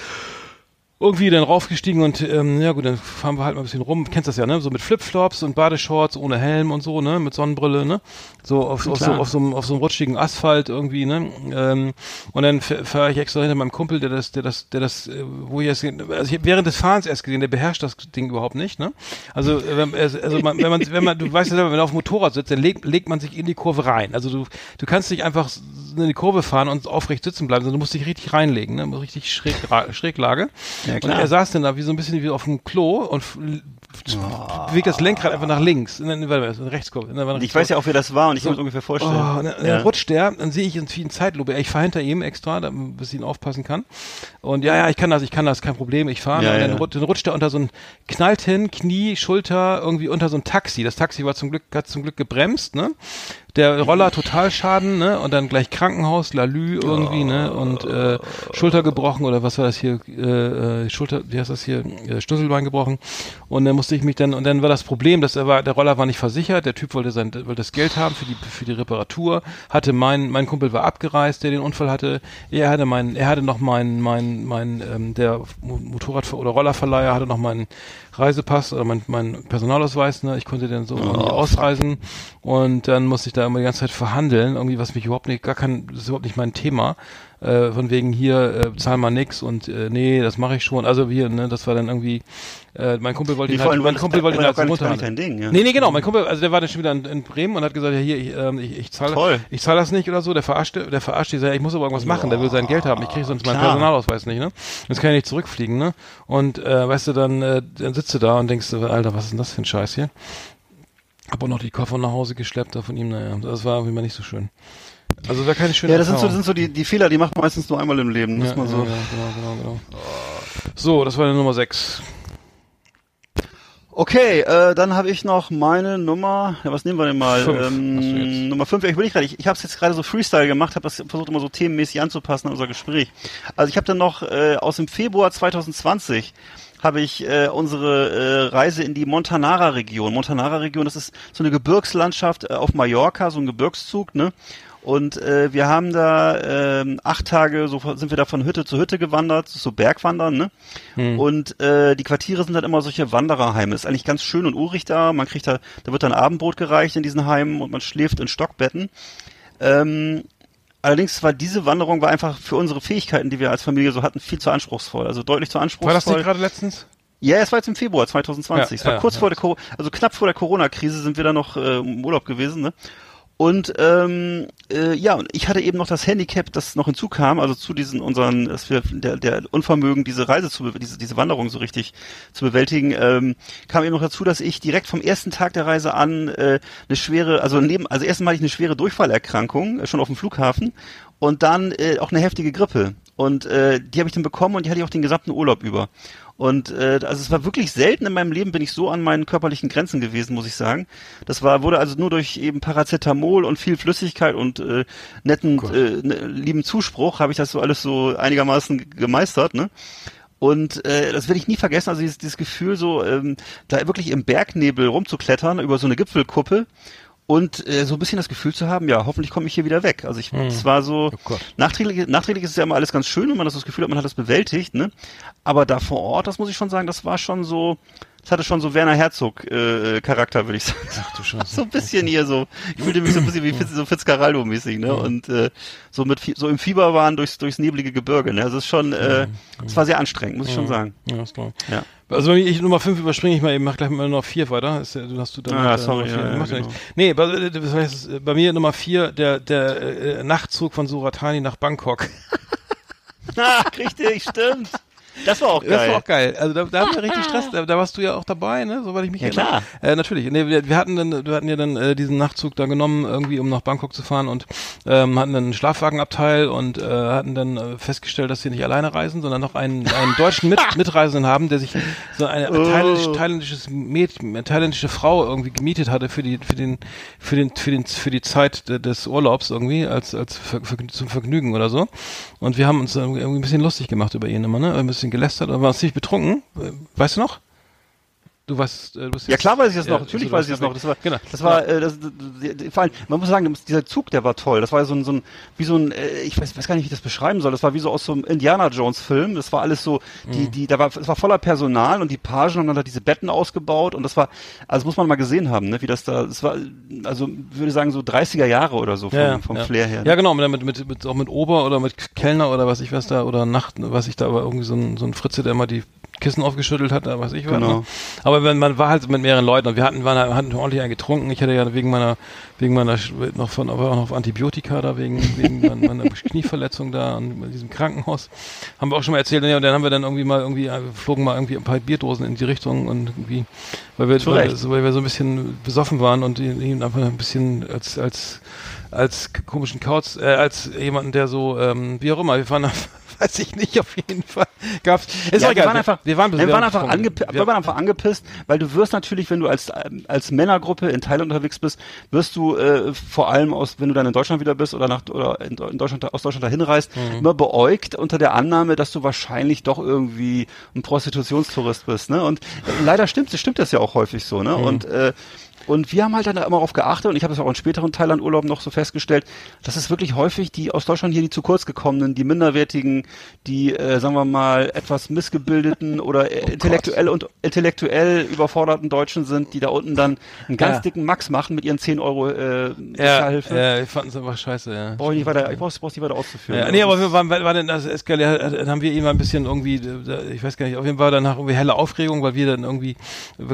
irgendwie dann raufgestiegen und ähm, ja gut, dann fahren wir halt mal ein bisschen rum. Kennst das ja, ne? So mit Flipflops und Badeshorts ohne Helm und so, ne? Mit Sonnenbrille, ne? So auf, auf, so, auf, so, einem- auf so einem rutschigen Asphalt irgendwie, ne? Ähm, und dann fahre ich extra hinter meinem Kumpel, der das, der das, der das, äh, wo ich erst, also ich hab während des Fahrens erst gesehen, der beherrscht das Ding überhaupt nicht, ne? Also, äh, wenn, also man, wenn man, wenn man, du weißt ja selber, wenn man auf dem Motorrad sitzt, dann legt, legt man sich in die Kurve rein. Also du, du kannst nicht einfach in die Kurve fahren und aufrecht sitzen bleiben, sondern du musst dich richtig reinlegen, ne? Richtig schräg, Schräglage. Ja, Und klar. er saß dann da wie so ein bisschen wie auf dem Klo und f- bewegt das Lenkrad einfach nach links. Nein, warte mal. Nein, warte, Ich weiß ja auch, wer das war und ich So. kann mir das ungefähr vorstellen. Oh, und dann, dann ja. rutscht der, dann sehe ich irgendwie in Zeitlupe. Ich fahre hinter ihm extra, damit bis ich ihn aufpassen kann. Und ja, ja, ich kann das, ich kann das, kein Problem, ich fahre. Ja, und dann, ja. dann rutscht er unter so ein, knallt hin, Knie, Schulter, irgendwie unter so ein Taxi. Das Taxi war zum Glück, hat zum Glück gebremst, ne? Der Roller total Schaden, ne? Und dann gleich Krankenhaus, Lalü irgendwie, ne? Und äh, Schulter gebrochen oder was war das hier? Äh, äh, Schulter, wie heißt das hier? Äh, Schlüsselbein gebrochen. Und dann musste ich mich dann, und dann war das Problem, dass er war, der Roller war nicht versichert, der Typ wollte sein, wollte das Geld haben für die, für die Reparatur, hatte mein, mein Kumpel war abgereist, der den Unfall hatte. Er hatte mein, er hatte noch mein, mein, mein, ähm, der Mo- Motorrad- oder Rollerverleiher hatte noch meinen Reisepass oder mein, mein Personalausweis, ne? Ich konnte den so nicht ausreisen. Und dann musste ich da immer die ganze Zeit verhandeln, irgendwie, was mich überhaupt nicht, gar kein, das ist überhaupt nicht mein Thema. Äh, von wegen hier, äh, zahl mal nix und äh, nee, das mache ich schon. Also hier, ne, das war dann irgendwie, äh, mein Kumpel wollte ihn halt, mein Kumpel wollte ihn halt dein Ding, ja. Nee, nee, genau, mein Kumpel, also der war dann schon wieder in, in Bremen und hat gesagt, ja hier, ich, ähm, ich, ich zahle ich zahl das nicht oder so, der verarschte, der verarscht die, sagt, ich muss aber irgendwas machen, der will sein Geld haben, ich kriege sonst meinen klar. Personalausweis nicht, ne? Jetzt kann ich nicht zurückfliegen, ne? Und äh, weißt du, dann, äh, dann sitzt du da und denkst, Alter, was ist denn das für ein Scheiß hier? Hab auch noch die Koffer nach Hause geschleppt da von ihm, naja, das war irgendwie mal nicht so schön. Also war keine schöne Ja, das sind so, das sind so die, die Fehler, die macht man meistens nur einmal im Leben. Muss ja, man ja, so. ja, genau, genau, genau. So, das war die Nummer 6. Okay, äh, dann habe ich noch meine Nummer. Ja, was nehmen wir denn mal? Fünf Ähm. Nummer 5. Ich bin nicht gerade. Ich, ich habe es jetzt gerade so Freestyle gemacht, habe das versucht immer so themenmäßig anzupassen an unser Gespräch. Also ich habe dann noch äh, aus dem Februar 2020 habe ich äh, unsere äh, Reise in die Montanara-Region. Montanara-Region, das ist so eine Gebirgslandschaft äh, auf Mallorca, so ein Gebirgszug, ne? Und äh, wir haben da ähm, acht Tage, so sind wir da von Hütte zu Hütte gewandert, so Bergwandern, ne? Und äh, die Quartiere sind dann immer solche Wandererheime. Ist eigentlich ganz schön und urig da. Man kriegt da, da wird dann Abendbrot gereicht in diesen Heimen und man schläft in Stockbetten. Ähm, allerdings war diese Wanderung war einfach für unsere Fähigkeiten, die wir als Familie so hatten, viel zu anspruchsvoll. Also deutlich zu anspruchsvoll. War das nicht gerade letztens? Ja, es war jetzt im Februar 2020. Ja, es war ja, kurz ja. vor der, also knapp vor der Corona-Krise sind wir da noch äh, im Urlaub gewesen, ne? Und ähm, äh, ja, ich hatte eben noch das Handicap, das noch hinzukam, also zu diesen unseren, dass wir der, der Unvermögen, diese Reise zu, diese, diese Wanderung so richtig zu bewältigen, ähm, kam eben noch dazu, dass ich direkt vom ersten Tag der Reise an äh, eine schwere, also neben, also erstmal hatte ich eine schwere Durchfallerkrankung äh, schon auf dem Flughafen und dann äh, auch eine heftige Grippe und äh, die habe ich dann bekommen und die hatte ich auch den gesamten Urlaub über. Und äh, also es war wirklich selten in meinem Leben bin ich so an meinen körperlichen Grenzen gewesen, muss ich sagen. Das war wurde also nur durch eben Paracetamol und viel Flüssigkeit und äh, netten äh, ne, lieben Zuspruch habe ich das so alles so einigermaßen gemeistert, ne? Und äh, das werde ich nie vergessen, also dieses, dieses Gefühl, so ähm, da wirklich im Bergnebel rumzuklettern über so eine Gipfelkuppe und äh, so ein bisschen das Gefühl zu haben, ja, hoffentlich komme ich hier wieder weg. Also ich, es war so, nachträglich, nachträglich ist es ja immer alles ganz schön, wenn man das, das Gefühl hat, man hat das bewältigt, ne? Aber da vor Ort, das muss ich schon sagen, das war schon so, das hatte schon so Werner Herzog äh, Charakter, würde ich sagen. Ach du Scheiße. so ein bisschen hier so. Ich fühlte mich so ein bisschen wie Fitz, so Fitzcarraldo-mäßig, ne? Und äh, so mit so im Fieberwahn durchs durchs neblige Gebirge, ne? Also es ist schon, äh, es war sehr anstrengend, muss ich schon sagen. Ja, ist klar. Ja. Also ich Nummer 5 überspringe ich mal eben, mach gleich mal Nummer 4 weiter. Ist, du hast du dann Ah, äh, sorry, ja, ja, genau. Nee, bei, äh, das heißt, äh, bei mir Nummer 4 der der äh, Nachtzug von Suratani nach Bangkok. Ah, richtig, stimmt. Das war auch geil. Das war auch geil. Also da, da hatten wir richtig Stress. Da, da warst du ja auch dabei, ne? Soweit ich mich Ja, erinnere. klar. Äh, natürlich. Nee, wir, wir hatten dann, wir hatten ja dann äh, diesen Nachtzug da genommen, irgendwie um nach Bangkok zu fahren und ähm, hatten dann einen Schlafwagenabteil und äh, hatten dann äh, festgestellt, dass wir nicht alleine reisen, sondern noch einen, einen deutschen Mit Mitreisenden haben, der sich so eine Oh. thailändisch, thailändisches Mäd, eine thailändische Frau irgendwie gemietet hatte für die für den für den für den für die Zeit de- des Urlaubs irgendwie als als Ver, Ver, zum Vergnügen oder so. Und wir haben uns irgendwie ein bisschen lustig gemacht über ihn immer, ne? Ein bisschen gelästert und waren ziemlich betrunken. Äh, Weißt du noch? Du warst, äh, du bist Ja klar weiß ich das Ja, noch, natürlich also du weiß ich das noch. Das war, Genau. das war, äh, das, das, vor allem, man muss sagen, dieser Zug, der war toll. Das war ja so ein, so ein wie so ein, äh, ich weiß, weiß gar nicht, wie ich das beschreiben soll. Das war wie so aus so einem Indiana Jones Film. Das war alles so, die, Mhm. die, da war, es war voller Personal und die Pagen haben dann da diese Betten ausgebaut und das war, also muss man mal gesehen haben, ne, wie das da, das war, also würde sagen so 30er Jahre oder so vom, ja, vom ja. Flair her. Ja, genau, mit, mit, mit, mit, auch mit Ober oder mit Kellner oder was ich was da, oder Nacht, was ich da, aber irgendwie so ein, so ein Fritze, der immer die Kissen aufgeschüttelt hat, was ich was. Genau. Ne? Aber wenn man war halt mit mehreren Leuten und wir hatten, waren, hatten ordentlich einen getrunken. Ich hatte ja wegen meiner, wegen meiner, noch von, aber auch noch auf Antibiotika da, wegen, wegen meiner, meiner Knieverletzung da in diesem Krankenhaus. Haben wir auch schon mal erzählt. Ja, und dann haben wir dann irgendwie mal irgendwie, äh, flogen mal irgendwie ein paar Bierdosen in die Richtung und irgendwie, weil wir, weil, weil wir so ein bisschen besoffen waren und ihn, einfach ein bisschen als, als, als komischen Kauz, äh, als jemanden, der so, ähm, wie auch immer, wir waren, weiß ich nicht, auf jeden Fall gab's. Ist ja, egal. wir waren einfach, wir waren, wir waren einfach, angepi Wir- waren einfach angepisst, weil du wirst natürlich, wenn du als ähm, als Männergruppe in Thailand unterwegs bist, wirst du äh, vor allem aus, wenn du dann in Deutschland wieder bist oder nach oder in, Deu- in Deutschland aus Deutschland dahin reist, Mhm. immer beäugt unter der Annahme, dass du wahrscheinlich doch irgendwie ein Prostitutionstourist bist, ne? Und äh, leider stimmt, stimmt das ja auch häufig so, Mhm. ne? Und äh, und wir haben halt dann immer darauf geachtet und ich habe das auch in späteren Thailand-Urlauben noch so festgestellt, dass es wirklich häufig die aus Deutschland hier die zu kurz gekommenen, die minderwertigen, die, äh, sagen wir mal, etwas missgebildeten oder Oh äh, intellektuell und intellektuell überforderten Deutschen sind, die da unten dann einen ganz Ja. dicken Max machen mit ihren 10 Euro äh, ja, Sozialhilfe. ja, ich fand es einfach scheiße, ja. Brauche ich nicht weiter, ich brauch's, brauch's nicht weiter auszuführen. Ja, nee, aber wir waren, war denn das eskaliert, dann haben wir ihm ein bisschen irgendwie, äh, ich weiß gar nicht, auf jeden Fall danach irgendwie helle Aufregung, weil wir dann irgendwie,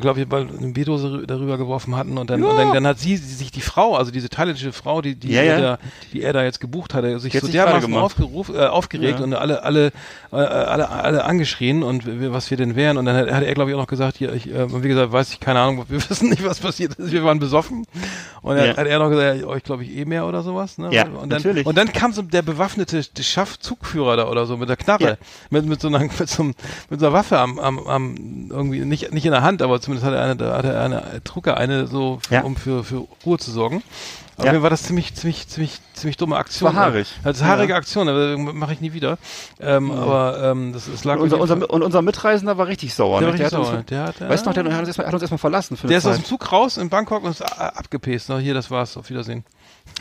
glaube ich, mal eine Bierdose rü- darüber geworfen hatten und dann, und dann, dann hat sie, sie sich die Frau, also diese thailändische Frau, die, die, Ja, ja. Der, die er da jetzt gebucht hatte, sich so dermaßen aufgeruf, äh, aufgeregt Ja. und alle, alle, äh, alle, alle angeschrien und wir, was wir denn wären und dann hat, hat er glaube ich auch noch gesagt, hier, ich, äh, wie gesagt, weiß ich keine Ahnung, wir wissen nicht, was passiert ist, wir waren besoffen und dann Ja. hat er noch gesagt, ja, euch glaube ich eh mehr oder sowas, ne? Ja, und dann, natürlich. Und dann kam so der bewaffnete Schaffzugführer da oder so mit der Knarre, Ja. mit, mit, so einer, mit, so einem, mit so einer Waffe am, am, am irgendwie nicht, nicht in der Hand, aber zumindest hat er eine, da hat er eine, trug er eine so, Ja. um für, für Ruhe zu sorgen. Aber Ja. mir war das ziemlich, ziemlich, ziemlich, ziemlich dumme Aktion. war haarig. Das ist eine haarige Ja. Aktion, aber mache ich nie wieder. Ähm, Aber ähm, das, das lag und unser, unser, und unser Mitreisender war richtig sauer. Der ne? war richtig hat uns- sauer. Der hat, weißt du noch, der, äh, hat uns erstmal- hat uns erstmal verlassen für der ist aus Zeit. dem Zug raus in Bangkok und ist abgepäst. Na, hier, das war's. Auf Wiedersehen.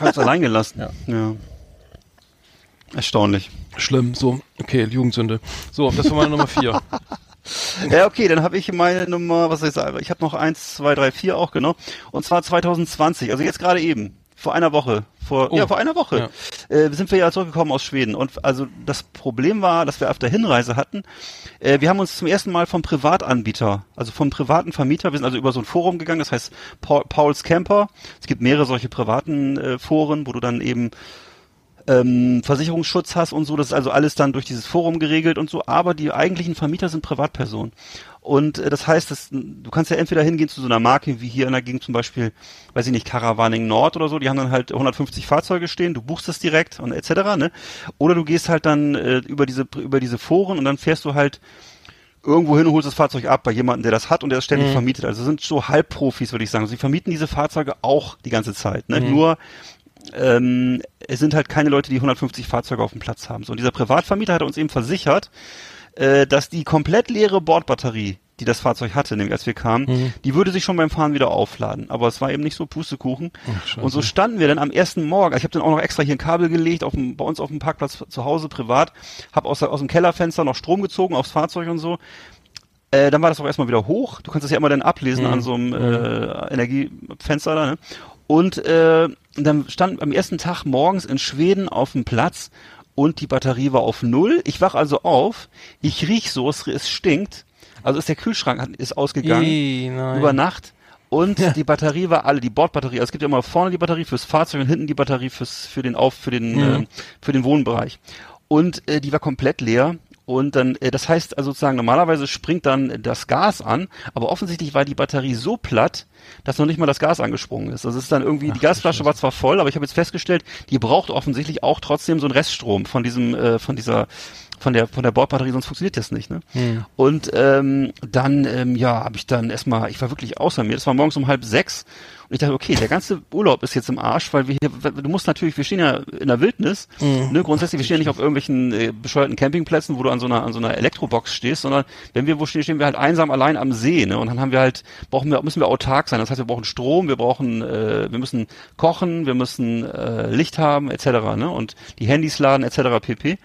Hat uns allein gelassen. Ja. Erstaunlich. Schlimm. So, okay, Jugendsünde. So, das war meine Nummer vier. Ja, okay, dann habe ich meine Nummer, was soll ich sagen? Ich habe noch eins, zwei, drei, vier auch, genau. Und zwar 2020, also jetzt gerade eben, vor einer Woche, Vor, Oh. ja, vor einer Woche äh, sind wir ja zurückgekommen aus Schweden. Und also das Problem war, dass wir auf der Hinreise hatten, äh, wir haben uns zum ersten Mal vom Privatanbieter, also vom privaten Vermieter, wir sind also über so ein Forum gegangen, das heißt Paul, Pauls Camper. Es gibt mehrere solche privaten äh, Foren, wo du dann eben ähm, Versicherungsschutz hast und so. Das ist also alles dann durch dieses Forum geregelt und so. Aber die eigentlichen Vermieter sind Privatpersonen. Und äh, das heißt, dass, du kannst ja entweder hingehen zu so einer Marke wie hier in der Gegend zum Beispiel, weiß ich nicht, Caravaning Nord oder so, die haben dann halt 150 Fahrzeuge stehen, du buchst es direkt und etc. Ne? Oder du gehst halt dann äh, über diese über diese Foren und dann fährst du halt irgendwo hin und holst das Fahrzeug ab bei jemandem, der das hat und der es ständig Mhm. vermietet. Also sind so Halbprofis, würde ich sagen. Sie vermieten diese Fahrzeuge auch die ganze Zeit. Ne? Mhm. Nur ähm, es sind halt keine Leute, die 150 Fahrzeuge auf dem Platz haben. So, und dieser Privatvermieter hat uns eben versichert, äh, dass die komplett leere Bordbatterie, die das Fahrzeug hatte, nämlich als wir kamen, Mhm. die würde sich schon beim Fahren wieder aufladen. Aber es war eben nicht so Pustekuchen. Scheiße. und so standen wir dann am ersten Morgen. Also ich habe dann auch noch extra hier ein Kabel gelegt, auf dem, bei uns auf dem Parkplatz zu Hause privat, habe aus, aus dem Kellerfenster noch Strom gezogen aufs Fahrzeug und so. Äh, dann war das auch erstmal wieder hoch. Du kannst das ja immer dann ablesen Mhm. an so einem äh, Energiefenster da. Ne? Und äh, dann stand am ersten Tag morgens in Schweden auf dem Platz und die Batterie war auf null. Ich wach also auf, ich riech so, es, stinkt. Also ist der Kühlschrank hat- ist ausgegangen nein. über Nacht. Und die Batterie war alle, die Bordbatterie. Also es gibt ja immer vorne die Batterie fürs Fahrzeug und hinten die Batterie fürs, für den Auf, für den, Mhm. äh, für den Wohnbereich. Und äh, die war komplett leer. Und dann, äh, das heißt also sozusagen, normalerweise springt dann das Gas an, aber offensichtlich war die Batterie so platt, dass noch nicht mal das Gas angesprungen ist. Also es ist dann irgendwie, die Gasflasche war zwar voll, aber ich habe jetzt festgestellt, die braucht offensichtlich auch trotzdem so einen Reststrom von diesem, äh, von dieser, von der, von der Bordbatterie, sonst funktioniert das nicht. Ne? Hm. Und ähm, dann, ähm, ja, habe ich dann erstmal, ich war wirklich außer mir. Das war morgens um halb sechs. Und ich dachte, okay, der ganze Urlaub ist jetzt im Arsch, weil wir hier, du musst natürlich, wir stehen ja in der Wildnis, Mhm. ne, grundsätzlich, wir stehen ja nicht auf irgendwelchen äh, bescheuerten Campingplätzen, wo du an so einer, an so einer Elektrobox stehst, sondern wenn wir wo stehen, stehen wir halt einsam allein am See, ne, und dann haben wir halt, brauchen wir, müssen wir autark sein. Das heißt, wir brauchen Strom, wir brauchen, äh, wir müssen kochen, wir müssen äh, Licht haben, etc., ne, und die Handys laden, etc., pp.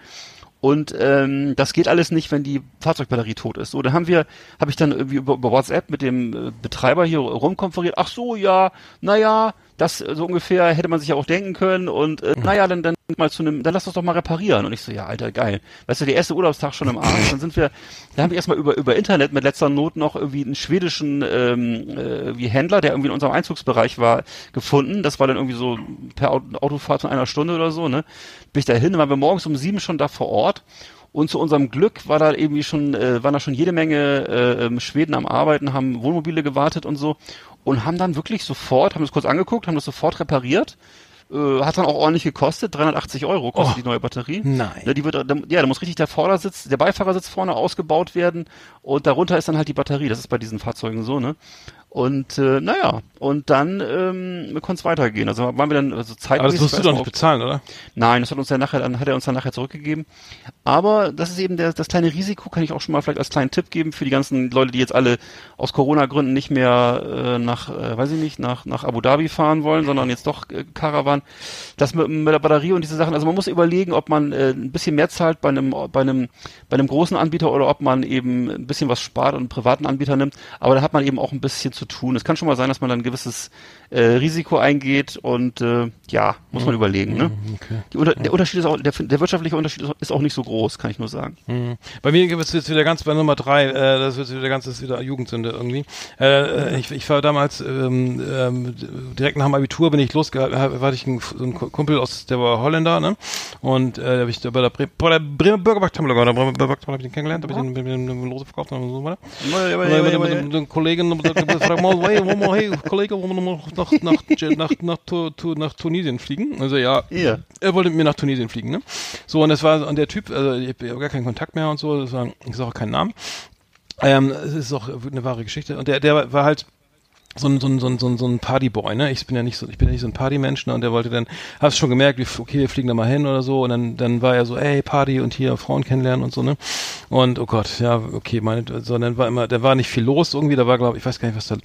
Und ähm, das geht alles nicht, wenn die Fahrzeugbatterie tot ist. So, dann haben wir, habe ich dann irgendwie über, über WhatsApp mit dem äh, Betreiber hier rumkonferiert. Ach so, ja, naja, das äh, so ungefähr hätte man sich ja auch denken können. Und äh, naja, dann dann mal zu einem, dann lass das doch mal reparieren. Und ich so, ja, Alter, geil. Weißt du, der erste Urlaubstag schon im Arsch. Dann sind wir, da habe ich erstmal über über Internet mit letzter Not noch irgendwie einen schwedischen ähm, äh, wie Händler, der irgendwie in unserem Einzugsbereich war, gefunden. Das war dann irgendwie so per Auto- Autofahrt von einer Stunde oder so, ne? Bin ich da hin, waren wir morgens um sieben schon da vor Ort. Und zu unserem Glück war da irgendwie schon, äh, waren da schon jede Menge äh, ähm, Schweden am Arbeiten, haben Wohnmobile gewartet und so und haben dann wirklich sofort, haben das kurz angeguckt, haben das sofort repariert. Äh, hat dann auch ordentlich gekostet, 380 Euro kostet Oh. die neue Batterie. Nein. Ja, die wird, da- ja, da muss richtig der Vordersitz, der Beifahrersitz vorne ausgebaut werden und darunter ist dann halt die Batterie. Das ist bei diesen Fahrzeugen so, ne? Und äh, naja, und dann ähm, konnte es weitergehen. Also waren wir dann also zeitlich. Aber das musst du doch nicht bezahlen, oder? Nein, das hat uns ja nachher, dann hat er uns dann nachher zurückgegeben. Aber das ist eben der, das kleine Risiko, kann ich auch schon mal vielleicht als kleinen Tipp geben für die ganzen Leute, die jetzt alle aus Corona-Gründen nicht mehr äh, nach, äh, weiß ich nicht, nach, nach Abu Dhabi fahren wollen, sondern jetzt doch äh, Caravan. Das mit, mit der Batterie und diese Sachen, also man muss überlegen, ob man äh, ein bisschen mehr zahlt bei einem, bei einem, bei einem großen Anbieter oder ob man eben ein bisschen was spart und einen privaten Anbieter nimmt. Aber da hat man eben auch ein bisschen zu tun. Es kann schon mal sein, dass man dann ein gewisses äh, Risiko eingeht und äh, ja, muss man überlegen. Ne? Okay. Die Unter der Unterschied ist auch, der, der wirtschaftliche Unterschied ist- auch nicht so groß, kann ich nur sagen. Mhm. Bei mir gibt es jetzt wieder ganz bei Nummer drei, äh, das wird wieder ganz, das ist wieder Jugendsünde irgendwie. Äh, ich, ich war damals ähm, ähm, direkt nach dem Abitur bin ich losgegangen, war ich ein, so ein Kumpel aus, der war Holländer, ne? Und äh, da habe ich da bei der, Bre bei der Bremer Bürgerbacktammler, bei der Bremer Bürgerbacktammler habe ich den kennengelernt, habe ich den, den, den Lose verkauft und so weiter. Und dann mit, mit, mit den Kollegen nach, nach, nach, nach, Tu- Tu- nach Tunesien fliegen? Also ja, Ja. er wollte mit mir nach Tunesien fliegen, ne? So, und das war, und der Typ, also ich habe gar keinen Kontakt mehr und so, das war, ich sage auch keinen Namen. Ähm, es ist auch eine wahre Geschichte. Und der, der war halt so ein, so ein, so ein, so ein, so ein Partyboy, ne? Ich bin ja nicht so, ich bin ja nicht so ein Partymensch, ne? Und der wollte dann, hast schon gemerkt, okay, wir fliegen da mal hin oder so. Und dann, dann war er so, ey, Party und hier Frauen kennenlernen und so, ne? Und oh Gott, ja, okay, meine, so, dann war immer, da war nicht viel los irgendwie, da war, glaube ich, weiß gar nicht, was da,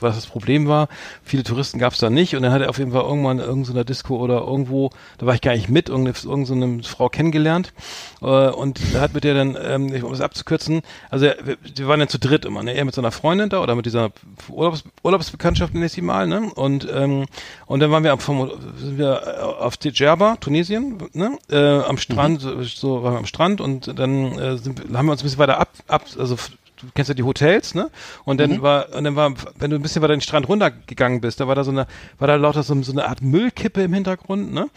was das Problem war. Viele Touristen gab es da nicht. Und dann hat er auf jeden Fall irgendwann in irgendeiner Disco oder irgendwo, da war ich gar nicht mit, irgendeine, irgendeine Frau kennengelernt. Äh, und da hat mit der dann, ähm, um es abzukürzen, also er, wir, wir waren dann zu dritt immer, ne? Er mit seiner Freundin da oder mit dieser Urlaubs, Urlaubsbekanntschaft nenne ich sie mal, ne? Und ähm, und dann waren wir vom, sind wir äh, auf Djerba, Tunesien, ne? Äh, am Strand, so- so waren wir am Strand und dann äh, sind, haben wir uns ein bisschen weiter ab, ab also du kennst ja die Hotels, ne? Und dann war und dann war, wenn du ein bisschen weiter den Strand runtergegangen bist, da war da so eine, war da lauter so, so eine Art Müllkippe im Hintergrund, ne?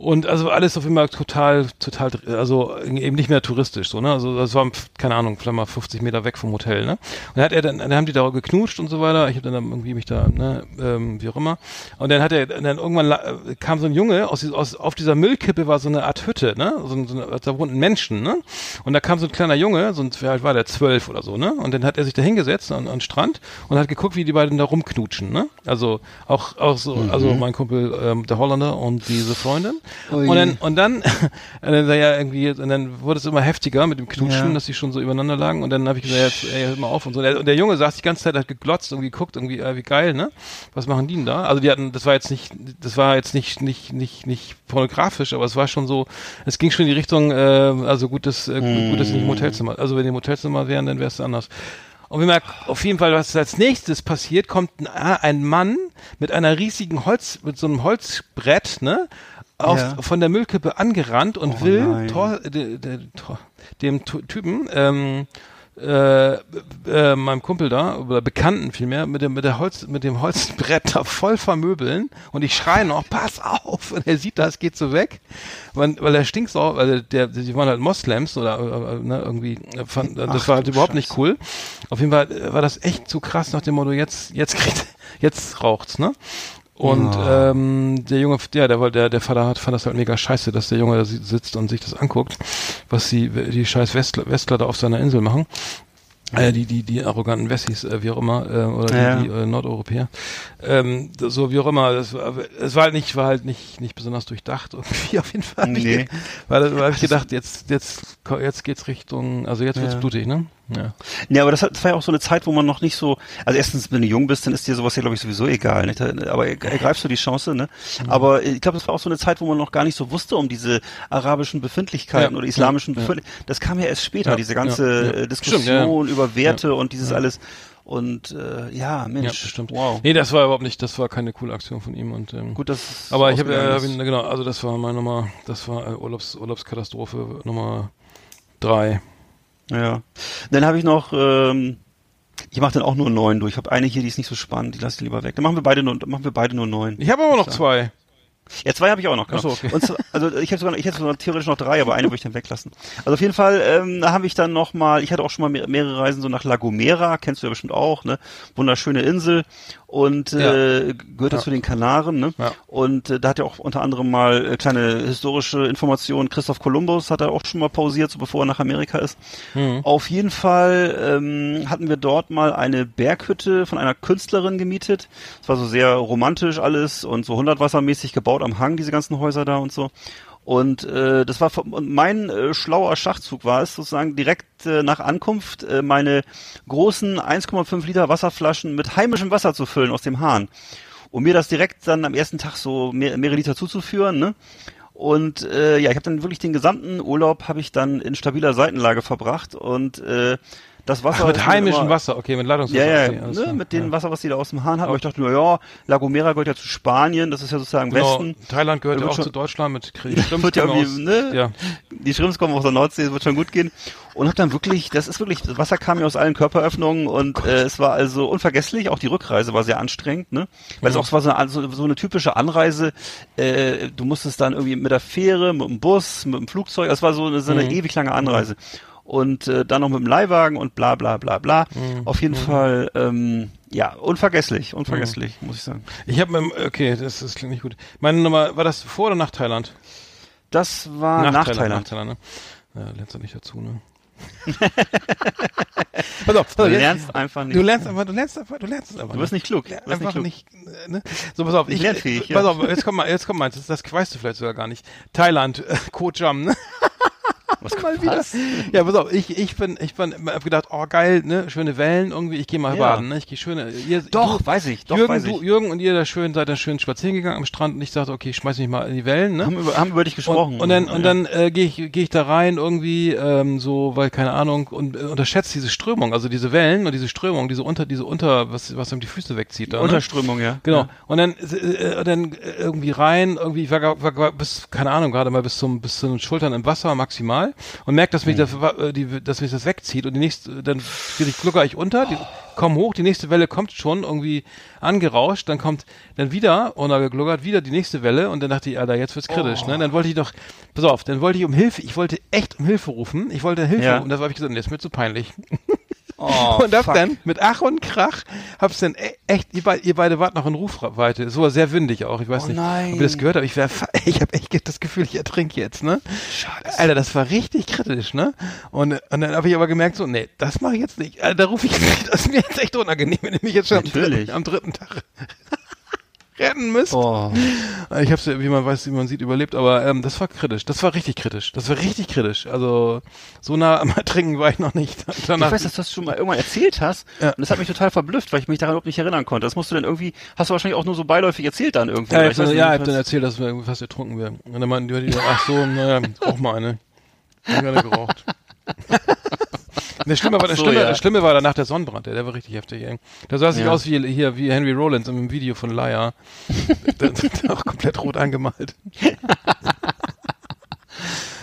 Und also alles auf immer total, total, also eben nicht mehr touristisch, so, ne? Also das war, keine Ahnung, vielleicht mal 50 Meter weg vom Hotel, ne? Und dann hat er dann, dann haben die da geknutscht und so weiter. Ich habe dann irgendwie mich da, ne, ähm, wie auch immer. Und dann hat er, dann irgendwann kam so ein Junge aus, aus auf dieser Müllkippe war so eine Art Hütte, ne? So, ein- so eine, da wohnten Menschen, ne? Und da kam so ein kleiner Junge, so ein, wie alt war der, zwölf oder so, ne? Und dann hat er sich da hingesetzt an, an den Strand und hat geguckt, wie die beiden da rumknutschen, ne? Also auch, auch so, also mein Kumpel, ähm, der Holländer und diese Freundin. Und dann, und dann, und dann, ja irgendwie, und dann wurde es immer heftiger mit dem Knutschen, Ja. dass sie schon so übereinander lagen. Und dann habe ich gesagt, jetzt, ey, hör mal auf und so. Und der, und der Junge saß die ganze Zeit, hat geglotzt und geguckt, irgendwie, äh, wie geil, ne? Was machen die denn da? Also die hatten, das war jetzt nicht, das war jetzt nicht, nicht, nicht, nicht pornografisch, aber es war schon so, es ging schon in die Richtung, äh, also gut, dass, äh, gut, gut, dass sie nicht im Hotelzimmer, also wenn die im Hotelzimmer wären, dann wäre es anders. Und wir merken auf jeden Fall, was als nächstes passiert, kommt ein, ein Mann mit einer riesigen Holz, mit so einem Holzbrett, ne? Auf, Ja. von der Müllkippe angerannt und Oh will. Tor, de, de, Tor, dem Typen, ähm, äh, äh, meinem Kumpel da, oder Bekannten vielmehr, mit dem, mit der Holz, mit dem Holzbrett da voll vermöbeln und ich schreie noch, pass auf! Und er sieht das, geht so weg, weil, weil er stinkt so, weil der, die waren halt Moslems oder äh, ne, irgendwie, äh, fand, das Ach war halt überhaupt nicht Scheiße. cool. Auf jeden Fall äh, war das echt zu krass nach dem Motto, jetzt, jetzt kriegt, jetzt raucht's, ne? Und Ja. ähm, der Junge, ja, der, wollte- der, der Vater hat, fand das halt mega scheiße, dass der Junge da si- sitzt und sich das anguckt, was die, die scheiß Westler, Westler da auf seiner Insel machen. Äh, die, die, die arroganten Wessis, äh, wie auch immer, äh, oder Ja. die, die äh, Nordeuropäer. Ähm, so wie auch immer, das war, es war halt nicht, war halt nicht, nicht besonders durchdacht irgendwie auf jeden Fall. Ich Nee. Weil, weil ich gedacht, jetzt, jetzt, jetzt geht's Richtung, also jetzt wird's Ja. blutig, ne? Ja. Ja, aber das, hat- das war ja auch so eine Zeit, wo man noch nicht so, also erstens, wenn du jung bist, dann ist dir sowas ja, glaube ich, sowieso egal, nicht? aber er- ergreifst du die Chance, ne? Mhm. Aber ich glaube, das war auch so eine Zeit, wo man noch gar nicht so wusste um diese arabischen Befindlichkeiten Ja, oder islamischen ja, ja. Befindlichkeiten. Das kam ja erst später, Ja, diese ja, ganze ja. äh, Stimmt, Diskussion ja, ja. über Werte Ja. und dieses Ja. alles. Und äh, ja, Ja, Mensch, das stimmt. wow. Nee, das war überhaupt nicht, das war keine coole Aktion von ihm und ähm, Gut, dass es Aber ich habe äh, hab ihn, genau, also das war meine Nummer, das war äh, Urlaubs, Urlaubskatastrophe Nummer drei. Ja. Dann habe ich noch, ähm, ich mache dann auch nur neun durch. Ich habe eine hier, die ist nicht so spannend, die lasse ich lieber weg. Dann machen wir beide nur, machen wir beide nur neun. Ich habe aber noch zwei. Ja, zwei habe ich auch noch. Genau. So, okay. Und zwar, also ich hätte sogar, ich hätte sogar theoretisch noch drei, aber eine würde ich dann weglassen. Also auf jeden Fall ähm, habe ich dann noch mal, ich hatte auch schon mal mehr, mehrere Reisen so nach La Gomera, kennst du ja bestimmt auch, ne? Wunderschöne Insel und äh, gehört. Ja. zu den Kanaren, ne? Ja. Und äh, da hat ja auch unter anderem mal äh, kleine historische Informationen. Christoph Kolumbus hat er auch schon mal pausiert, so bevor er nach Amerika ist. Mhm. Auf jeden Fall ähm, hatten wir dort mal eine Berghütte von einer Künstlerin gemietet. Es war so sehr romantisch alles und so hundertwassermäßig gebaut am Hang, diese ganzen Häuser da und so. Und äh, das war und mein äh, schlauer Schachzug war es sozusagen direkt äh, nach Ankunft äh, meine großen 1,5 Liter Wasserflaschen mit heimischem Wasser zu füllen aus dem Hahn. Und mir das direkt dann am ersten Tag so mehr, mehrere Liter zuzuführen, ne? Und äh, ja, ich habe dann wirklich den gesamten Urlaub habe ich dann in stabiler Seitenlage verbracht und äh, das Wasser Ach, mit heimischem immer- Wasser, okay, mit Leitungswasser. ja, ja, ne, klar. mit dem ja. Wasser, was die da aus dem Hahn haben. Aber ich dachte nur, ja, La Gomera gehört ja zu Spanien, das ist ja sozusagen Genau, Westen. Thailand gehört ja auch schon- zu Deutschland mit Krieg. wird ja irgendwie, ne? Ja. Die Schrimps kommen aus der Nordsee, es wird schon gut gehen. Und hab dann wirklich, das ist wirklich, das Wasser kam ja aus allen Körperöffnungen und äh, es war also unvergesslich. Auch die Rückreise war sehr anstrengend, ne? Weil es auch war so eine, so, so eine typische Anreise. Äh, du musstest dann irgendwie mit der Fähre, mit dem Bus, mit dem Flugzeug. Das war so eine, so eine Mhm. ewig lange Anreise. Und äh, dann noch mit dem Leihwagen und bla bla bla bla. Mhm. Auf jeden Fall, ähm, ja, unvergesslich, unvergesslich, muss ich sagen. Ich habe okay, das, das klingt nicht gut. Meine Nummer, war das vor oder nach Thailand? Das war nach, Thailand. Nach Thailand, ne? Ja, lernst du nicht dazu, ne? pass auf, Du jetzt- lernst einfach nicht. Du lernst einfach, du lernst einfach, du lernst es einfach Du wirst nicht klug. Wirst einfach nicht klug. nicht, ne? So, pass auf, ich, Lernfähig, pass ja. auf, jetzt kommt mal, jetzt kommt meins, das, das weißt du vielleicht sogar gar nicht. Thailand, äh, Koh Cham, ne? Mal wieder. Ja, pass auf, ich, ich bin, ich bin, hab gedacht, oh geil, ne, schöne Wellen irgendwie, ich gehe mal Ja. baden, ne, ich gehe schöne, ihr, Doch, du, weiß ich, doch, Jürgen, weiß du, ich. Jürgen und ihr da schön, seid da schön spazieren gegangen am Strand und ich sagte, okay, ich schmeiß mich mal in die Wellen, ne. Haben über, haben über dich gesprochen. Und, und dann, und Ja. dann äh, gehe ich, gehe ich da rein irgendwie, ähm, so, weil keine Ahnung, und äh, unterschätzt diese Strömung, also diese Wellen und diese Strömung, diese unter, diese unter, was, was einem die Füße wegzieht. Da, ne? Unterströmung, ja. Genau. Ja. Und dann, äh, dann äh, irgendwie rein, irgendwie, ich war, war, war bis, keine Ahnung, gerade mal bis zum, bis zu den Schultern im Wasser maximal und merkt, dass mich das, äh, die, dass mich das wegzieht und die nächste, dann ich glucker ich unter, die, komm hoch, die nächste Welle kommt schon irgendwie angerauscht, dann kommt dann wieder, untergegluckert, wieder die nächste Welle und dann dachte ich, Alter, jetzt wird's kritisch, Oh. ne? Dann wollte ich doch, pass auf, dann wollte ich um Hilfe, ich wollte echt um Hilfe rufen, ich wollte Hilfe Ja. rufen, das habe ich gesagt, nee, ist mir zu peinlich. Oh, und hab fuck. dann mit Ach und Krach hab's dann e- echt, ihr, beid, ihr beide wart noch in Rufweite. Es war sehr windig auch, ich weiß Oh nicht, nein. ob ihr das gehört habt. Ich, wär, ich habe echt das Gefühl, ich ertrinke jetzt, ne? Scheiße. Alter, das war richtig kritisch, ne? Und, und dann habe ich aber gemerkt, so, nee, das mache ich jetzt nicht. Alter, da rufe ich nicht. Das ist mir jetzt echt unangenehm, wenn ich mich jetzt schon am dritten, am dritten Tag retten müsst. Oh. Ich habe ja, wie man weiß, wie man sieht, überlebt, aber ähm, das war kritisch. Das war richtig kritisch. Das war richtig kritisch. Also so nah am Ertrinken war ich noch nicht. Danach, Ich weiß, dass du das schon mal irgendwann erzählt hast. Ja. Und das hat mich total verblüfft, weil ich mich daran überhaupt nicht erinnern konnte. Das musst du dann irgendwie, hast du wahrscheinlich auch nur so beiläufig erzählt dann irgendwie. Ja, ich, weiß ja, ich hab dann erzählt, dass wir irgendwie fast ertrunken wären. Und dann meinten die, ach so, naja, rauch mal eine. Ich hab gerne geraucht. Das Schlimme, war, das, so, Schlimme, ja. das Schlimme war danach der Sonnenbrand, der, der war richtig heftig. Ey. Da sah ich Ja. aus wie hier wie Henry Rollins im Video von Laia. der, der auch komplett rot angemalt.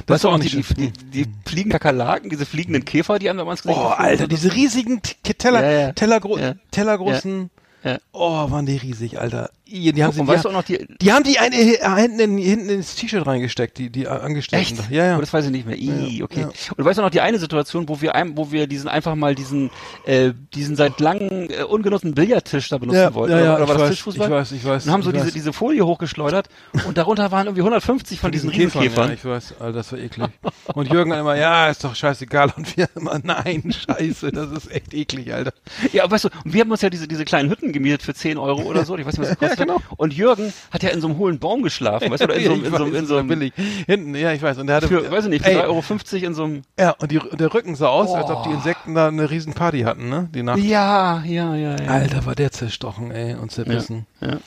Du war auch, auch die, nicht die, die, die fliegenden Kakerlaken, diese fliegenden Käfer, die einem da mal ins Gesicht Oh, Alter, diese riesigen Teller, Ja, ja. Tellergro Ja. Tellergroßen. Ja. Oh, waren die riesig, Alter. Die, die haben sie, die, weißt du noch die, die haben die eine äh, hinten, in, hinten ins T-Shirt reingesteckt, die, die Angestellten. Echt? Ja, ja. Oh, das weiß ich nicht mehr. Ih, okay. ja. Und du weißt auch noch die eine Situation, wo wir einem, wo wir diesen einfach mal diesen, äh, diesen seit langem äh, ungenutzten Billardtisch da benutzen ja, wollten. ja, ja, oder, war ich das weiß, Tischfußball? Ich weiß, ich weiß. und haben so diese, weiß. diese Folie hochgeschleudert und darunter waren irgendwie 150 von diesen Käfern, Riesenkäfern. Ja, ich weiß, Alter, das war eklig. Und Jürgen immer, ja, ist doch scheißegal. Und wir immer, nein, scheiße, das ist echt eklig, Alter. Ja, aber weißt du, und wir haben uns ja diese, diese kleinen Hütten gemietet für 10 Euro oder so. Ich weiß nicht, was das kostet. Genau. Und Jürgen hat ja in so einem hohlen Baum geschlafen, weißt du, oder in so einem, in so einem, in so einem billig. Hinten, ja, ich weiß. Und der hatte, für, weiß ich nicht, für ey, 3,50 Euro in so einem, Ja, und, die, der Rücken sah aus, als ob die Oh. Insekten da eine riesen Party hatten, ne? Die Nacht. ja, ja, ja, ja. Alter, war der zerstochen, ey, und zerbissen. ja.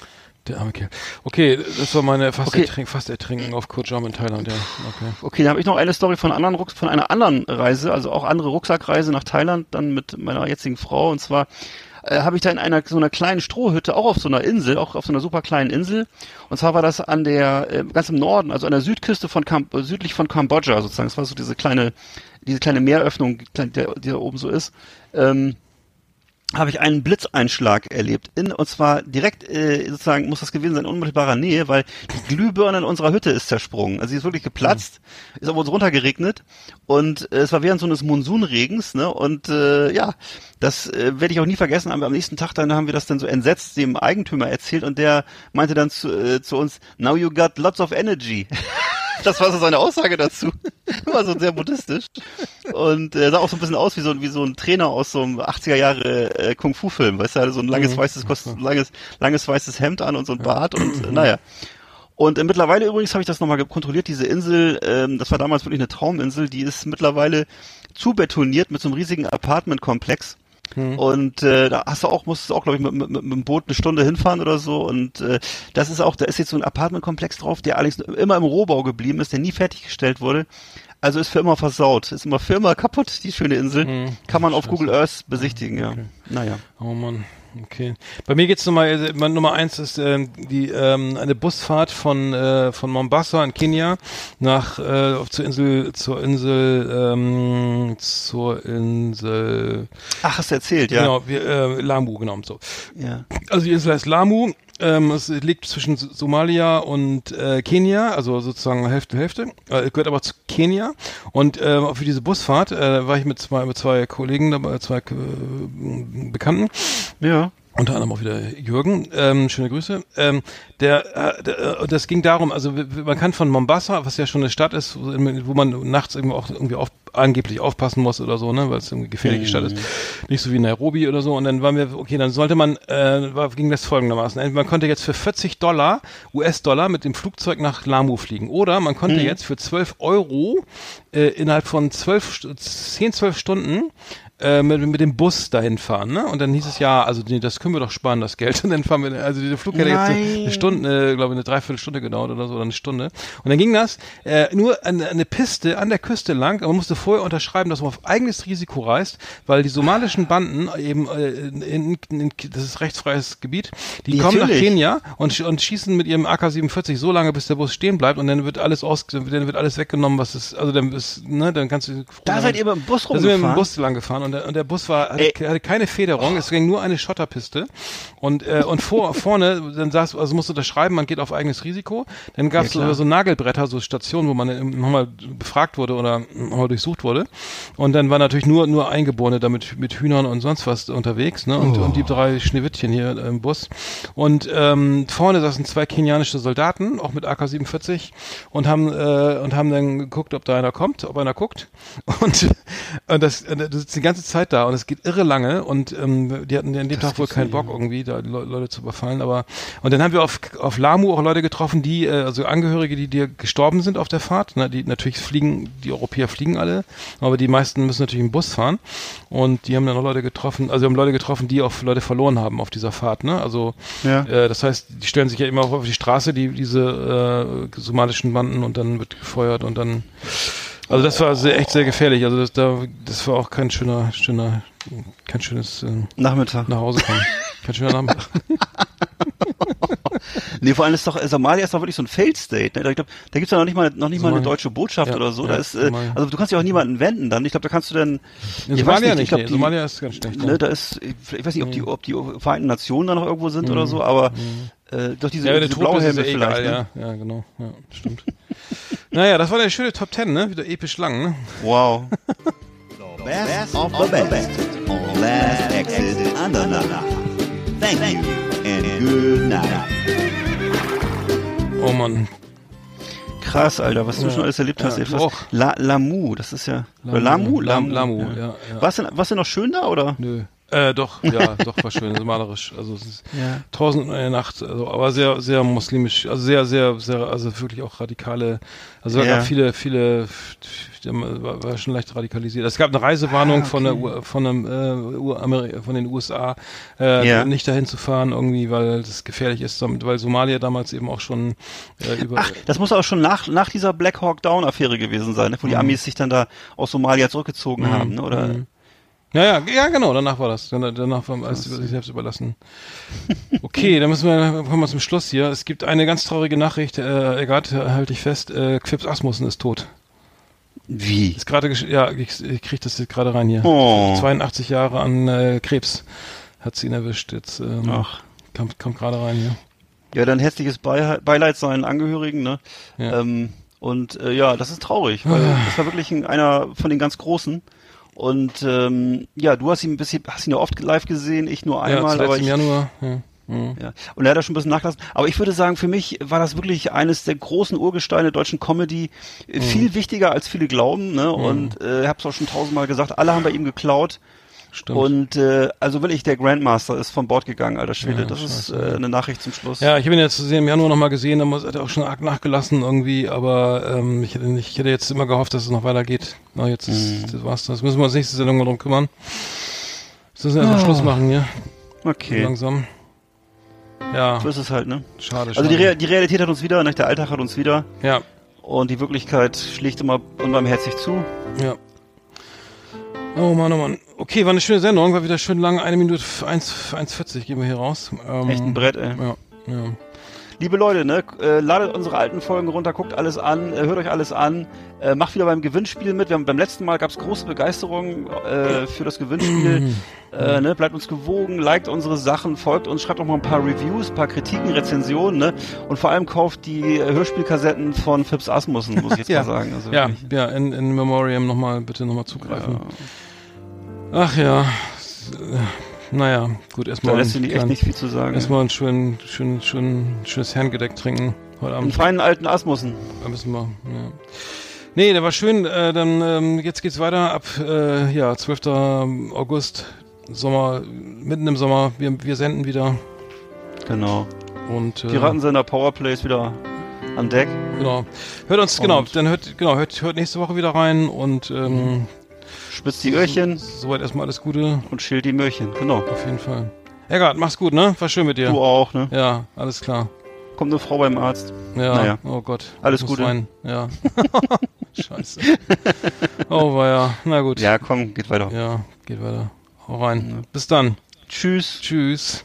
Der arme Kerl. Okay, das war meine fast, Okay. ertrink, fast Ertrinken auf Koh Jam in Thailand, ja. Okay. Okay, dann habe ich noch eine Story von, anderen Rucks von einer anderen Reise, also auch andere Rucksackreise nach Thailand, dann mit meiner jetzigen Frau. Und zwar äh, habe ich da in einer so einer kleinen Strohhütte, auch auf so einer Insel, auch auf so einer super kleinen Insel. Und zwar war das an der, äh, ganz im Norden, also an der Südküste von Kam äh, südlich von Kambodscha sozusagen. Das war so diese kleine, diese kleine Meeröffnung, die da oben so ist. Ähm, habe ich einen Blitzeinschlag erlebt. In, und zwar direkt, äh, sozusagen, muss das gewesen sein, in unmittelbarer Nähe, weil die Glühbirne in unserer Hütte ist zersprungen. Also sie ist wirklich geplatzt, ist aber uns runtergeregnet und äh, es war während so eines Monsunregens, ne? Und äh, ja, das äh, werde ich auch nie vergessen. Aber am nächsten Tag dann haben wir das dann so entsetzt dem Eigentümer erzählt und der meinte dann zu, äh, zu uns, now you got lots of energy. Das war so seine Aussage dazu. War so sehr buddhistisch. Und er sah auch so ein bisschen aus wie so, wie so ein Trainer aus so einem 80er Jahre äh, Kung-Fu-Film. Weißt du, er hatte so ein langes weißes, Kost langes, langes weißes Hemd an und so ein Bart und äh, naja. Und äh, mittlerweile übrigens habe ich das nochmal kontrolliert, diese Insel, ähm, das war damals wirklich eine Trauminsel, die ist mittlerweile zubetoniert mit so einem riesigen Apartmentkomplex. Und äh, da hast du auch, musstest du auch, glaube ich, mit, mit, mit dem Boot eine Stunde hinfahren oder so. Und äh, das ist auch, da ist jetzt so ein Apartmentkomplex drauf, der allerdings immer im Rohbau geblieben ist, der nie fertiggestellt wurde. Also ist für immer versaut. Ist immer für immer kaputt, die schöne Insel. Hm. Kann man auf Google Earth besichtigen, ja. Naja. Oh Mann, okay. Bei mir geht's Nummer, äh, Nummer eins ist ähm, die ähm, eine Busfahrt von äh, von Mombasa in Kenia nach äh, auf zur Insel zur Insel ähm, zur Insel Ach, hast du erzählt, ja. genau wir, äh, Lamu genau so. Ja. Also die Insel heißt Lamu. Ähm, es liegt zwischen Somalia und äh, Kenia, also sozusagen Hälfte Hälfte. Äh, gehört aber zu Kenia. Und äh, für diese Busfahrt äh, war ich mit zwei mit zwei Kollegen dabei, zwei äh, Bekannten. Ja. Unter anderem auch wieder Jürgen, ähm, schöne Grüße. Ähm, der, äh, der, äh, das ging darum, also man kann von Mombasa, was ja schon eine Stadt ist, wo man nachts eben auch irgendwie auf, angeblich aufpassen muss oder so, ne, weil es irgendwie gefährliche Stadt ist. Nicht so wie Nairobi oder so. Und dann waren wir, okay, dann sollte man, äh, war, ging das folgendermaßen. Man konnte jetzt für 40 Dollar, US-Dollar, mit dem Flugzeug nach Lamu fliegen. Oder man konnte jetzt für 12 Euro äh, innerhalb von 12, St- 10, 12 Stunden äh, mit, mit dem Bus dahin fahren, ne? Und dann hieß es ja, also nee, das können wir doch sparen, das Geld. Und dann fahren wir, also der Flug hätte jetzt eine. Stunde, äh, glaube ich, eine Dreiviertelstunde gedauert oder so, oder eine Stunde. Und dann ging das äh, nur eine, eine Piste an der Küste lang, aber man musste vorher unterschreiben, dass man auf eigenes Risiko reist, weil die somalischen Banden eben, äh, in, in, in, das ist rechtsfreies Gebiet, die kommen nach Natürlich. Kenia und, und schießen mit ihrem AK-47 so lange, bis der Bus stehen bleibt und dann wird alles aus, dann wird alles weggenommen, was ist, also dann ist, ne, dann kannst du Da seid ihr mit dem Bus da sind wir mit dem rumgefahren? Bus lang gefahren und der, und der Bus war, hatte, hatte keine Federung, es ging nur eine Schotterpiste. Und, äh, und vor, vorne, dann saß, also musst du das schreiben, man geht auf eigenes Risiko, dann gab es Ja, so, so Nagelbretter, so Stationen, wo man äh, nochmal befragt wurde oder nochmal durchsucht wurde. Und dann war natürlich nur, nur Eingeborene damit mit Hühnern und sonst was unterwegs, ne, und, und die drei Schneewittchen hier im Bus. Und ähm, vorne saßen zwei kenianische Soldaten, auch mit AK-47 und haben, äh, und haben dann geguckt, ob da einer kommt, ob einer guckt. Und, und das, das ist die ganze Zeit da und es geht irre lange und ähm, die hatten an dem Tag wohl keinen Bock irgendwie, da Le Leute zu überfallen, aber und dann haben wir auf, auf Lamu auch Leute getroffen, die, äh, also Angehörige, die dir gestorben sind auf der Fahrt, ne, die natürlich fliegen, die Europäer fliegen alle, aber die meisten müssen natürlich im Bus fahren und die haben dann auch Leute getroffen, also wir haben Leute getroffen, die auch Leute verloren haben auf dieser Fahrt, ne, also Ja. äh, das heißt, die stellen sich ja immer auf die Straße, die diese äh, somalischen Banden und dann wird gefeuert und dann also das war sehr, echt sehr gefährlich. Also das, da, das war auch kein schöner, schöner, kein schönes äh, Nachmittag. nach Hause kommen. kein schöner Nachmittag. Nee, vor allem ist doch, Somalia ist doch wirklich so ein Failed State. Ne? Ich glaube, da gibt's ja noch nicht mal, noch nicht mal eine Somalia. deutsche Botschaft Ja, oder so. ja, da ist, äh, Somalia. also du kannst ja auch niemanden wenden dann. Ich glaube, da kannst du dann, In ich Somalia weiß nicht, ich glaub, nee. die- Somalia ist ganz schlecht. ne, ja. da ist, ich weiß nicht, ob die, ob die Vereinten Nationen da noch irgendwo sind oder so, aber äh, doch diese, Mhm. ja, diese Blauhelme ja vielleicht. egal, ne? ja, ja, genau, ja, stimmt. naja, das war eine schöne Top Ten, ne? Wieder episch lang, ne? Wow. Best of the best on Last Exit Andernach. Thank you good night. Oh Mann. Krass, Alter, was du Ja. schon alles erlebt hast. Ja, ey. du Was- auch. La, Lamu, das ist ja. oder Lamu? Lam- Lamu, ja, ja. Warst, du, warst du noch schön da oder? Nö. Äh, doch, ja, doch, war schön, malerisch. Also es ist Ja. tausend und eine Nacht, also, aber sehr, sehr muslimisch, also sehr, sehr, sehr, also wirklich auch radikale, also es Ja. gab viele, viele, war, war schon leicht radikalisiert. Es gab eine Reisewarnung Ah, von der, U- von einem, äh, U- Ameri- von den USA, äh, Ja. nicht dahin zu fahren irgendwie, weil das gefährlich ist, damit, weil Somalia damals eben auch schon äh, über, Ach, das muss auch schon nach, nach dieser Black Hawk Down Affäre gewesen sein, ne? wo die Amis sich dann da aus Somalia zurückgezogen haben, ne? oder? Mhm. Ja, ja, ja, genau, danach war das. Danach, war alles über sich selbst überlassen. Okay, dann müssen wir, kommen wir zum Schluss hier. Es gibt eine ganz traurige Nachricht, äh, Egat, halte ich fest, äh, Quips Asmussen ist tot. Wie? Ist gerade, ja, ich, ich krieg das jetzt gerade rein hier. Oh. 82 Jahre an äh, Krebs hat sie ihn erwischt. Jetzt ähm, Ach. kommt, kommt gerade rein hier. Ja, dann herzliches Beile- Beileid seinen Angehörigen, ne? Ja. Ähm, und äh, ja, das ist traurig, weil das war wirklich ein, einer von den ganz Großen. Und ähm, ja, du hast ihn ein bisschen, hast ihn ja oft live gesehen, ich nur ja, einmal, zuletzt aber im ich, Januar. Ja. Mhm. Ja. Und er hat da schon ein bisschen nachgelassen. Aber ich würde sagen, für mich war das wirklich eines der großen Urgesteine der deutschen Comedy. Äh, Viel wichtiger als viele glauben. Ne? Und äh, ich habe es auch schon tausendmal gesagt, alle haben bei ihm geklaut. Stimmt. Und äh, also wirklich, der Grandmaster ist von Bord gegangen, alter Schwede. Ja, das ist scheiße. äh, eine Nachricht zum Schluss. Ja, ich habe ihn jetzt im Januar nochmal gesehen, da hat er auch schon arg nachgelassen irgendwie, aber ähm, ich, hätte nicht, ich hätte jetzt immer gehofft, dass es noch weitergeht. Na, jetzt ist, das war's das. Müssen wir uns nächste Sendung mal drum kümmern. Müssen wir erstmal Oh. Schluss machen hier, Okay. langsam. Ja, So ist es halt, ne? schade, schade. Also die, Re die Realität hat uns wieder, ne? der Alltag hat uns wieder. ja, Und die Wirklichkeit schlägt immer unbarmherzig zu. ja. Oh Mann, oh Mann. Okay, war eine schöne Sendung, war wieder schön lang, eine Minute 1, 1,40 gehen wir hier raus. Ähm, Echt ein Brett, ey. Ja, ja. Liebe Leute, ne, äh, ladet unsere alten Folgen runter, guckt alles an, äh, hört euch alles an, äh, macht wieder beim Gewinnspiel mit. Wir haben, beim letzten Mal gab es große Begeisterung für das Gewinnspiel. äh, ne, bleibt uns gewogen, liked unsere Sachen, folgt uns, schreibt auch mal ein paar Reviews, ein paar Kritiken, Rezensionen, ne? Und vor allem kauft die Hörspielkassetten von Fips Asmussen, muss ich jetzt Ja. mal sagen. Also Ja, wirklich. ja, in, in Memoriam nochmal, bitte nochmal zugreifen. Ach ja, naja, gut, Da erstmal lässt sich echt nicht viel zu sagen. erstmal ein schön, schön, schön, schönes Herrengedeck trinken heute Einen Abend. feinen alten Asmussen. Da müssen wir, ja. Nee, der war schön. Äh, dann ähm, jetzt geht's weiter ab äh, ja 12. August, Sommer, mitten im Sommer. Wir, wir senden wieder Genau. und äh, Piratensender Powerplay ist wieder an Deck. genau. Hört uns genau, Und- dann hört genau hört, hört nächste Woche wieder rein und ähm, Spitzt die Öhrchen soweit erstmal alles Gute und schilt die Möhrchen. Genau. auf jeden Fall. Eggert, mach's gut, ne? War schön mit dir. Du auch, ne? Ja, alles klar. Kommt eine Frau beim Arzt. Ja, Naja. oh Gott. Alles Gute. Rein. Ja. Scheiße. Oh, war ja. Na gut. Ja, komm, geht weiter. Ja, geht weiter. Hau rein. Bis dann. Tschüss. Tschüss.